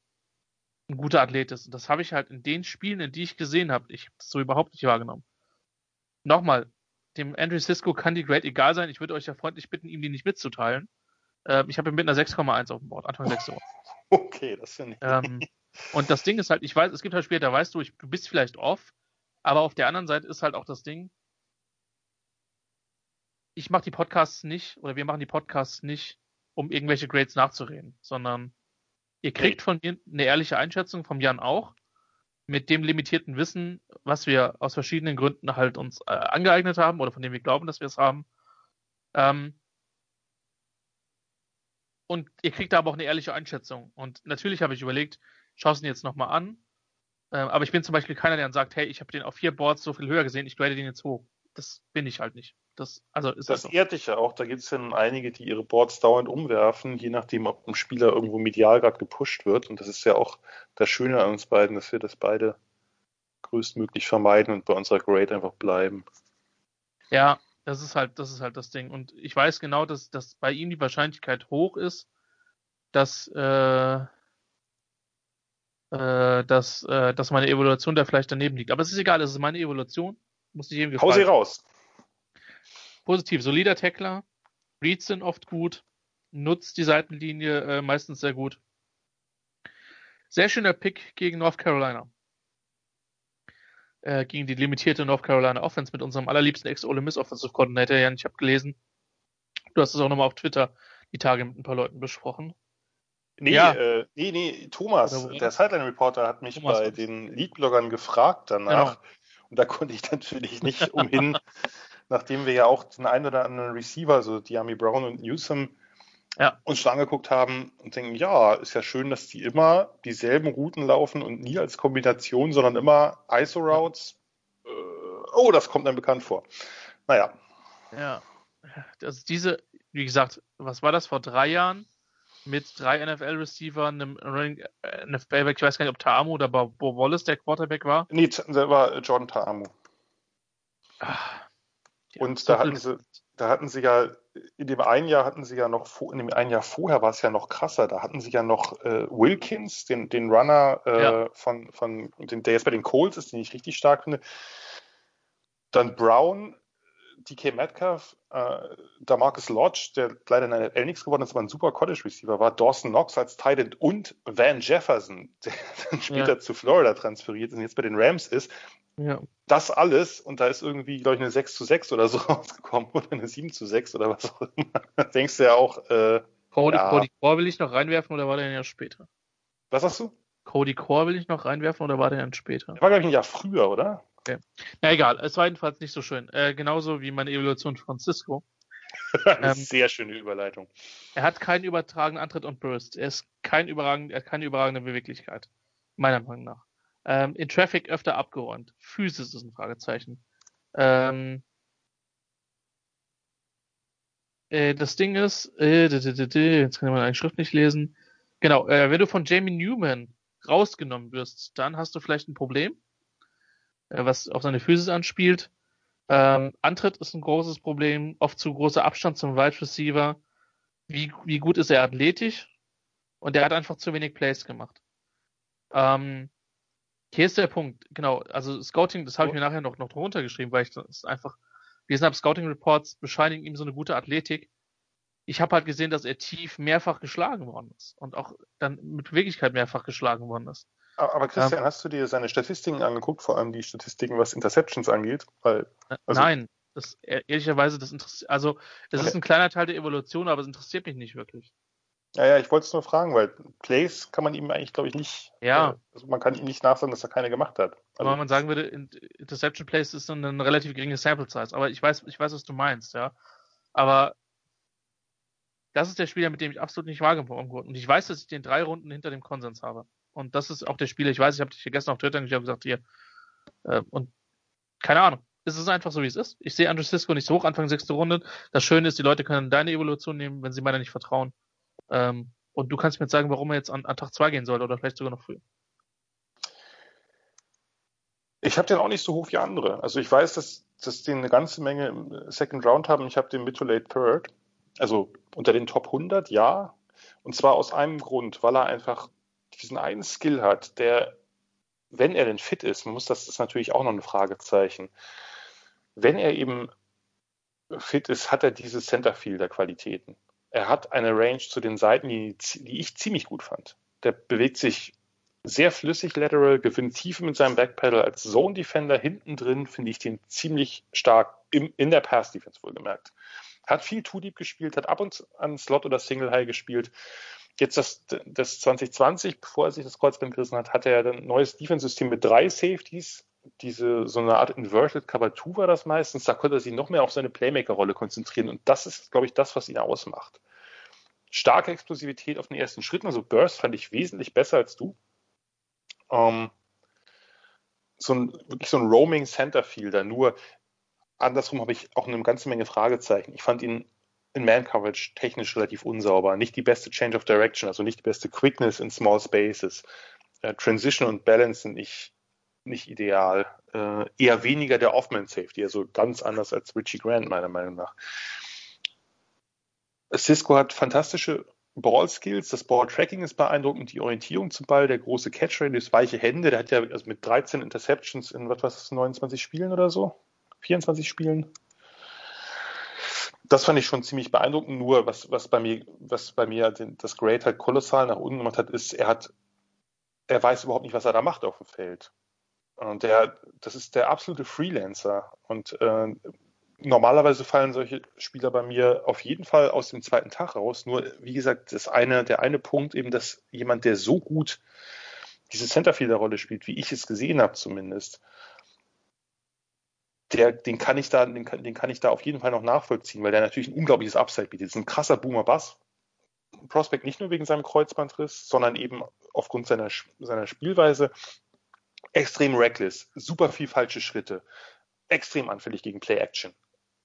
ein guter Athlet ist. Und das habe ich halt in den Spielen, in die ich gesehen habe, ich habe das so überhaupt nicht wahrgenommen. Nochmal, dem Andrew Cisco kann die Grade egal sein. Ich würde euch ja freundlich bitten, ihm die nicht mitzuteilen. Ähm, ich habe ihn mit einer 6,1 auf dem Board, Anfang 6 Uhr. Okay, das finde ich. Ähm, und das Ding ist halt, ich weiß, es gibt halt Spiele, da weißt du, ich, du bist vielleicht off, aber auf der anderen Seite ist halt auch das Ding, ich mache die Podcasts nicht, oder wir machen die Podcasts nicht, um irgendwelche Grades nachzureden, sondern ihr kriegt von mir eine ehrliche Einschätzung, vom Jan auch, mit dem limitierten Wissen, was wir aus verschiedenen Gründen halt uns äh, angeeignet haben oder von dem wir glauben, dass wir es haben. Ähm, und ihr kriegt da aber auch eine ehrliche Einschätzung. Und natürlich habe ich überlegt, schau es ihn jetzt nochmal an. Ähm, aber ich bin zum Beispiel keiner, der dann sagt, hey, ich habe den auf vier Boards so viel höher gesehen, ich grade den jetzt hoch. Das bin ich halt nicht. Das, also ist das, das ehrt dich ja auch. Da gibt es ja einige, die ihre Boards dauernd umwerfen, je nachdem, ob ein Spieler irgendwo medial gerade gepusht wird. Und das ist ja auch das Schöne an uns beiden, dass wir das beide größtmöglich vermeiden und bei unserer Grade einfach bleiben. Ja, das ist halt, das ist halt das Ding. Und ich weiß genau, dass, dass bei ihm die Wahrscheinlichkeit hoch ist, dass, äh, äh, dass, äh, dass meine Evaluation da vielleicht daneben liegt. Aber es ist egal, es ist meine Evaluation. Muss ich gefallen. Hau sie raus. Positiv, solider Tackler, Reads sind oft gut, nutzt die Seitenlinie äh, meistens sehr gut. Sehr schöner Pick gegen North Carolina. Äh, gegen die limitierte North Carolina Offense mit unserem allerliebsten Ex-Ole Miss Offensive Coordinator. Jan, ich habe gelesen, du hast es auch nochmal auf Twitter die Tage mit ein paar Leuten besprochen. Nee, ja. äh, nee, nee, Thomas, der Sideline Reporter hat mich Thomas bei den Lead-Bloggern gefragt danach. Genau. Und da konnte ich natürlich nicht umhin, nachdem wir ja auch den einen oder anderen Receiver, so Diami Brown und Newsom, ja. uns schon angeguckt haben und denken, ja, ist ja schön, dass die immer dieselben Routen laufen und nie als Kombination, sondern immer ISO-Routes. Äh, oh, das kommt einem bekannt vor. Naja. Ja, also diese, wie gesagt, was war das vor drei Jahren? Mit drei NFL-Receivern, einem Running äh, NFL, ich weiß gar nicht, ob Taamu oder Bo Wallace der Quarterback war. Nee, der war Jordan Taamu. Ach, und da hatten sie, da hatten sie ja, in dem einen Jahr hatten sie ja noch, in dem einen Jahr vorher war es ja noch krasser, da hatten sie ja noch äh, Wilkins, den, den Runner äh, ja. von, von den, der jetzt bei den Colts ist, den ich richtig stark finde. Dann Brown, DK Metcalf, äh, Marcus Lodge, der leider in der L nichts geworden ist, aber ein super College Receiver war, Dawson Knox als Titan und Van Jefferson, der dann später ja. zu Florida transferiert ist und jetzt bei den Rams ist. Ja. Das alles, und da ist irgendwie, glaube ich, eine 6 zu 6 oder so rausgekommen oder eine 7 zu 6 oder was auch immer. Da denkst du ja auch, äh, Cody, ja. Cody Core will ich noch reinwerfen oder war der ja später? Was hast du? Cody Core will ich noch reinwerfen oder war der dann später? Der war, glaube ich, ein Jahr früher, oder? Okay. Na egal, es war jedenfalls nicht so schön. Äh, genauso wie meine Evaluation von Cisco. Eine ähm, sehr schöne Überleitung. Er hat keinen übertragenen Antritt und Burst. Er ist kein überragend, er hat keine überragende Beweglichkeit. Meiner Meinung nach. Ähm, in Traffic öfter abgeräumt. Physis ist ein Fragezeichen. Ähm, äh, das Ding ist, äh, jetzt kann man eine Schrift nicht lesen. Genau, äh, wenn du von Jamie Newman rausgenommen wirst, dann hast du vielleicht ein Problem, äh, was auf seine Physis anspielt. Ähm, Antritt ist ein großes Problem, oft zu großer Abstand zum Wide Receiver. Wie, wie gut ist er athletisch? Und er hat einfach zu wenig Plays gemacht. Ähm, hier ist der Punkt, genau. Also Scouting, das habe ich mir nachher noch, noch drunter geschrieben, weil ich das einfach gelesen habe, Scouting Reports bescheinigen ihm so eine gute Athletik. ich habe halt gesehen, dass er tief mehrfach geschlagen worden ist und auch dann mit Wirklichkeit mehrfach geschlagen worden ist. Aber Christian, ähm, hast du dir seine Statistiken angeguckt, vor allem die Statistiken, was Interceptions angeht? Weil, also Nein, das ehrlicherweise, das interessiert, also das okay. ist ein kleiner Teil der Evolution, aber es interessiert mich nicht wirklich. Ja, ja, ich wollte es nur fragen, weil Plays kann man ihm eigentlich, glaube ich, nicht. Ja. Äh, also man kann ihm nicht nachsagen, dass er keine gemacht hat. Also, aber man sagen würde, Interception Plays ist eine, eine relativ geringe Sample Size. Aber ich weiß, ich weiß, was du meinst, ja. Aber das ist der Spieler, mit dem ich absolut nicht wahrgenommen wurde. Und ich weiß, dass ich den drei Runden hinter dem Konsens habe. Und das ist auch der Spieler, ich weiß, ich habe dich gestern auf Twitter gesagt, hier. Äh, und keine Ahnung. Es ist einfach so, wie es ist. Ich sehe Andrew Cisco nicht so hoch, Anfang sechste Runde. Das Schöne ist, die Leute können deine Evolution nehmen, wenn sie meiner nicht vertrauen. Ähm, und du kannst mir jetzt sagen, warum er jetzt an, an Tag 2 gehen soll oder vielleicht sogar noch früher. Ich habe den auch nicht so hoch wie andere. Also ich weiß, dass, dass die eine ganze Menge im Second Round haben. Ich habe den Mid to Late Third. Also unter den Top 100, ja. Und zwar aus einem Grund, weil er einfach diesen einen Skill hat, der, wenn er denn fit ist, man muss das, das ist natürlich auch noch ein Fragezeichen, wenn er eben fit ist, hat er diese Centerfielder-Qualitäten. Er hat eine Range zu den Seiten, die, die ich ziemlich gut fand. Der bewegt sich sehr flüssig lateral, gewinnt Tiefe mit seinem Backpedal. Als Zone Defender hinten drin finde ich den ziemlich stark im, in der Pass Defense wohlgemerkt. Hat viel Two Deep gespielt, hat ab und an Slot oder Single High gespielt. Jetzt das, das 2020, bevor er sich das Kreuzband gerissen hat, hatte er ein neues Defense-System mit drei Safeties. Diese, so eine Art Inverted Cover 2 war das meistens. Da konnte er sich noch mehr auf seine Playmaker-Rolle konzentrieren. Und das ist, glaube ich, das, was ihn ausmacht. Starke Explosivität auf den ersten Schritten. Also Burst fand ich wesentlich besser als du. Ähm, so ein, wirklich so ein Roaming Center Fielder. Nur andersrum habe ich auch eine ganze Menge Fragezeichen. Ich fand ihn in Man-Coverage technisch relativ unsauber. Nicht die beste Change of Direction, also nicht die beste Quickness in Small Spaces. Äh, Transition und Balance sind nicht, nicht ideal. Äh, eher weniger der Off-Man-Safety, also ganz anders als Richie Grant, meiner Meinung nach. Cisco hat fantastische Ball-Skills, das Ball-Tracking ist beeindruckend, die Orientierung zum Ball, der große Catch-Radius, weiche Hände, der hat ja also mit 13 Interceptions in, was war das, 29 Spielen oder so? 24 Spielen? das fand ich schon ziemlich beeindruckend. Nur was, was bei mir, was bei mir das Grade halt kolossal nach unten gemacht hat, ist, er hat, er weiß überhaupt nicht, was er da macht auf dem Feld. Und der, das ist der absolute Freelancer. Und äh, normalerweise fallen solche Spieler bei mir auf jeden Fall aus dem zweiten Tag raus. Nur, wie gesagt, das eine, der eine Punkt eben, dass jemand, der so gut diese Centerfielder-Rolle spielt, wie ich es gesehen habe zumindest, der, den kann ich da, den den kann ich da auf jeden Fall noch nachvollziehen, weil der natürlich ein unglaubliches Upside bietet. Das ist ein krasser Boomer-Bass. Prospect nicht nur wegen seinem Kreuzbandriss, sondern eben aufgrund seiner, seiner Spielweise extrem reckless, super viel falsche Schritte, extrem anfällig gegen Play-Action.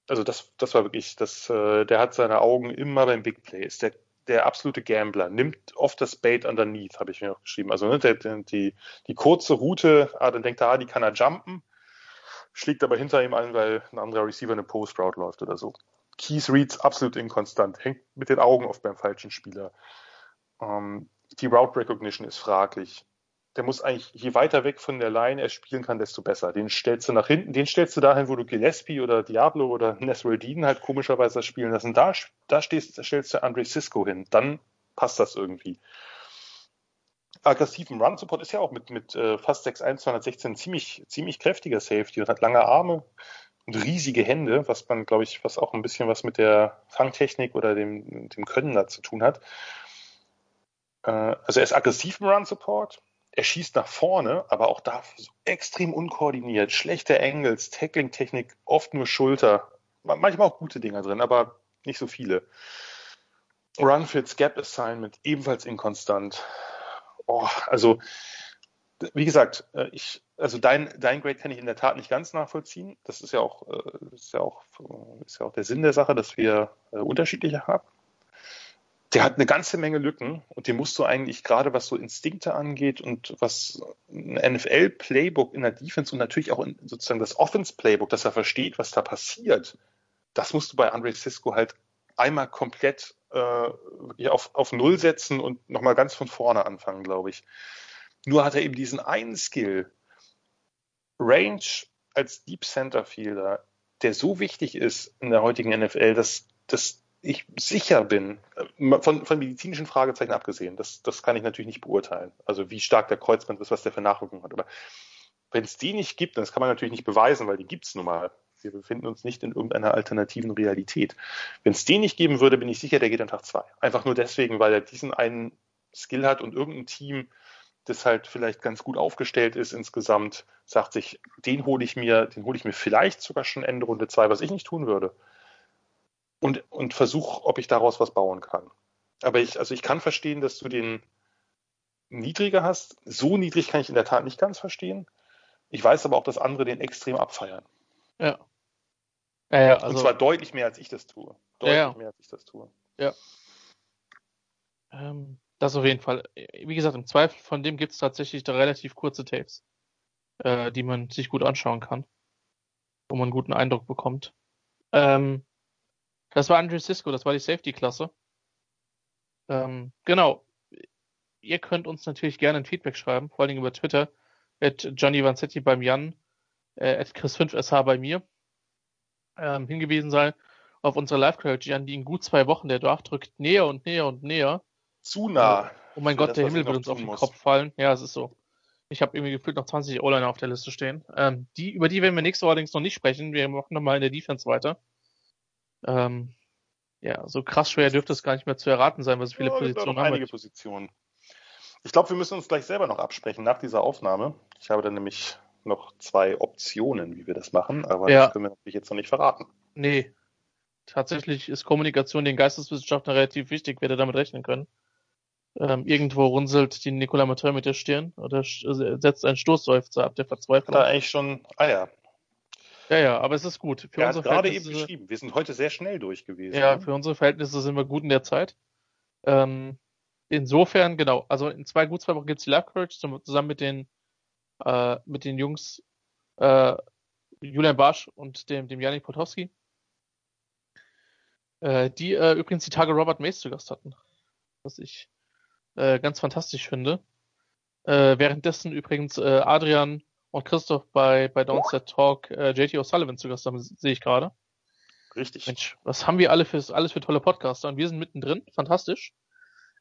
Also das, das war wirklich, das, äh, der hat seine Augen immer beim Big Play. Ist der, der absolute Gambler, nimmt oft das Bait underneath, habe ich mir auch geschrieben. Also ne, der, die, die kurze Route, ah, dann denkt er, ah, die kann er jumpen schlägt aber hinter ihm ein, weil ein anderer Receiver eine Post Route läuft oder so. Keith Reads absolut inkonstant, hängt mit den Augen oft beim falschen Spieler. Ähm, die Route Recognition ist fraglich. Der muss eigentlich, je weiter weg von der Line er spielen kann, desto besser. Den stellst du nach hinten, den stellst du dahin, wo du Gillespie oder Diablo oder Nasruddin halt komischerweise spielen lassen. Da, da, stehst, stellst du Andre Cisco hin. Dann passt das irgendwie aggressiven Run-Support ist ja auch mit, mit äh, fast 6'1, 216 ziemlich, ziemlich kräftiger Safety und hat lange Arme und riesige Hände, was man, glaube ich, was auch ein bisschen was mit der Fangtechnik oder dem, dem Können da zu tun hat. Äh, also er ist aggressiv im Run-Support, er schießt nach vorne, aber auch da extrem unkoordiniert, schlechte Angles, Tackling-Technik, oft nur Schulter, manchmal auch gute Dinger drin, aber nicht so viele. Run-Fits, Gap-Assignment, ebenfalls inkonstant oh, also wie gesagt, äh, ich, also dein, dein Grade kann ich in der Tat nicht ganz nachvollziehen. Das ist ja auch, äh, ist ja auch, ist ja auch der Sinn der Sache, dass wir äh, unterschiedliche haben. Der hat eine ganze Menge Lücken und den musst du eigentlich gerade was so Instinkte angeht und was ein NFL-Playbook in der Defense und natürlich auch in, sozusagen das Offense-Playbook, dass er versteht, was da passiert, das musst du bei Andre Cisco halt einmal komplett äh, auf, auf Null setzen und nochmal ganz von vorne anfangen, glaube ich. Nur hat er eben diesen einen Skill, Range als Deep Center Fielder, der so wichtig ist in der heutigen NFL, dass das ich sicher bin, äh, von, von medizinischen Fragezeichen abgesehen, das, das kann ich natürlich nicht beurteilen. Also wie stark der Kreuzband ist, was der für Nachwirkungen hat. Aber wenn es die nicht gibt, das kann man natürlich nicht beweisen, weil die gibt es nun mal. Wir befinden uns nicht in irgendeiner alternativen Realität. Wenn es den nicht geben würde, bin ich sicher, der geht an Tag zwei. Einfach nur deswegen, weil er diesen einen Skill hat und irgendein Team, das halt vielleicht ganz gut aufgestellt ist insgesamt, sagt sich, den hole ich mir, den hole ich mir vielleicht sogar schon Ende Runde zwei, was ich nicht tun würde. Und, und versuche, ob ich daraus was bauen kann. Aber ich, also ich kann verstehen, dass du den niedriger hast. So niedrig kann ich in der Tat nicht ganz verstehen. Ich weiß aber auch, dass andere den extrem abfeiern. Ja. ja, ja also, Und zwar deutlich mehr, als ich das tue. Deutlich ja, mehr, als ich das tue. Ja. Ähm, das auf jeden Fall. Wie gesagt, im Zweifel von dem gibt es tatsächlich da relativ kurze Tapes, äh, die man sich gut anschauen kann, wo man einen guten Eindruck bekommt. Ähm, das war Andrew Cisco, das war die Safety-Klasse. Ähm, genau. Ihr könnt uns natürlich gerne ein Feedback schreiben, vor allem über Twitter, at Johnny Vanzetti beim Jan, äh, at Chris5SH bei mir, ähm, hingewiesen sein auf unsere Live-Coverage, an die in gut zwei Wochen der Draft drückt näher und näher und näher. Zu nah. Oh mein Gott, das, der Himmel wird uns auf den muss. Kopf fallen. Ja, es ist so. Ich habe irgendwie gefühlt noch 20 O-Liner auf der Liste stehen. Ähm, die, über die werden wir nächste Woche allerdings noch nicht sprechen. Wir machen nochmal in der Defense weiter. Ähm, ja, so krass schwer dürfte es gar nicht mehr zu erraten sein, was viele ja, Positionen haben. Einige Positionen. Ich glaube, wir müssen uns gleich selber noch absprechen nach dieser Aufnahme. Ich habe dann nämlich noch zwei Optionen, wie wir das machen, aber ja. das können wir natürlich jetzt noch nicht verraten. Nee. Tatsächlich ist Kommunikation den Geisteswissenschaftlern relativ wichtig, wer da damit rechnen können. Ähm, irgendwo runzelt die Nicola Mateur mit der Stirn oder setzt einen Stoßseufzer ab der Verzweiflung. Da eigentlich schon, ah ja. Ja, ja, aber es ist gut. Für er hat gerade eben geschrieben, wir sind heute sehr schnell durch gewesen. Ja, für unsere Verhältnisse sind wir gut in der Zeit. Ähm, insofern, genau, also in zwei gut zwei Wochen gibt es die Live Courage zusammen mit den äh, mit den Jungs äh, Julian Barsch und dem, dem Janik Potowski. Äh, die äh, übrigens die Tage Robert Mace zu Gast hatten. Was ich äh, ganz fantastisch finde. Äh, währenddessen übrigens Adrian und Christoph bei, bei Downset Talk äh, JT O'Sullivan zu Gast haben, sehe ich gerade. Richtig. Mensch, was haben wir alle für, alles für tolle Podcaster und wir sind mittendrin. Fantastisch.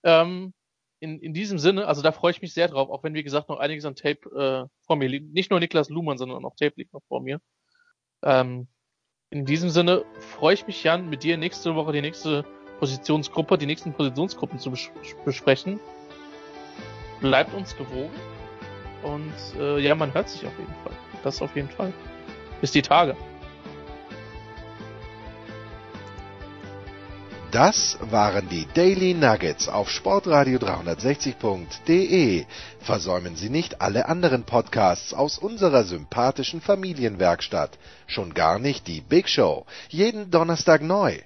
Ähm, in, in diesem Sinne, also da freue ich mich sehr drauf, auch wenn wie gesagt noch einiges an Tape äh, vor mir liegt. Nicht nur Niklas Luhmann, sondern auch Tape liegt noch vor mir. Ähm, in diesem Sinne freue ich mich, Jan, mit dir nächste Woche die nächste Positionsgruppe, die nächsten Positionsgruppen zu bes besprechen. Bleibt uns gewogen. Und äh, ja, man hört sich auf jeden Fall. Das auf jeden Fall. Bis die Tage. Das waren die Daily Nuggets auf Sportradio 360.de. Versäumen Sie nicht alle anderen Podcasts aus unserer sympathischen Familienwerkstatt. Schon gar nicht die Big Show. Jeden Donnerstag neu.